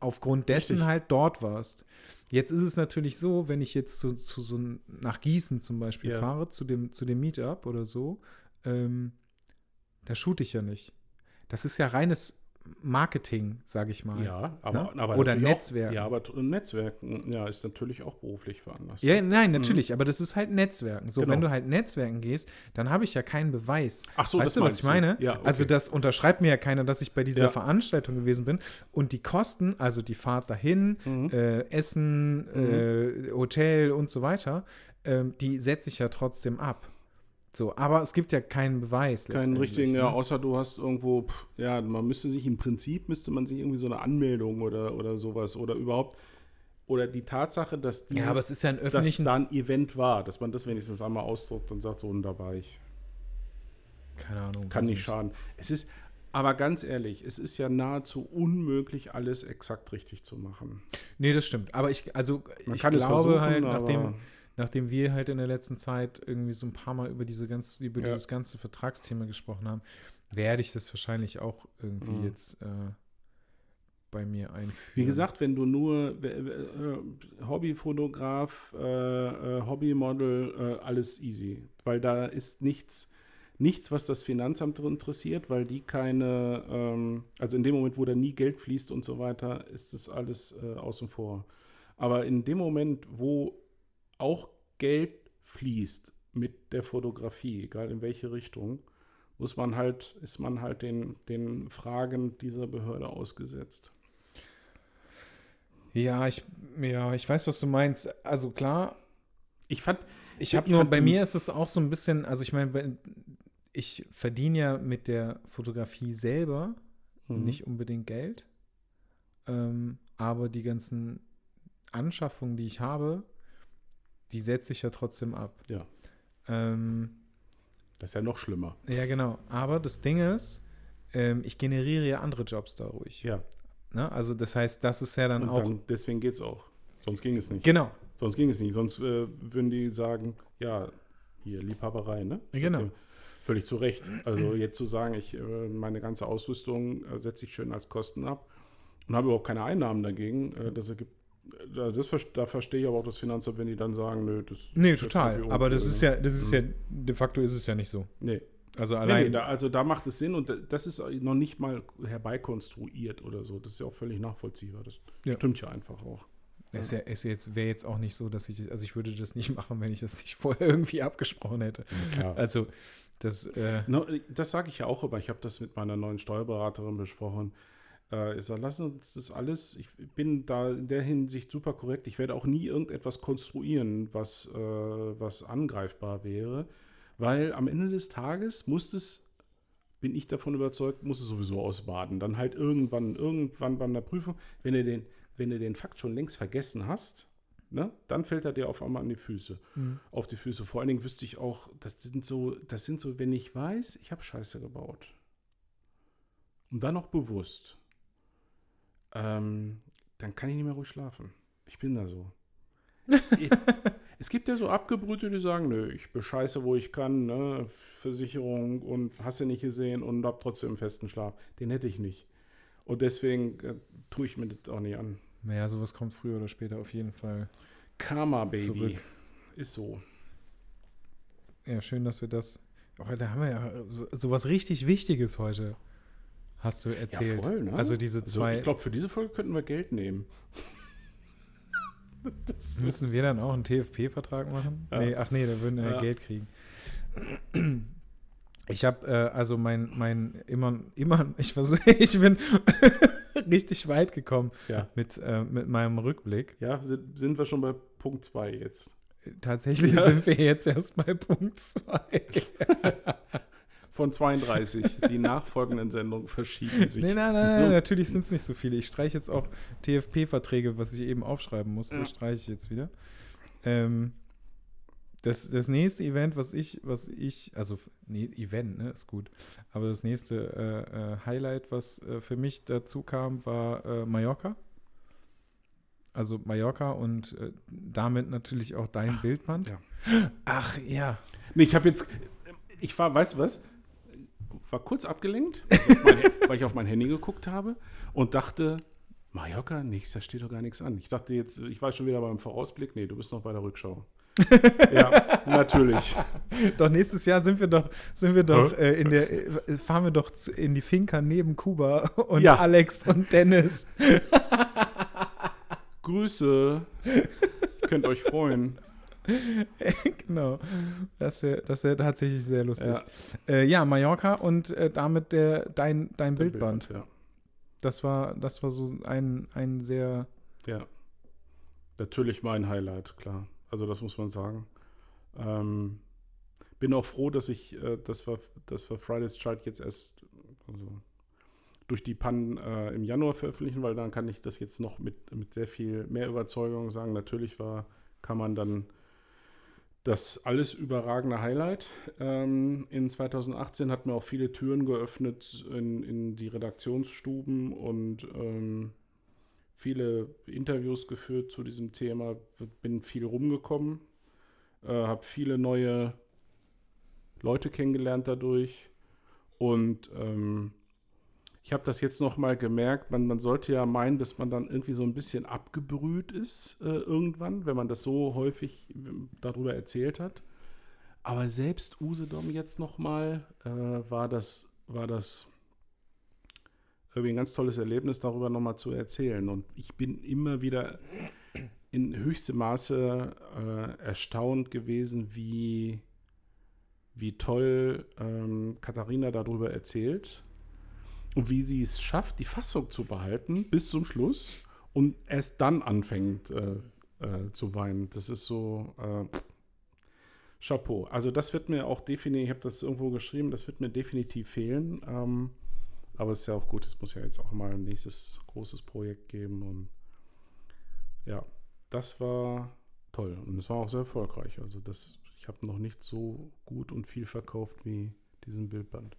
aufgrund dessen Richtig. halt dort warst. Jetzt ist es natürlich so, wenn ich jetzt zu, zu so nach Gießen zum Beispiel Ja. fahre, zu dem, zu dem Meetup oder so, ähm, da shoote ich ja nicht. Das ist ja reines Marketing, sage ich mal. Ja, aber, Ne? aber Oder. Auch, ja, aber Netzwerken, ja, ist natürlich auch beruflich veranlasst. Ja, nein, natürlich, aber das ist halt Netzwerken. So, Mhm. Genau. wenn du halt Netzwerken gehst, dann habe ich ja keinen Beweis. Ach so, weißt das du, was ich meine? Ja, okay. Also das unterschreibt mir ja keiner, dass ich bei dieser Ja. Veranstaltung gewesen bin. Und die Kosten, also die Fahrt dahin, Mhm. äh, Essen, äh, Hotel und so weiter, ähm, die setze ich ja trotzdem ab. So, aber es gibt ja keinen Beweis. Keinen richtigen, ja, ne? außer du hast irgendwo, pff, ja, man müsste sich im Prinzip, müsste man sich irgendwie so eine Anmeldung oder, oder sowas oder überhaupt, oder die Tatsache, dass dieses, Ja, aber es ist ja ein dass öffentlichen. da ein Event war, dass man das wenigstens einmal ausdruckt und sagt, so, und da war ich. Keine Ahnung. Kann nicht schaden. Es ist, aber ganz ehrlich, es ist ja nahezu unmöglich, alles exakt richtig zu machen. Nee, das stimmt. Aber ich, also Man ich glaube halt, nachdem, nachdem wir halt in der letzten Zeit irgendwie so ein paar Mal über diese ganz, über Ja. dieses ganze Vertragsthema gesprochen haben, werde ich das wahrscheinlich auch irgendwie Mhm. jetzt äh, bei mir einführen. Wie gesagt, wenn du nur äh, äh, Hobbyfotograf, äh, äh, Hobbymodel, äh, alles easy. Weil da ist nichts, nichts, was das Finanzamt interessiert, weil die keine, ähm, also in dem Moment, wo da nie Geld fließt und so weiter, ist das alles äh, außen vor. Aber in dem Moment, wo auch Geld fließt mit der Fotografie, egal in welche Richtung, muss man halt, ist man halt den, den Fragen dieser Behörde ausgesetzt. Ja, ich, ja, ich weiß, was du meinst. Also klar, Ich fand, ich habe nur, bei mir ist es auch so ein bisschen, also ich meine, ich verdiene ja mit der Fotografie selber Mhm. nicht unbedingt Geld, ähm, aber die ganzen Anschaffungen, die ich habe, die setze ich ja trotzdem ab. Ja. Ähm, Das ist ja noch schlimmer. ja, genau. Aber das Ding ist, ähm, ich generiere ja andere Jobs dadurch. Ja. Ne? Also das heißt, das ist ja dann Und auch. dann, deswegen geht es auch. Sonst ging es nicht. genau. Sonst ging es nicht. Sonst äh, würden die sagen, ja, hier Liebhaberei, ne? Das Genau. Völlig zu Recht. Also jetzt zu sagen, ich äh, meine ganze Ausrüstung äh, setze ich schön als Kosten ab und habe überhaupt keine Einnahmen dagegen, äh, das ergibt. Das, da verstehe ich aber auch das Finanzamt, wenn die dann sagen, nö, das Nee, total. irgendwie Aber das uncool, ist ne? ja, das ist ja, de facto ist es ja nicht so. Nee. Also Nee, allein. nee, da, also da macht es Sinn und da- das ist noch nicht mal herbeikonstruiert oder so. Das ist ja auch völlig nachvollziehbar. Das Ja. stimmt ja einfach auch. ist ja, ist jetzt, wäre jetzt auch nicht so, dass ich, also ich würde das nicht *laughs* machen, wenn ich das nicht vorher irgendwie abgesprochen hätte. Klar. Also, das, äh, No, das sage ich ja auch immer. Ich habe das mit meiner neuen Steuerberaterin besprochen. Äh, ich sage, lass uns das alles. Ich bin da in der Hinsicht super korrekt. Ich werde auch nie irgendetwas konstruieren, was, äh, was angreifbar wäre, weil am Ende des Tages muss es, bin ich davon überzeugt, muss es sowieso ausbaden. Dann halt irgendwann, irgendwann bei einer Prüfung, wenn du den, wenn du den Fakt schon längst vergessen hast, ne, dann fällt er dir auf einmal an die Füße auf die Füße. Vor allen Dingen wüsste ich auch, das sind so, das sind so, wenn ich weiß, ich habe Scheiße gebaut. Und dann noch bewusst, ähm, dann kann ich nicht mehr ruhig schlafen. Ich bin da so. Ich- *laughs* es gibt ja so Abgebrühte, die sagen, nö, ich bescheiße, wo ich kann, ne? Versicherung und hast du nicht gesehen und hab trotzdem einen festen Schlaf. Den hätte ich nicht. Und deswegen äh, tue ich mir das auch nicht an. naja, sowas kommt früher oder später auf jeden Fall. Karma, Baby. Zurück. Ist so. Ja, schön, dass wir das. Oh, da haben wir ja so, so was richtig Wichtiges heute. Hast du erzählt. Ja, voll, ne? Also diese Also, zwei. ich glaube, für diese Folge könnten wir Geld nehmen. *laughs* das Müssen wir dann auch einen TFP-Vertrag machen? Ja. Nee, ach nee, da würden wir Ja. Geld kriegen. *clears throat* Ich habe äh, also mein, mein immer, immer, *laughs* ich versuche, ich bin *laughs* richtig weit gekommen ja. mit, äh, mit meinem Rückblick. ja, sind, sind wir schon bei Punkt 2 jetzt. Tatsächlich sind wir jetzt erst bei Punkt 2. Von 32. Die nachfolgenden Sendungen verschieben sich. Nee, nein, nein, nein, natürlich sind es nicht so viele. Ich streiche jetzt auch TFP-Verträge, was ich eben aufschreiben musste, Ja. streiche ich jetzt wieder. Ähm, das, das nächste Event, was ich, was ich, also nee, Event, ne, ist gut. Aber das nächste äh, äh, Highlight, was äh, für mich dazu kam, war äh, Mallorca. Also Mallorca und äh, damit natürlich auch dein Bildband. ja. Ach ja. Nee, ich habe jetzt, ich war, weißt du was? War kurz abgelenkt, auf mein, *laughs* weil ich auf mein Handy geguckt habe und dachte, Mallorca, nichts, da steht doch gar nichts an. Ich dachte jetzt, ich war schon wieder beim Vorausblick. Nee, du bist noch bei der Rückschau. *laughs* ja, natürlich. Doch nächstes Jahr sind wir doch, sind wir doch äh, in der, äh, fahren wir doch zu, in die Finca neben Kuba *laughs* und Ja. Alex und Dennis. Grüße. Könnt euch freuen. *laughs* genau. Das wäre das wär tatsächlich sehr lustig. Ja. Äh, ja Mallorca und äh, damit der, dein, dein Bildband. Ja. Das war, das war so ein, ein sehr. Ja. Natürlich mein Highlight, klar. Also das muss man sagen. Ähm, bin auch froh, dass ich, äh, dass wir, dass wir Fridays Child jetzt erst also durch die Pannen äh, im Januar veröffentlichen, weil dann kann ich das jetzt noch mit, mit sehr viel mehr Überzeugung sagen. Natürlich war, kann man dann das alles überragende Highlight. Ähm, in 2018 hat mir auch viele Türen geöffnet in, in die Redaktionsstuben und ähm, viele Interviews geführt zu diesem Thema, bin viel rumgekommen, äh, habe viele neue Leute kennengelernt dadurch und ähm, ich habe das jetzt noch mal gemerkt, man, man sollte ja meinen, dass man dann irgendwie so ein bisschen abgebrüht ist äh, irgendwann, wenn man das so häufig ähm, darüber erzählt hat. Aber selbst Usedom jetzt noch mal äh, war das, war das irgendwie ein ganz tolles Erlebnis, darüber nochmal zu erzählen. Und ich bin immer wieder in höchstem Maße äh, erstaunt gewesen, wie, wie toll ähm, Katharina darüber erzählt und wie sie es schafft, die Fassung zu behalten bis zum Schluss und erst dann anfängt äh, äh, zu weinen. Das ist so äh, Chapeau. Also das wird mir auch definitiv, ich habe das irgendwo geschrieben, das wird mir definitiv fehlen. Ähm, aber es ist ja auch gut, es muss ja jetzt auch mal ein nächstes großes Projekt geben. Und ja, das war toll. Und es war auch sehr erfolgreich. Also das, ich habe noch nicht so gut und viel verkauft wie diesen Bildband.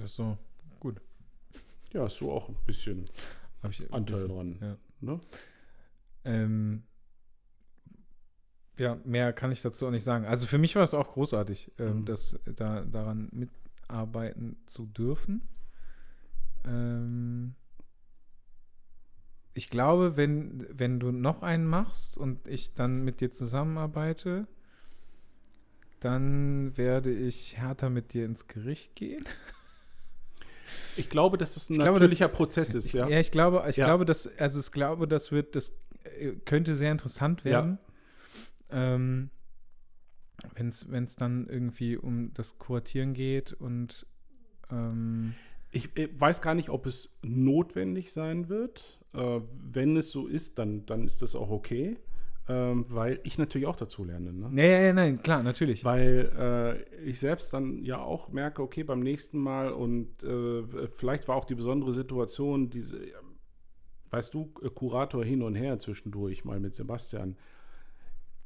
Das ist so gut. Ja, ist so auch ein bisschen ich ein Anteil bisschen, dran. Ja. Ne? Ähm, ja, mehr kann ich dazu auch nicht sagen. Also für mich war es auch großartig, ähm, Mhm. das da, daran mitarbeiten zu dürfen. Ähm, ich glaube, wenn, wenn du noch einen machst und ich dann mit dir zusammenarbeite, dann werde ich härter mit dir ins Gericht gehen. *laughs* Ich glaube, dass das ein Ich glaube, natürlicher Prozess ist, ja. Ja, ich glaube, ich Ja. glaube, dass, also ich glaube, das wird, das äh, könnte sehr interessant werden. Ähm, wenn es dann irgendwie um das Kuratieren geht und ähm, Ich äh, weiß gar nicht, ob es notwendig sein wird. Äh, wenn es so ist, dann, dann ist das auch okay. Ähm, weil ich natürlich auch dazu lerne. Ne? ja, ja, ja, nein, klar, natürlich. Weil äh, ich selbst dann ja auch merke, okay, beim nächsten Mal und äh, vielleicht war auch die besondere Situation, diese, weißt du, äh, Kurator hin und her zwischendurch mal mit Sebastian.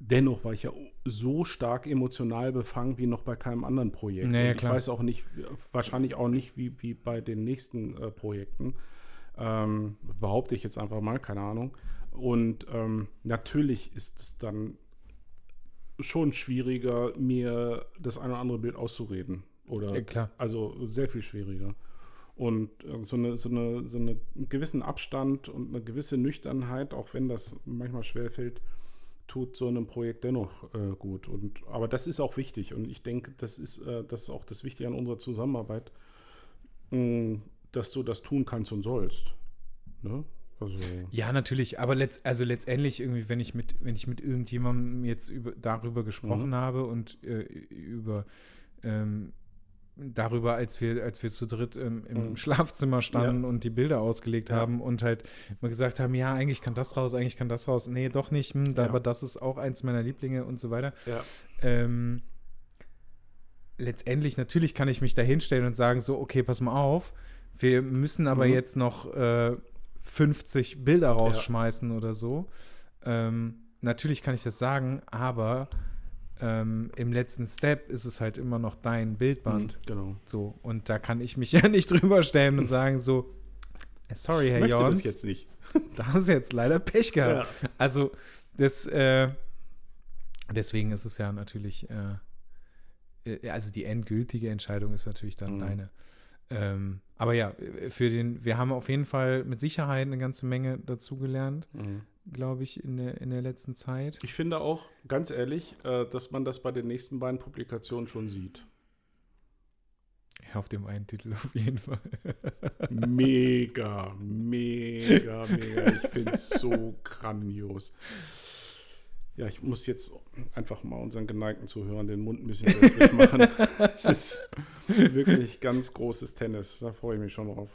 Dennoch war ich ja so stark emotional befangen wie noch bei keinem anderen Projekt. Ja, ja, Und ich weiß auch nicht, wahrscheinlich auch nicht wie, wie bei den nächsten äh, Projekten. Ähm, behaupte ich jetzt einfach mal, keine Ahnung. Und ähm, natürlich ist es dann schon schwieriger, mir das eine oder andere Bild auszureden. Oder Ja, also sehr viel schwieriger. Und äh, so, eine, so, eine, so einen gewissen Abstand und eine gewisse Nüchternheit, auch wenn das manchmal schwerfällt, tut so einem Projekt dennoch äh, gut. Und, aber das ist auch wichtig. Und ich denke, das ist, äh, das ist auch das Wichtige an unserer Zusammenarbeit, mh, dass du das tun kannst und sollst. Ne? Also, Ja, natürlich, aber letzt, also letztendlich irgendwie, wenn ich mit, wenn ich mit irgendjemandem jetzt über, darüber gesprochen Mhm. habe und äh, über ähm, darüber, als wir, als wir zu dritt ähm, im Mhm. Schlafzimmer standen und die Bilder ausgelegt Ja. haben und halt immer gesagt haben, ja, eigentlich kann das raus, eigentlich kann das raus, nee, doch nicht, hm, Ja. aber das ist auch eins meiner Lieblinge und so weiter. ja. Ähm, letztendlich, natürlich kann ich mich da hinstellen und sagen, so, okay, pass mal auf, wir müssen aber Mhm. jetzt noch äh, 50 Bilder rausschmeißen oder so. Ähm, natürlich kann ich das sagen, aber ähm, im letzten Step ist es halt immer noch dein Bildband. Mhm, Genau. So, und da kann ich mich *laughs* ja nicht drüber stellen und sagen, so, äh, sorry, Herr Jons, das jetzt nicht. *laughs* da hast du jetzt leider Pech gehabt. Also, das, äh, deswegen ist es ja natürlich, äh, äh, also die endgültige Entscheidung ist natürlich dann Mhm. deine. Ähm, aber ja, äh, für den, wir haben auf jeden Fall mit Sicherheit eine ganze Menge dazugelernt, Mhm. glaube ich, in der, in der letzten Zeit. Ich finde auch, ganz ehrlich, äh, dass man das bei den nächsten beiden Publikationen schon sieht. Ja, auf dem einen Titel auf jeden Fall. *laughs* Mega, mega, mega. Ich finde es so grandios. Ja, ich muss jetzt einfach mal unseren geneigten Zuhörern den Mund ein bisschen wässrig machen. *laughs* Es ist wirklich ganz großes Tennis. Da freue ich mich schon drauf.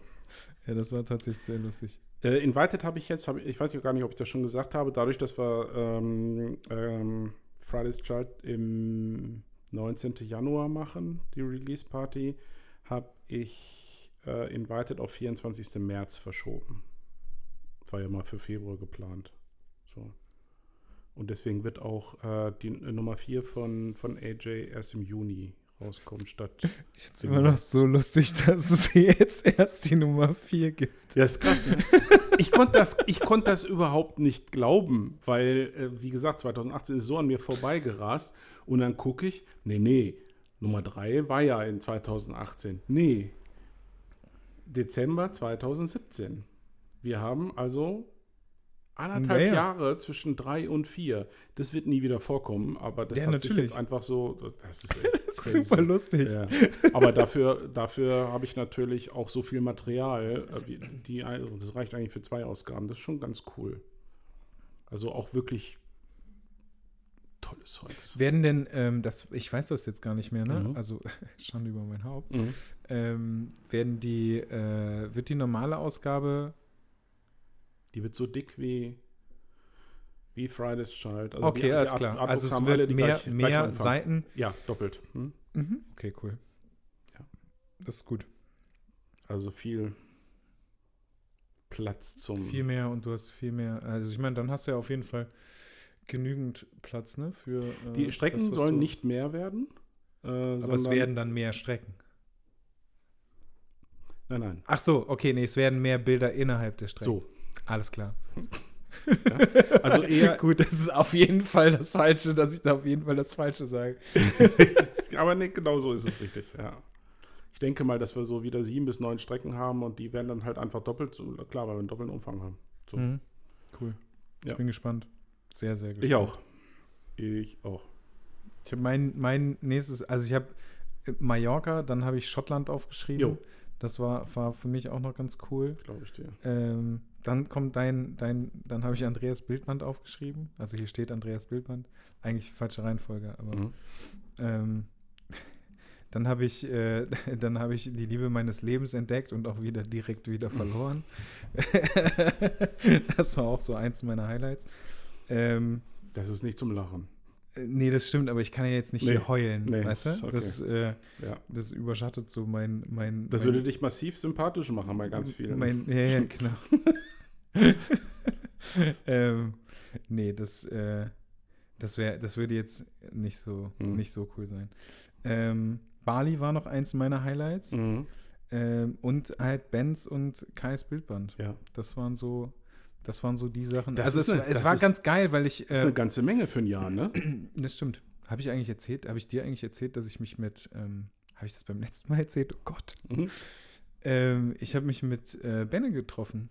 ja, das war tatsächlich sehr lustig. Äh, Invited habe ich jetzt, hab, ich weiß ja gar nicht, ob ich das schon gesagt habe, dadurch, dass wir ähm, ähm, Friday's Child im 19. Januar machen, die Release Party, habe ich äh, Invited auf 24. März verschoben. War ja mal für Februar geplant. Und deswegen wird auch äh, die Nummer 4 von, von AJ erst im Juni rauskommen, statt. *laughs* Ich finde es immer noch so lustig, *laughs* dass es jetzt erst die Nummer 4 gibt. Ja, ist krass. Ne? *laughs* Ich konnte das, ich konnte das überhaupt nicht glauben, weil, äh, wie gesagt, 2018 ist so an mir vorbeigerast und dann gucke ich, nee, nee, Nummer 3 war ja in 2018. Nee, Dezember 2017. Wir haben also anderthalb Ja, ja. Jahre zwischen 3 und 4. Das wird nie wieder vorkommen, aber das Ja, hat sich natürlich. jetzt einfach so, das ist *laughs* echt super lustig. Ja. Aber dafür, dafür habe ich natürlich auch so viel Material. äh, Die, also das reicht eigentlich für zwei Ausgaben. Das ist schon ganz cool. Also auch wirklich tolles Zeugs. Werden denn, ähm, das, ich weiß das jetzt gar nicht mehr, ne? Mhm. Also *laughs* Schande über mein Haupt. Mhm. Ähm, werden die, äh, wird die normale Ausgabe, Die wird so dick wie, wie Friday's Child. Also okay, die- alles klar. Artbooks Also es wird mehr, gleich- mehr Umfang. Seiten. Ja, doppelt. Hm? Mhm. Okay, cool. Ja. Das ist gut. Also viel Platz zum. Viel mehr und du hast viel mehr. Also ich meine, dann hast du ja auf jeden Fall genügend Platz, ne? Für äh, die Strecken das, sollen nicht mehr werden. Äh, Aber es werden dann mehr Strecken. Nein, nein. Ach so, okay, nee, es werden mehr Bilder innerhalb der Strecken. So. Alles klar. Also eher, *laughs* Gut, das ist auf jeden Fall das Falsche, dass ich da auf jeden Fall das Falsche sage. *laughs* Aber nee, genau so ist es richtig, ja. Ich denke mal, dass wir so wieder sieben bis neun Strecken haben und die werden dann halt einfach doppelt, so, klar, weil wir einen doppelten Umfang haben. So. Mhm. Cool. Ja. Ich bin gespannt. Sehr, sehr gespannt. Ich auch. Ich auch. Ich habe mein, mein nächstes, also ich habe Mallorca, dann habe ich Schottland aufgeschrieben. Jo. Das war, war für mich auch noch ganz cool. Glaube ich dir. Ähm, dann kommt dein, dein, dann habe ich Andreas Bildband aufgeschrieben. Also hier steht Andreas Bildband. Eigentlich falsche Reihenfolge, aber Mhm. ähm, *laughs* dann habe ich, äh, *laughs* dann habe ich die Liebe meines Lebens entdeckt und auch wieder direkt wieder *laughs* verloren. das war auch so eins meiner Highlights. Ähm, Das ist nicht zum Lachen. äh, nee, das stimmt, aber ich kann ja jetzt nicht Nee. hier heulen, Nee, weißt du? okay. Das, äh, Ja. das überschattet so mein, mein, Das mein, würde dich massiv sympathisch machen bei ganz vielen. Mein, ja, ja, genau. *laughs* ähm, nee, das, äh, das wäre, das würde jetzt nicht so, Mhm. nicht so cool sein. Ähm, Bali war noch eins meiner Highlights. Mhm. Ähm, und halt Benz und Kais Bildband. Ja. Das waren so, das waren so die Sachen. Das also es, eine- es war ist- ganz geil, weil ich, Das ist äh, eine ganze Menge für ein Jahr, ne? *clears throat* das stimmt. Habe ich eigentlich erzählt, habe ich dir eigentlich erzählt, dass ich mich mit, ähm, habe ich das beim letzten Mal erzählt? Oh Gott. Mhm. Ähm, ich habe mich mit äh, Benne getroffen.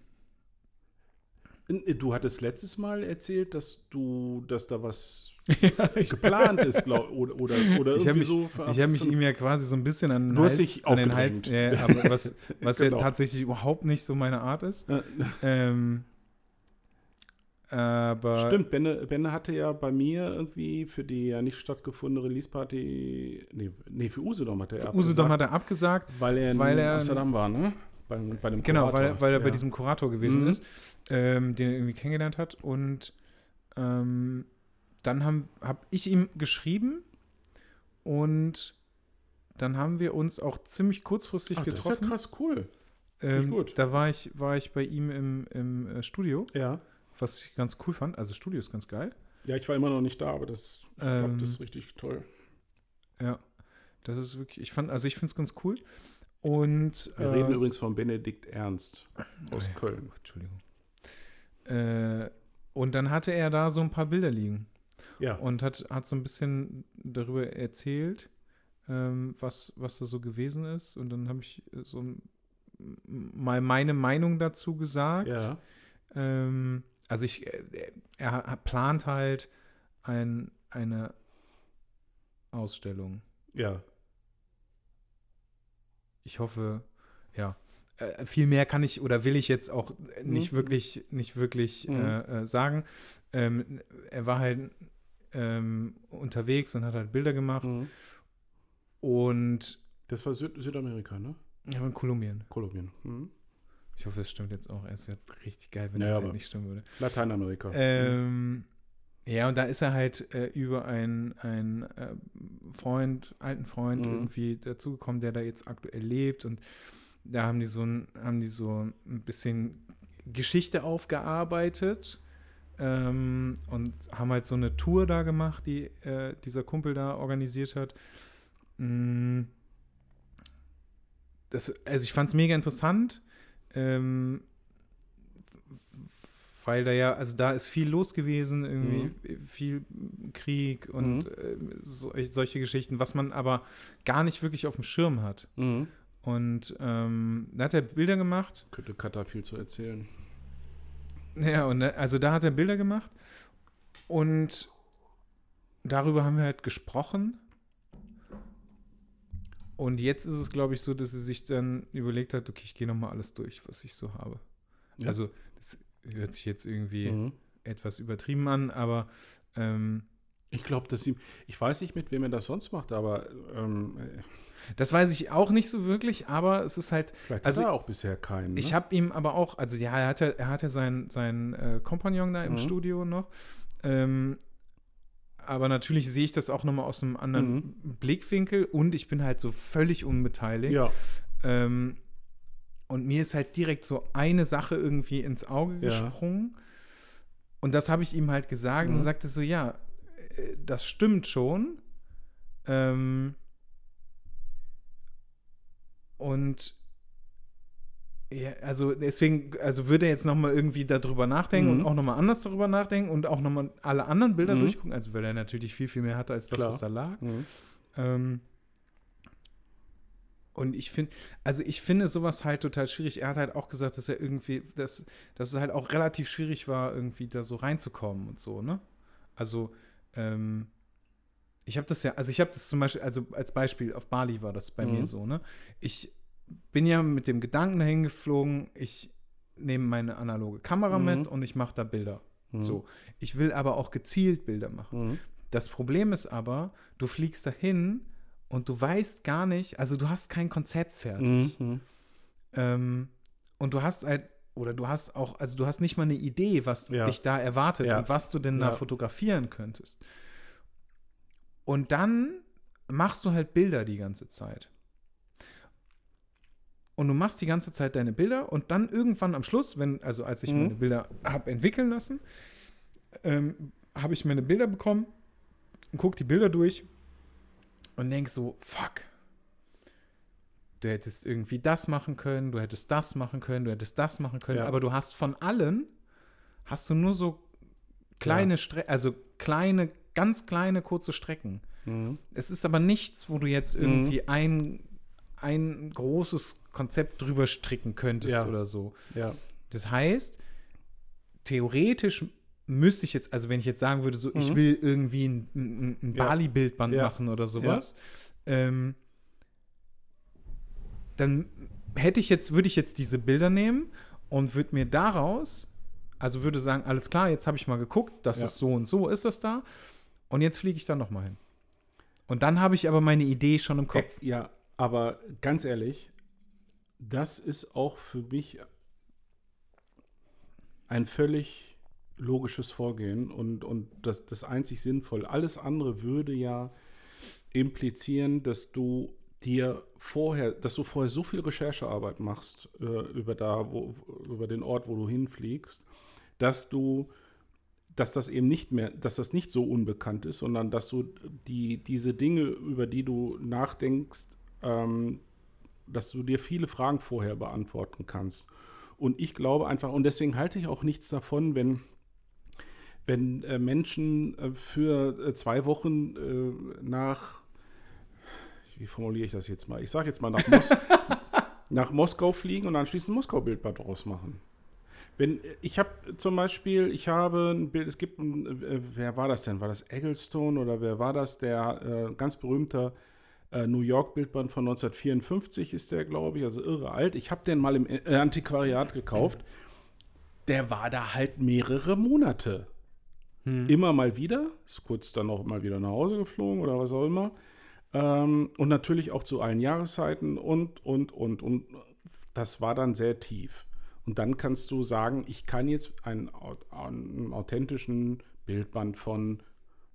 Du hattest letztes Mal erzählt, dass du, dass da was *laughs* ja, geplant ist, *laughs* glaub, oder, oder, oder Ich irgendwie mich- so. Ich habe mich ihm ja quasi so ein bisschen an den Hals, dich an den Hals ja, *laughs* was, was Genau. ja tatsächlich überhaupt nicht so meine Art ist. Äh, Ähm, aber Stimmt, Benne, Benne hatte ja bei mir irgendwie für die ja nicht stattgefundene Release-Party, nee, nee, für Usedom hat er für ja Usedom abgesagt, hat er abgesagt. weil er in weil er- Amsterdam war, ne? Bei, bei dem Genau, weil, Kurator. weil er bei Ja. diesem Kurator gewesen Mhm. ist, ähm, den er irgendwie kennengelernt hat. Und ähm, dann habe hab ich ihm geschrieben und dann haben wir uns auch ziemlich kurzfristig Ach, das ist ja getroffen. krass cool. ähm, gut. Da war ich, war ich bei ihm im, im äh, Studio, Ja. was ich ganz cool fand. Also Studio ist ganz geil. Ja, ich war immer noch nicht da, aber das, ich glaub, Ähm, das ist richtig toll. Ja, das ist wirklich, ich fand, also ich finde es ganz cool. Und Wir äh, reden übrigens von Benedikt Ernst aus Oh. Köln. Entschuldigung. Äh, und dann hatte er da so ein paar Bilder liegen Ja. und hat, hat so ein bisschen darüber erzählt, ähm, was, was da so gewesen ist. Und dann habe ich so mal meine Meinung dazu gesagt. ja. Ähm, also ich, äh, er, er plant halt ein, eine Ausstellung. Ja. Ich hoffe, ja. Äh, viel mehr kann ich oder will ich jetzt auch nicht Mhm. wirklich, nicht wirklich Mhm. äh, äh, sagen. Ähm, er war halt ähm, unterwegs und hat halt Bilder gemacht Mhm. und Das war Süd Südamerika, ne? war in Kolumbien. Kolumbien. Mhm. Ich hoffe, es stimmt jetzt auch. Es wäre richtig geil, wenn Ja, das halt nicht stimmen würde. Lateinamerika. Ähm, ja, und da ist er halt äh, über einen, einen äh, Freund, alten Freund Mhm. irgendwie dazugekommen, der da jetzt aktuell lebt. Und da haben die so ein, haben die so ein bisschen Geschichte aufgearbeitet ähm, und haben halt so eine Tour da gemacht, die äh, dieser Kumpel da organisiert hat. Mm. Das, also ich fand es mega interessant. Ähm, weil da ja, also da ist viel los gewesen, irgendwie viel Krieg und Mhm. äh, so, solche Geschichten, was man aber gar nicht wirklich auf dem Schirm hat. Mhm. Und ähm, da hat er Bilder gemacht. Könnte Katar viel zu erzählen. Ja, und da- also da hat er Bilder gemacht und darüber haben wir halt gesprochen. Und jetzt ist es, glaube ich, so, dass sie sich dann überlegt hat, okay, ich gehe nochmal alles durch, was ich so habe. Ja. Also, das hört sich jetzt irgendwie Mhm. etwas übertrieben an, aber ähm, Ich glaube, dass sie. Ich weiß nicht, mit wem er das sonst macht, aber ähm, äh, das weiß ich auch nicht so wirklich, aber es ist halt, vielleicht Also hat er auch bisher keinen. Ne? ich habe ihm aber auch, also ja, er hatte, er hatte seinen, seinen äh, Kompagnon da im Mhm. Studio noch. Ähm, aber natürlich sehe ich das auch nochmal aus einem anderen Mhm. Blickwinkel und ich bin halt so völlig unbeteiligt. Ja. Ähm, und mir ist halt direkt so eine Sache irgendwie ins Auge Ja. gesprungen. Und das habe ich ihm halt gesagt Mhm. und sagte so, ja, äh, das stimmt schon. Ähm, und ja, also deswegen, also würde er jetzt nochmal irgendwie darüber nachdenken Mhm. und auch nochmal anders darüber nachdenken und auch nochmal alle anderen Bilder Mhm. durchgucken, also weil er natürlich viel, viel mehr hatte als das, Klar. was da lag. Mhm. Ähm, und ich finde, also ich finde sowas halt total schwierig. Er hat halt auch gesagt, dass er irgendwie, dass, dass es halt auch relativ schwierig war, irgendwie da so reinzukommen und so, ne? Also, ähm, ich habe das ja, also ich habe das zum Beispiel, also als Beispiel auf Bali war das bei Mhm. mir so, ne? Ich bin ja mit dem Gedanken dahin geflogen, ich nehme meine analoge Kamera Mhm. mit und ich mache da Bilder. Mhm. So. Ich will aber auch gezielt Bilder machen. Mhm. Das Problem ist aber, du fliegst dahin und du weißt gar nicht, also du hast kein Konzept fertig. Mhm. Ähm, und du hast halt, oder du hast auch, also du hast nicht mal eine Idee, was Ja. dich da erwartet Ja. und was du denn Ja. da fotografieren könntest. Und dann machst du halt Bilder die ganze Zeit. Und du machst die ganze Zeit deine Bilder und dann irgendwann am Schluss, wenn, also als ich Mhm. meine Bilder habe entwickeln lassen, ähm, habe ich meine Bilder bekommen und guck die Bilder durch und denk so, fuck. Du hättest irgendwie das machen können, du hättest das machen können, du hättest das machen können, Ja. aber du hast von allen, hast du nur so kleine Strecken, also kleine, ganz kleine, kurze Strecken. Mhm. Es ist aber nichts, wo du jetzt irgendwie ein, ein großes Konzept drüber stricken könntest Ja. oder so. Ja. Das heißt, theoretisch müsste ich jetzt, also wenn ich jetzt sagen würde, so, ich Mhm. will irgendwie ein, ein, ein Ja. Bali-Bildband Ja. machen oder sowas, ähm, dann hätte ich jetzt, würde ich jetzt diese Bilder nehmen und würde mir daraus, also würde sagen, alles klar, jetzt habe ich mal geguckt, das Ja. ist so und so, ist das da. Und jetzt fliege ich da nochmal hin. Und dann habe ich aber meine Idee schon im Kopf. Äh, Ja, aber ganz ehrlich, das ist auch für mich ein völlig logisches Vorgehen und, und das, das einzig sinnvoll. Alles andere würde ja implizieren, dass du dir vorher, dass du vorher so viel Recherchearbeit machst äh, über da, wo, über den Ort, wo du hinfliegst, dass du dass das eben nicht mehr, dass das nicht so unbekannt ist, sondern dass du die, diese Dinge, über die du nachdenkst, ähm, dass du dir viele Fragen vorher beantworten kannst. Und ich glaube einfach, und deswegen halte ich auch nichts davon, wenn, wenn äh, Menschen äh, für äh, zwei Wochen äh, nach, wie formuliere ich das jetzt mal? Ich sage jetzt mal nach, Mos *laughs* nach Moskau fliegen und anschließend Moskau-Bildbad draus machen. Wenn, ich habe zum Beispiel, ich habe ein Bild, es gibt ein, äh, wer war das denn? War das Egglestone oder wer war das? Der ganz berühmter New York-Bildband von 1954 ist der, glaube ich, also irre alt. Ich habe den mal im Antiquariat gekauft. Der war da halt mehrere Monate. Immer mal wieder, ist kurz dann auch mal wieder nach Hause geflogen oder was auch immer. Ähm, und natürlich auch zu allen Jahreszeiten und, und, und, und. Das war dann sehr tief. Und dann kannst du sagen, ich kann jetzt einen, einen authentischen Bildband von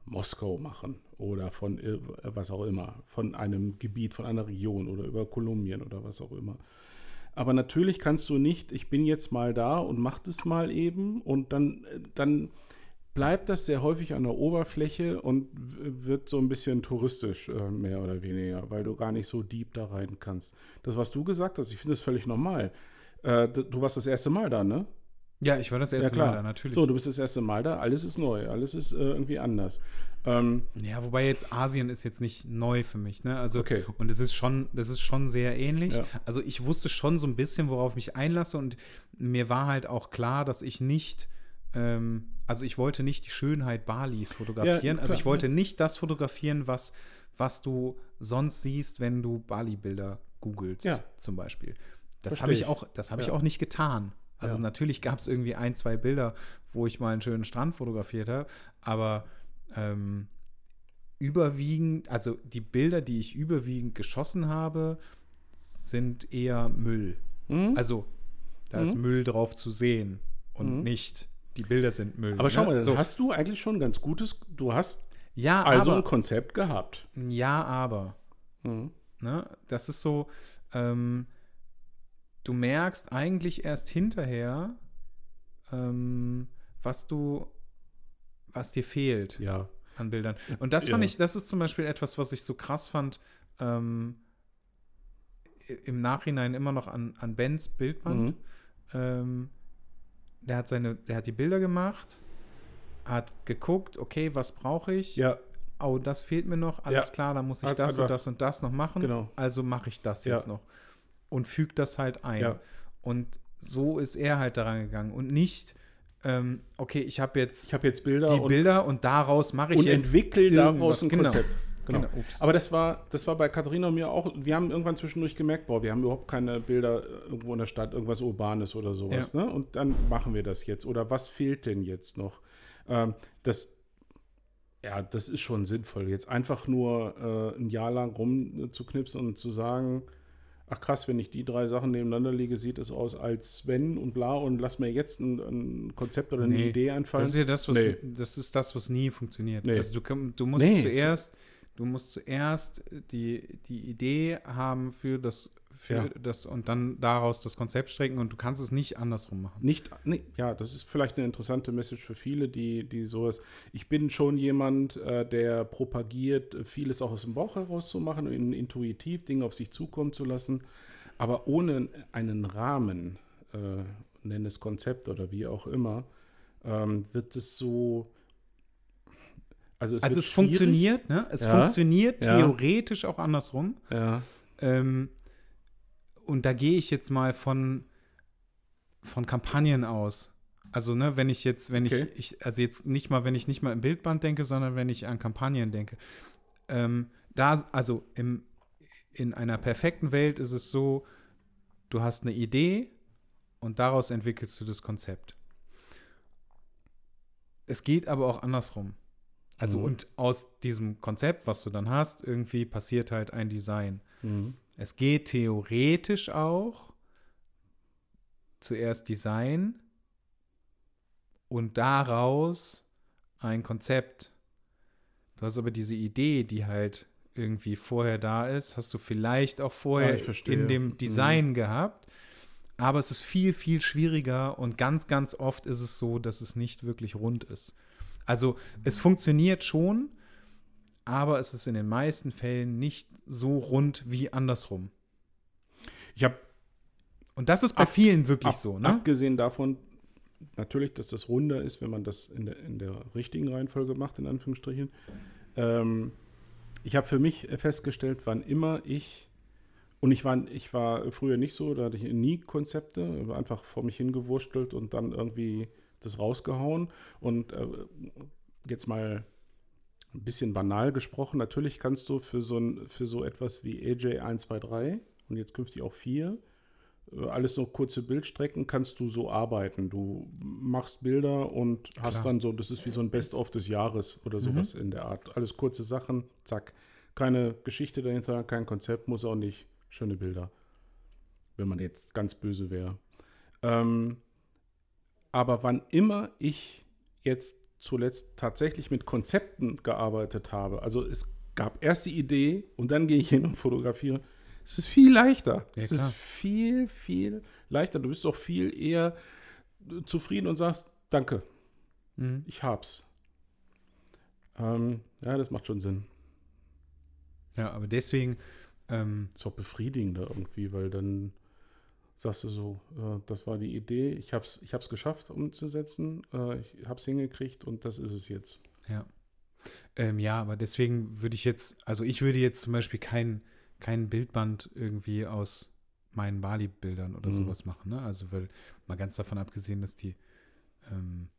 Moskau machen oder von was auch immer, von einem Gebiet, von einer Region oder über Kolumbien oder was auch immer. Aber natürlich kannst du nicht, ich bin jetzt mal da und mach das mal eben und dann, dann bleibt das sehr häufig an der Oberfläche und wird so ein bisschen touristisch, äh, mehr oder weniger, weil du gar nicht so deep da rein kannst. Das, was du gesagt hast, ich finde das völlig normal. Äh, du warst das erste Mal da, ne? Ja, ich war das erste ja. Mal da, natürlich. So, du bist das erste Mal da, alles ist neu, alles ist äh, irgendwie anders. Ähm, Ja, wobei jetzt Asien ist jetzt nicht neu für mich, ne? Also Okay. und es ist schon, das ist schon sehr ähnlich. Ja. Also ich wusste schon so ein bisschen, worauf ich mich einlasse und mir war halt auch klar, dass ich nicht, ähm, also ich wollte nicht die Schönheit Balis fotografieren. also klar, ich wollte nicht das fotografieren, was, was du sonst siehst, wenn du Bali-Bilder googelst, Ja. zum Beispiel. Das habe ich auch, das habe ich Ja. auch nicht getan. Also Ja. natürlich gab es irgendwie ein, zwei Bilder, wo ich mal einen schönen Strand fotografiert habe, aber ähm, überwiegend, also die Bilder, die ich überwiegend geschossen habe, sind eher Müll. hm? Also da ist Mhm. Müll drauf zu sehen und Mhm. nicht die Bilder sind Müll. aber schau ne? mal, dann so. hast du eigentlich schon ein ganz gutes, du hast ja, also ein aber, Konzept gehabt. ja, aber. Mhm. Ne? Das ist so, ähm, du merkst eigentlich erst hinterher, ähm, was du, was dir fehlt Ja. an Bildern. Und das fand Ja. ich, das ist zum Beispiel etwas, was ich so krass fand, ähm, im Nachhinein immer noch an, an Bens Bildband. Mhm. Der hat seine, der hat die Bilder gemacht, hat geguckt, okay, was brauche ich? Ja, oh, das fehlt mir noch, alles Ja. klar, dann muss ich Hat's das und einfach- das und das noch machen. Genau. Also mache ich das Ja. jetzt noch. Und füge das halt ein. Ja. Und so ist er halt daran gegangen. Und nicht, ähm, okay, ich habe jetzt Ich habe jetzt Bilder die und, Bilder und daraus mache ich und jetzt entwickle irgendwas. daraus ein Genau. Konzept. Genau. Genau. Aber das war, das war bei Katharina und mir auch. Wir haben irgendwann zwischendurch gemerkt, boah, wir haben überhaupt keine Bilder äh, irgendwo in der Stadt, irgendwas Urbanes oder sowas. Ne? Und dann machen wir das jetzt. Oder was fehlt denn jetzt noch? Ähm, das, ja, das ist schon sinnvoll. Jetzt einfach nur äh, ein Jahr lang rumzuknipsen und zu sagen, ach krass, wenn ich die drei Sachen nebeneinander lege, sieht es aus als wenn und bla und lass mir jetzt ein, ein Konzept oder eine Nee, Idee einfallen. Das ist ja das, was Nee. das ist das, was nie funktioniert. Nee. Also du, du musst Nee. zuerst, du musst zuerst die, die Idee haben für das, für Ja. das und dann daraus das Konzept strecken und du kannst es nicht andersrum machen. Nicht, nee, ja, das ist vielleicht eine interessante Message für viele, die, die sowas. Ich bin schon jemand, äh, der propagiert, vieles auch aus dem Bauch heraus zu machen, in, intuitiv Dinge auf sich zukommen zu lassen, aber ohne einen Rahmen, äh, nenn es Konzept oder wie auch immer, ähm, wird es so. Also es, Also es funktioniert, ne? Es Ja. funktioniert Ja. theoretisch auch andersrum. Ja, Ähm, und da gehe ich jetzt mal von, von Kampagnen aus. Also, ne, wenn ich jetzt, wenn Okay. ich, ich, also jetzt nicht mal, wenn ich nicht mal im Bildband denke, sondern wenn ich an Kampagnen denke. Ähm, da, also im, in einer perfekten Welt ist es so, du hast eine Idee und daraus entwickelst du das Konzept. Es geht aber auch andersrum. Also, Mhm. und aus diesem Konzept, was du dann hast, irgendwie passiert halt ein Design. mhm. Es geht theoretisch auch zuerst Design und daraus ein Konzept. Du hast aber diese Idee, die halt irgendwie vorher da ist, hast du vielleicht auch Ah, vorher ich verstehe. in dem Mhm. Design gehabt. Aber es ist viel, viel schwieriger und ganz, ganz oft ist es so, dass es nicht wirklich rund ist. Also es funktioniert schon, aber es ist in den meisten Fällen nicht so rund wie andersrum. Ich habe Und das ist bei Ab- vielen wirklich Ab, so, ne? Abgesehen davon, natürlich, dass das runder ist, wenn man das in der, in der richtigen Reihenfolge macht, in Anführungsstrichen. Ähm, ich habe für mich festgestellt, wann immer ich, und ich war, ich war früher nicht so, da hatte ich nie Konzepte, einfach vor mich hingewurstelt und dann irgendwie das rausgehauen. Und äh, jetzt mal ein bisschen banal gesprochen, natürlich kannst du für so, ein, für so etwas wie AJ 123 und jetzt künftig auch 4 äh, alles so kurze Bildstrecken kannst du so arbeiten. Du machst Bilder und hast Klar. dann so, das ist wie so ein Best-of des Jahres oder sowas in der Art. Alles kurze Sachen, zack. Keine Geschichte dahinter, kein Konzept, muss auch nicht. Schöne Bilder. Wenn man jetzt ganz böse wäre. Ähm, aber wann immer ich jetzt zuletzt tatsächlich mit Konzepten gearbeitet habe, also es gab erst die Idee und dann gehe ich hin und fotografiere, es ist viel leichter. Ja, es ist viel, viel leichter. Du bist doch viel eher zufrieden und sagst, danke, Mhm. ich hab's. Ähm, ja, das macht schon Sinn. Ja, aber deswegen, ähm, Ist auch befriedigender irgendwie, weil dann sagst du so, äh, das war die Idee, ich hab's, ich hab's geschafft umzusetzen, äh, ich hab's hingekriegt und das ist es jetzt. ja. Ähm, ja, aber deswegen würde ich jetzt, also ich würde jetzt zum Beispiel kein, kein Bildband irgendwie aus meinen Bali-Bildern oder Mhm. sowas machen, ne? Also, weil, mal ganz davon abgesehen, dass die, ähm,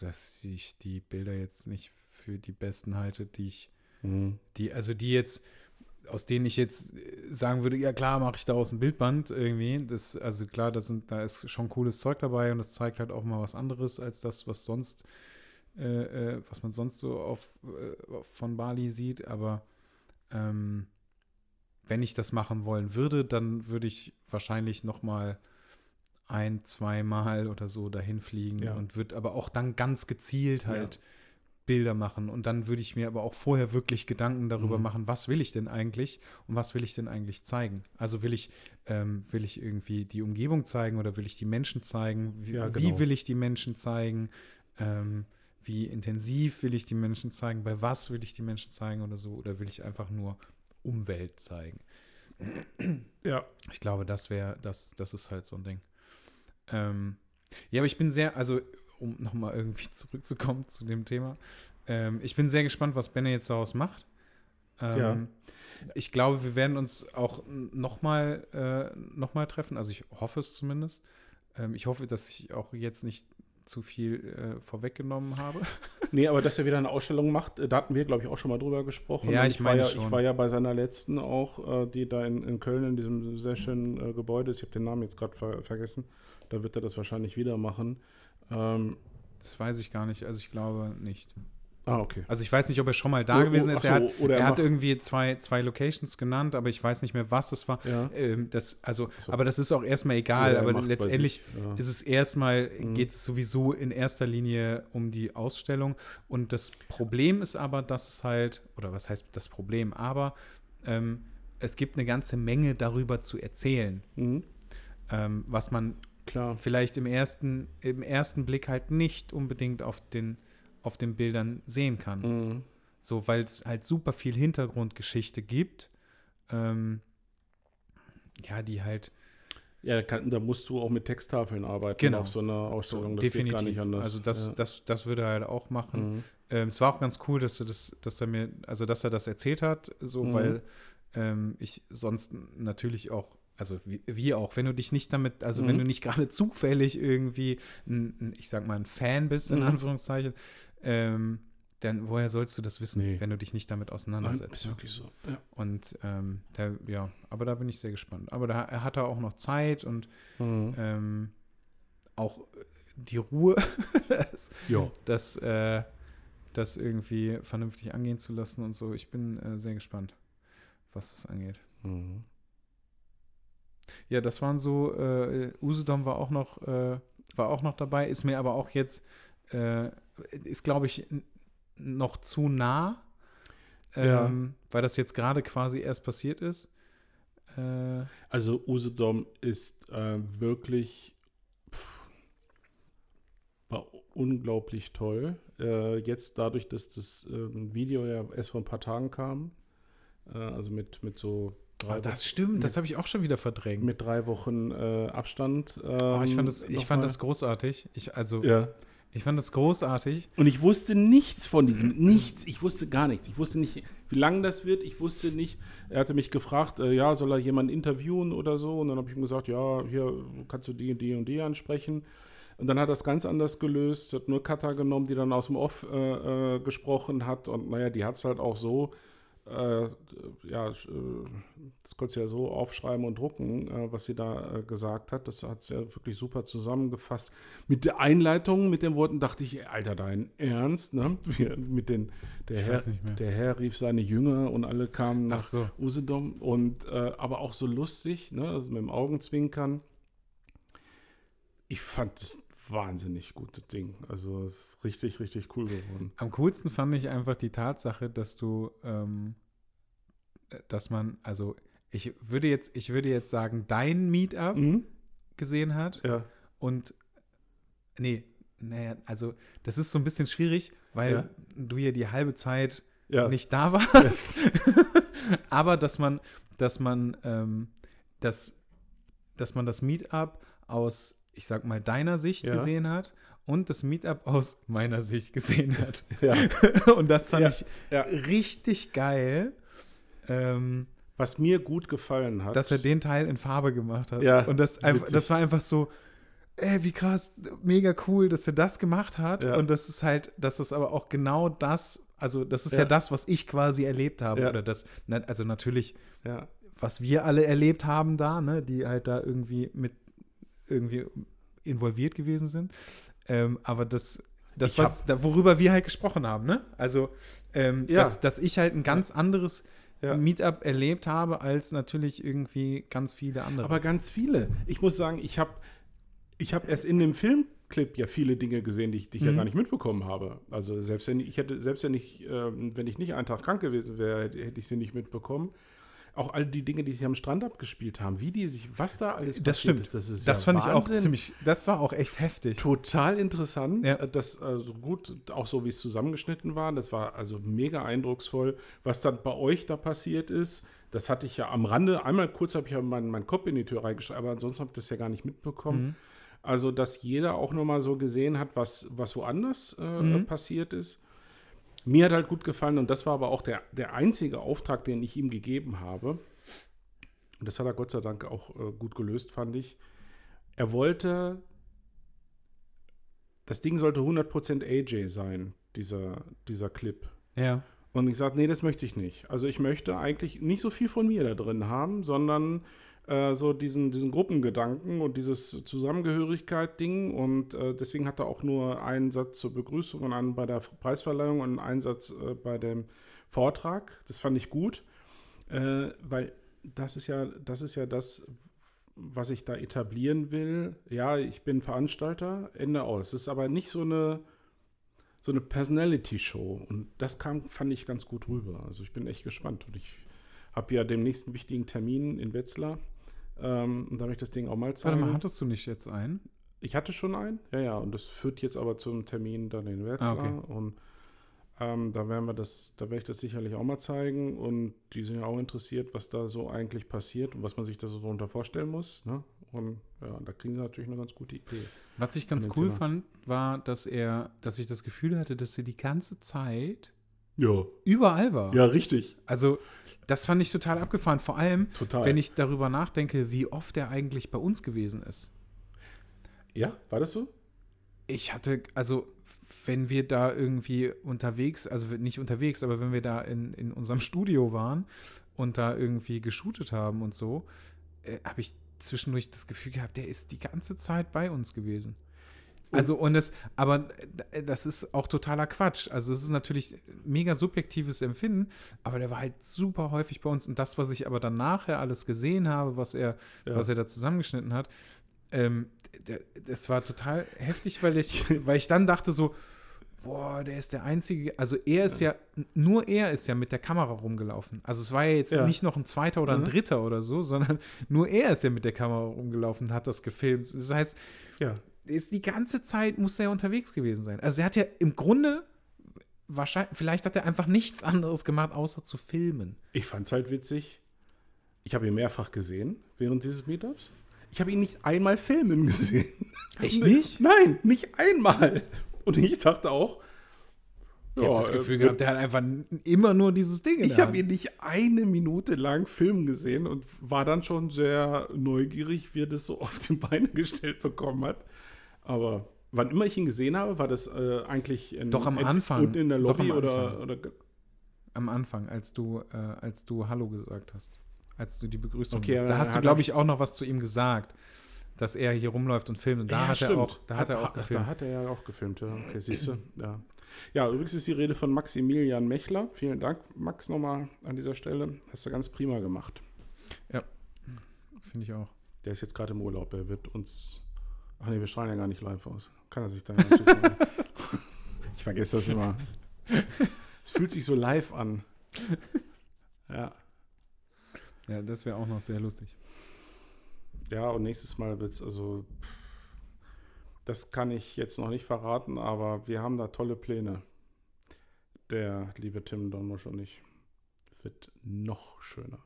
dass ich die Bilder jetzt nicht für die besten halte, die ich Mhm. Die, also die jetzt, aus denen ich jetzt äh, sagen würde, ja klar, mache ich daraus ein Bildband irgendwie. Das, also klar, da, sind, da ist schon cooles Zeug dabei und das zeigt halt auch mal was anderes als das, was sonst, äh, äh, was man sonst so auf, äh, von Bali sieht. Aber ähm, wenn ich das machen wollen würde, dann würde ich wahrscheinlich noch mal ein, zweimal oder so dahin fliegen Ja. und würde aber auch dann ganz gezielt halt Bilder machen. Und dann würde ich mir aber auch vorher wirklich Gedanken darüber Mhm. machen, was will ich denn eigentlich und was will ich denn eigentlich zeigen? Also will ich, ähm, will ich irgendwie die Umgebung zeigen oder will ich die Menschen zeigen? Wie, Ja, wie genau. will ich die Menschen zeigen? Ähm, wie intensiv will ich die Menschen zeigen? Bei was will ich die Menschen zeigen oder so? Oder will ich einfach nur Umwelt zeigen? Ja. Ich glaube, das wäre, das, das ist halt so ein Ding. Ähm, ja, aber ich bin sehr, also um nochmal irgendwie *laughs* zurückzukommen zu dem Thema, ähm, ich bin sehr gespannt, was Benne jetzt daraus macht. Ähm, Ja. Ich glaube, wir werden uns auch nochmal äh, noch mal treffen, also ich hoffe es zumindest. Ähm, ich hoffe, dass ich auch jetzt nicht zu viel äh, vorweggenommen habe. *laughs* Nee, aber dass er wieder eine Ausstellung macht, äh, da hatten wir, glaube ich, auch schon mal drüber gesprochen. Ja, Und ich meine war ja, schon. Ich war ja bei seiner letzten auch, äh, die da in, in Köln in diesem sehr schönen äh, Gebäude ist. Ich habe den Namen jetzt gerade ver vergessen. Da wird er das wahrscheinlich wieder machen. Ähm, Das weiß ich gar nicht. Also ich glaube nicht. ah, okay. Also ich weiß nicht, ob er schon mal da Oh, oh, gewesen ist. ach er so, hat, oder er hat irgendwie zwei, zwei Locations genannt, aber ich weiß nicht mehr, was es war. Ja. Ähm, das, also, so. aber das ist auch erstmal egal. Er aber letztendlich ja. ist es erstmal, Mhm. geht es sowieso in erster Linie um die Ausstellung. Und das Problem ist aber, dass es halt, oder was heißt das Problem, aber ähm, es gibt eine ganze Menge darüber zu erzählen, Mhm. ähm, was man Klar. vielleicht im ersten, im ersten Blick halt nicht unbedingt auf den, auf den Bildern sehen kann. Mhm. So, weil es halt super viel Hintergrundgeschichte gibt. Ähm, ja, die halt Ja, da, kann, da musst du auch mit Texttafeln arbeiten Genau. auf so einer Ausstellung. Das definitiv. geht gar nicht anders. Also das, ja. das, das würde er halt auch machen. Mhm. Ähm, es war auch ganz cool, dass er das, dass er mir, also dass er das erzählt hat, so, Mhm. weil ähm, ich sonst natürlich auch, also wie, wie auch, wenn du dich nicht damit, also wenn Mhm. du nicht gerade *laughs* zufällig irgendwie, ein, ein, ich sag mal, ein Fan bist, in Mhm. Anführungszeichen, ähm, dann woher sollst du das wissen, Nee. wenn du dich nicht damit Nein, auseinandersetzt? ist ne? wirklich so. Ja. Und ähm, der, ja, aber da bin ich sehr gespannt. Aber da er hat er auch noch Zeit und Mhm. ähm, auch äh, die Ruhe, *laughs* das, das, äh, das irgendwie vernünftig angehen zu lassen und so. Ich bin äh, sehr gespannt, was das angeht. Mhm. Ja, das waren so, äh, Usedom war auch noch, äh, war auch noch dabei, ist mir aber auch jetzt, äh, ist glaube ich noch zu nah, Ja. ähm, weil das jetzt gerade quasi erst passiert ist. Äh, Also Usedom ist äh, wirklich pff, war unglaublich toll. Äh, jetzt dadurch, dass das ähm, Video ja erst vor ein paar Tagen kam, äh, also mit, mit so drei, oh, das stimmt, das habe ich auch schon wieder verdrängt. mit drei Wochen äh, Abstand. oh, ich fand das, ähm, ich fand das großartig. Ich, also, ja. ich fand das großartig. Und ich wusste nichts von diesem, nichts, ich wusste gar nichts. Ich wusste nicht, wie lang das wird, ich wusste nicht. Er hatte mich gefragt, äh, ja, soll er jemanden interviewen oder so? Und dann habe ich ihm gesagt, ja, hier kannst du die und die und die ansprechen. Und dann hat er es ganz anders gelöst, hat nur Kata genommen, die dann aus dem Off äh, äh, gesprochen hat. Und naja, die hat es halt auch so, äh, ja, äh, das konntest du ja so aufschreiben und drucken, äh, was sie da äh, gesagt hat. Das hat sie ja wirklich super zusammengefasst. Mit der Einleitung, mit den Worten dachte ich, Alter, dein Ernst, ne? Wir, mit den, der, Ich Herr, der Herr rief seine Jünger und alle kamen nach Ach so. Usedom und äh, aber auch so lustig, ne? Also mit dem Augenzwinkern. Ich fand das wahnsinnig gutes Ding. Also es ist richtig, richtig cool geworden. Am coolsten fand ich einfach die Tatsache, dass du, ähm, äh, dass man, also ich würde jetzt, ich würde jetzt sagen, dein Meetup Mhm. gesehen hat Ja. und nee, naja, also das ist so ein bisschen schwierig, weil Ja. du ja die halbe Zeit Ja. nicht da warst. *laughs* Aber dass man, dass man, ähm, das, dass man das Meetup aus, ich sag mal, deiner Sicht Ja. gesehen hat und das Meetup aus meiner Sicht gesehen hat. ja. *laughs* und das fand Ja, ich richtig geil. Ähm, Was mir gut gefallen hat. dass er den Teil in Farbe gemacht hat. Ja, und das, einfach, das war einfach so, ey, wie krass, mega cool, dass er das gemacht hat. Und das ist halt, dass das aber auch genau das, also das ist ja, Ja. das, was ich quasi erlebt habe. Ja. Oder das, also natürlich, ja. was wir alle erlebt haben da, ne, die halt da irgendwie mit irgendwie involviert gewesen sind. Ähm, aber das, das was, da, worüber wir halt gesprochen haben, ne? Also, ähm, Ja. dass, dass ich halt ein ganz anderes Ja. Meetup erlebt habe, als natürlich irgendwie ganz viele andere. Aber ganz viele. Ich muss sagen, ich habe ich hab erst in dem Filmclip ja viele Dinge gesehen, die ich, die ich ja Mhm. gar nicht mitbekommen habe. Also selbst wenn ich, hätte, selbst wenn ich, ähm, wenn ich nicht einen Tag krank gewesen wäre, hätte ich sie nicht mitbekommen. Auch all die Dinge, die sich am Strand abgespielt haben, wie die sich, was da alles das stimmt. ist, das ist das ja fand ich auch Wahnsinn. ziemlich, das war auch echt heftig. Total interessant. Ja. Äh, Das also gut, auch so wie es zusammengeschnitten war. Das war also mega eindrucksvoll. Was dann bei euch da passiert ist, das hatte ich ja am Rande. Einmal kurz habe ich ja meinen, meinen Kopf in die Tür reingeschrieben, aber ansonsten habe ich das ja gar nicht mitbekommen. Mhm. Also, dass jeder auch nochmal so gesehen hat, was, was woanders äh, Mhm. passiert ist. Mir hat halt gut gefallen und das war aber auch der, der einzige Auftrag, den ich ihm gegeben habe. Und das hat er Gott sei Dank auch äh, gut gelöst, fand ich. er wollte, das Ding sollte 100% AJ sein, dieser, dieser Clip. Ja. Und ich sagte, nee, das möchte ich nicht. Also ich möchte eigentlich nicht so viel von mir da drin haben, sondern äh, so diesen, diesen Gruppengedanken und dieses Zusammengehörigkeit-Ding. Und äh, deswegen hat er auch nur einen Satz zur Begrüßung und einen bei der Preisverleihung und einen Einsatz äh, bei dem Vortrag. Das fand ich gut, äh, weil das ist ja, das ist ja das, was ich da etablieren will. Ja, ich bin Veranstalter, Ende aus. Es ist aber nicht so eine so eine Personality-Show. Und das kam, fand ich ganz gut rüber. Also ich bin echt gespannt. Und ich habe ja den nächsten wichtigen Termin in Wetzlar. Ähm, und da werde ich das Ding auch mal zeigen. Warte mal, hattest du nicht jetzt einen? Ich hatte schon einen, ja, ja. Und das führt jetzt aber zum Termin dann in Wetzlar. Ah, okay. Und ähm, da werden wir das, da werde ich das sicherlich auch mal zeigen. Und die sind ja auch interessiert, was da so eigentlich passiert und was man sich da so darunter vorstellen muss. Ne? Und ja, da kriegen sie natürlich eine ganz gute Idee. Was ich ganz cool Thema. fand, war, dass er, dass ich das Gefühl hatte, dass er die ganze Zeit Ja, überall war. ja, richtig. Also, das fand ich total abgefahren. Vor allem, Total. wenn ich darüber nachdenke, wie oft er eigentlich bei uns gewesen ist. ja, war das so? Ich hatte, also, wenn wir da irgendwie unterwegs, also nicht unterwegs, aber wenn wir da in, in unserem Studio waren und da irgendwie geshootet haben und so, äh, habe ich zwischendurch das Gefühl gehabt, der ist die ganze Zeit bei uns gewesen. Also und es, aber äh, das ist auch totaler Quatsch. Also es ist natürlich mega subjektives Empfinden, aber der war halt super häufig bei uns und das, was ich aber dann nachher alles gesehen habe, was er, Ja. was er da zusammengeschnitten hat, ähm, das war total heftig, weil ich, *laughs* weil ich dann dachte so, boah, der ist der einzige, also er ist ja, nur er ist ja mit der Kamera rumgelaufen. Also es war ja jetzt Ja. nicht noch ein zweiter oder ein Mhm. dritter oder so, sondern nur er ist ja mit der Kamera rumgelaufen und hat das gefilmt. Das heißt, Ja. Ist die ganze Zeit muss er unterwegs gewesen sein. Also er hat ja im Grunde wahrscheinlich, vielleicht hat er einfach nichts anderes gemacht, außer zu filmen. Ich fand es halt witzig. Ich habe ihn mehrfach gesehen während dieses Meetups. Ich habe ihn nicht einmal filmen *laughs* gesehen. Echt nicht? Nein, nicht einmal. Und ich dachte auch, Ich habe das äh, Gefühl wird- gehabt, der hat einfach immer nur dieses Ding in Ich habe ihn nicht eine Minute lang filmen gesehen und war dann schon sehr neugierig, wie er das so auf die Beine gestellt bekommen hat. Aber wann immer ich ihn gesehen habe, war das äh, eigentlich in, Doch am Anfang. unten in der Doch am Lobby oder, oder Am Anfang, als du, äh, als du Hallo gesagt hast. Als du die Begrüßung. Okay, da hast du, hat glaube er- ich, auch noch was zu ihm gesagt, dass er hier rumläuft und filmt. Und da Ja, hat er stimmt. auch, da hat er auch gefilmt. Da hat er ja auch gefilmt, ja. Okay, siehst du. Ja. ja, übrigens ist die Rede von Maximilian Mechler. Vielen Dank, Max, nochmal an dieser Stelle. Hast du ganz prima gemacht. Finde ich auch. Der ist jetzt gerade im Urlaub. Er wird uns. Ach nee, wir strahlen ja gar nicht live aus. Kann er sich da. *laughs* Ich vergesse das immer. Es fühlt sich so live an. Ja. Ja, das wäre auch noch sehr lustig. Ja, und nächstes Mal wird es also. Das kann ich jetzt noch nicht verraten, aber wir haben da tolle Pläne. Der liebe Tim Donmusch und ich. Es wird noch schöner.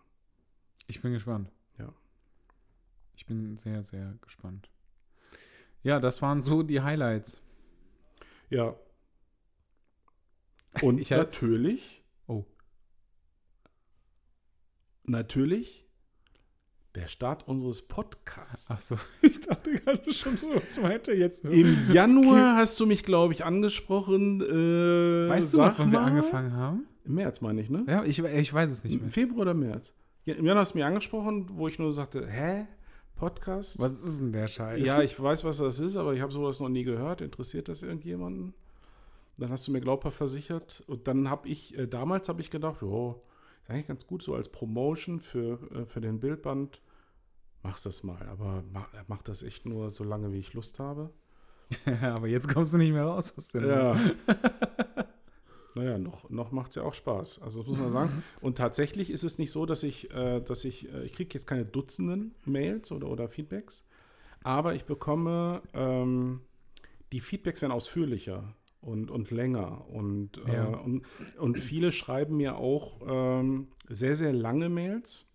Ich bin gespannt. Ja. Ich bin sehr, sehr gespannt. Ja, das waren so die Highlights. Ja. Und *laughs* Ich natürlich. Oh. Natürlich der Start unseres Podcasts. Ach so, *laughs* ich dachte gerade schon, was meint er jetzt? Im Januar hast du mich, glaube ich, angesprochen. Äh, Weißt du noch, wann wir angefangen haben? Im März meine ich, ne? Ja, ich, ich weiß es nicht Im mehr. Februar oder März? Ja, Im Januar hast du mich angesprochen, wo ich nur sagte, hä? Podcast? Was ist denn der Scheiß? Ja, ich weiß, was das ist, aber ich habe sowas noch nie gehört. Interessiert das irgendjemanden? Dann hast du mir glaubhaft versichert. Und dann habe ich, äh, damals habe ich gedacht, jo, ist eigentlich ganz gut so als Promotion für, äh, für den Bildband. Mach's das mal, aber mach, mach das echt nur so lange, wie ich Lust habe. *laughs* aber jetzt kommst du nicht mehr raus aus dem. Ja. *laughs* naja, noch, noch macht es ja auch Spaß. Also das muss man sagen. Und tatsächlich ist es nicht so, dass ich, äh, dass ich, äh, ich kriege jetzt keine Dutzenden Mails oder, oder Feedbacks, aber ich bekomme, ähm, die Feedbacks werden ausführlicher und, und länger. Und, äh, Ja. und, und viele schreiben mir auch ähm, sehr, sehr lange Mails,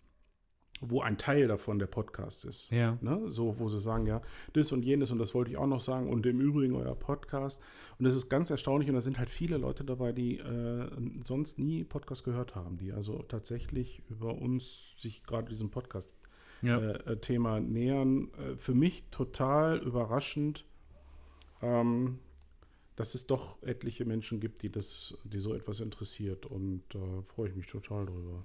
wo ein Teil davon der Podcast ist. Ja. Ne? So, wo sie sagen, ja, das und jenes und das wollte ich auch noch sagen und im Übrigen euer Podcast. Und das ist ganz erstaunlich und da sind halt viele Leute dabei, die äh, sonst nie Podcast gehört haben, die also tatsächlich über uns sich gerade diesen Podcast Ja. äh, Thema nähern. Äh, für mich total überraschend, ähm, dass es doch etliche Menschen gibt, die das, die so etwas interessiert und da freue ich mich total drüber.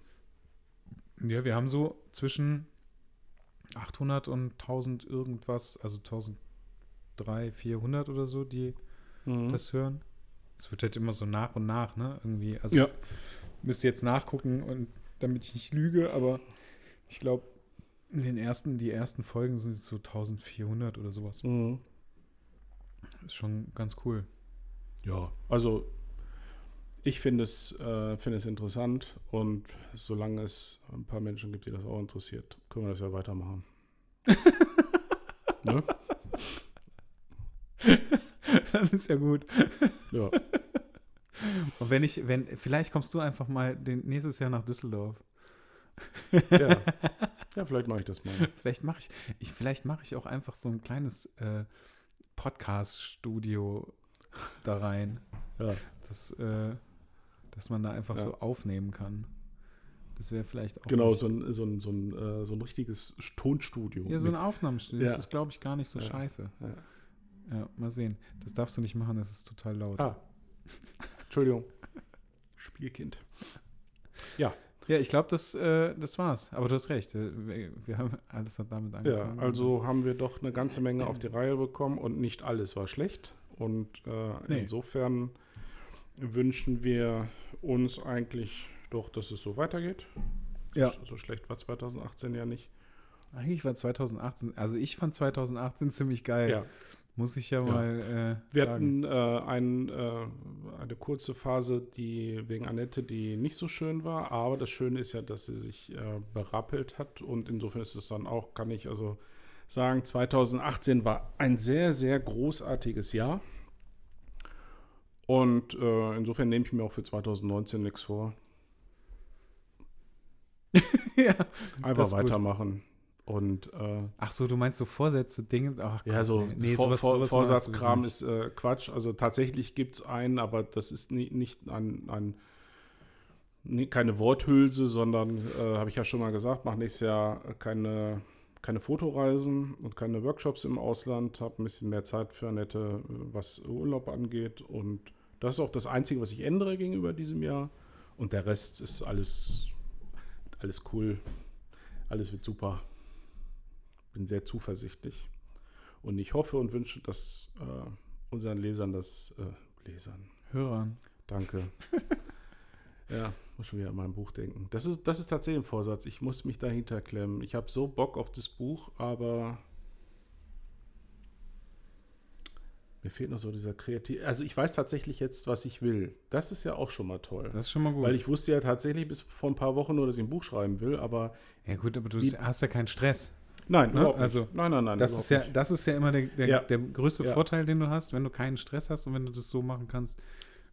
Ja, wir haben so zwischen 800 und 1000 irgendwas, also 1300, 400 oder so, die Mhm. das hören. Es wird halt immer so nach und nach, ne? Irgendwie. Also Ja. ich müsste jetzt nachgucken und damit ich nicht lüge, aber ich glaube, in den ersten, die ersten Folgen sind es so 1400 oder sowas. Mhm. Ist schon ganz cool. Ja, also ich finde es, äh, finde es interessant und solange es ein paar Menschen gibt, die das auch interessiert, können wir das ja weitermachen. *laughs* ne? Dann ist ja gut. Ja. Und wenn ich, wenn, vielleicht kommst du einfach mal den, nächstes Jahr nach Düsseldorf. ja. Ja, vielleicht mache ich das mal. Vielleicht mache ich, ich, vielleicht mache ich auch einfach so ein kleines äh, Podcast-Studio da rein. Ja. Das, äh, dass man da einfach Ja. so aufnehmen kann. Das wäre vielleicht auch. Genau, so ein, so ein, so ein, äh, so ein richtiges Tonstudio. Ja, so ein Aufnahmestudio. Ja. Das ist, glaube ich, gar nicht so Ja. scheiße. Ja. Ja, mal sehen. Das darfst du nicht machen, das ist total laut. Ah. Entschuldigung. *laughs* Spielkind. Ja, Ja, ich glaube, das, äh, das war's. Aber du hast recht. äh, Wir, wir haben alles hat damit ja, angefangen. also haben wir doch eine ganze Menge auf die Reihe bekommen und nicht alles war schlecht. Und äh, Nee. insofern wünschen wir uns eigentlich doch, dass es so weitergeht. Ja. So schlecht war 2018 ja nicht. Eigentlich war 2018, also ich fand 2018 ziemlich geil. Ja. Muss ich ja, Ja. mal äh, Wir sagen. hatten äh, ein, äh, eine kurze Phase, die wegen Annette, die nicht so schön war, aber das Schöne ist ja, dass sie sich äh, berappelt hat und insofern ist es dann auch, kann ich also sagen, 2018 war ein sehr, sehr großartiges Jahr und äh, insofern nehme ich mir auch für 2019 nichts vor. *laughs* ja. Einfach ist gut. weitermachen und äh, Ach so, du meinst so Vorsätze, Dinge? Ach, Ja, Gott, so nee, nee, Vor Vor Vorsatzkram ist äh, Quatsch. Also tatsächlich gibt es einen, aber das ist nie, nicht ein, ein nie, keine Worthülse, sondern, äh, habe ich ja schon mal gesagt, mache nächstes Jahr keine, keine Fotoreisen und keine Workshops im Ausland, habe ein bisschen mehr Zeit für Annette, was Urlaub angeht. Und das ist auch das Einzige, was ich ändere gegenüber diesem Jahr. Und der Rest ist alles, alles cool. Alles wird super. Bin sehr zuversichtlich. Und ich hoffe und wünsche, dass äh, unseren Lesern das äh, Lesern. Hörern. Danke. *laughs* ja, muss schon wieder an mein Buch denken. Das ist, das ist tatsächlich ein Vorsatz. Ich muss mich dahinter klemmen. Ich habe so Bock auf das Buch, aber mir fehlt noch so dieser Kreativ. Also ich weiß tatsächlich jetzt, was ich will. Das ist ja auch schon mal toll. Das ist schon mal gut. Weil ich wusste ja tatsächlich bis vor ein paar Wochen nur, dass ich ein Buch schreiben will, aber ja gut, aber du hast ja keinen Stress. nein, Ne? Also, nein, nein, nein. Das ist, ja, nicht. das ist ja immer der, der, Ja. der größte Ja. Vorteil, den du hast, wenn du keinen Stress hast und wenn du das so machen kannst.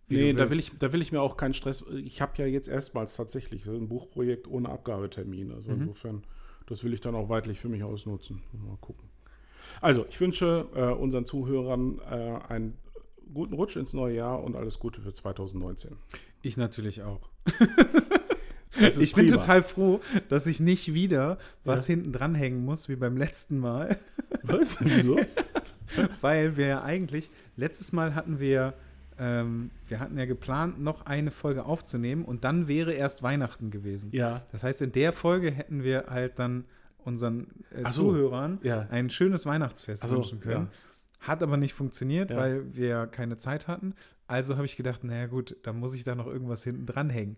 wie Nee, da will, ich, da will ich mir auch keinen Stress. Ich habe ja jetzt erstmals tatsächlich ein Buchprojekt ohne Abgabetermin. Also Mhm. insofern, das will ich dann auch weitlich für mich ausnutzen. Mal gucken. Also, ich wünsche äh, unseren Zuhörern äh, einen guten Rutsch ins neue Jahr und alles Gute für 2019. Ich natürlich auch. *laughs* Ich bin prima. total froh, dass ich nicht wieder was Ja. hinten dranhängen muss, wie beim letzten Mal. *laughs* Was? Wieso? *laughs* Weil wir ja eigentlich, letztes Mal hatten wir, ähm, wir hatten ja geplant, noch eine Folge aufzunehmen und dann wäre erst Weihnachten gewesen. ja. Das heißt, in der Folge hätten wir halt dann unseren äh, so. Zuhörern Ja. ein schönes Weihnachtsfest Ach so, wünschen können. ja. Hat aber nicht funktioniert, Ja. weil wir keine Zeit hatten. Also habe ich gedacht, naja gut, dann muss ich da noch irgendwas hinten dranhängen.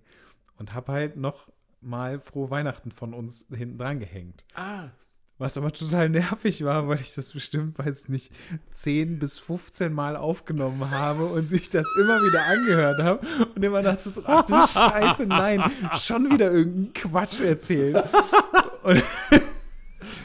Und habe halt noch mal frohe Weihnachten von uns hinten dran gehängt. Ah. Was aber total nervig war, weil ich das bestimmt, weiß ich nicht, 10 bis 15 Mal aufgenommen habe und sich das immer wieder angehört habe und immer dachte so, ach du Scheiße, nein, schon wieder irgendeinen Quatsch erzählt. *laughs* Und,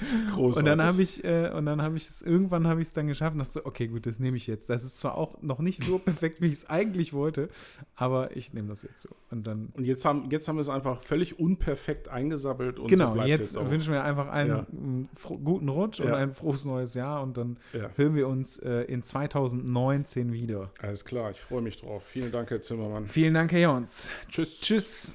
*laughs* Großartig. und dann habe ich, äh, und dann habe ich es, irgendwann habe ich es dann geschafft und dachte so, okay, gut, das nehme ich jetzt. Das ist zwar auch noch nicht so *laughs* perfekt, wie ich es eigentlich wollte, aber ich nehme das jetzt so. Und dann, und jetzt haben, jetzt haben wir es einfach völlig unperfekt eingesabbelt. Und so genau, bleibt's jetzt auch. wünschen wir einfach einen Ja. guten Rutsch und Ja. ein frohes neues Jahr und dann Ja. hören wir uns äh, in 2019 wieder. Alles klar, ich freue mich drauf. Vielen Dank, Herr Zimmermann. Vielen Dank, Herr Jons. Tschüss. Tschüss.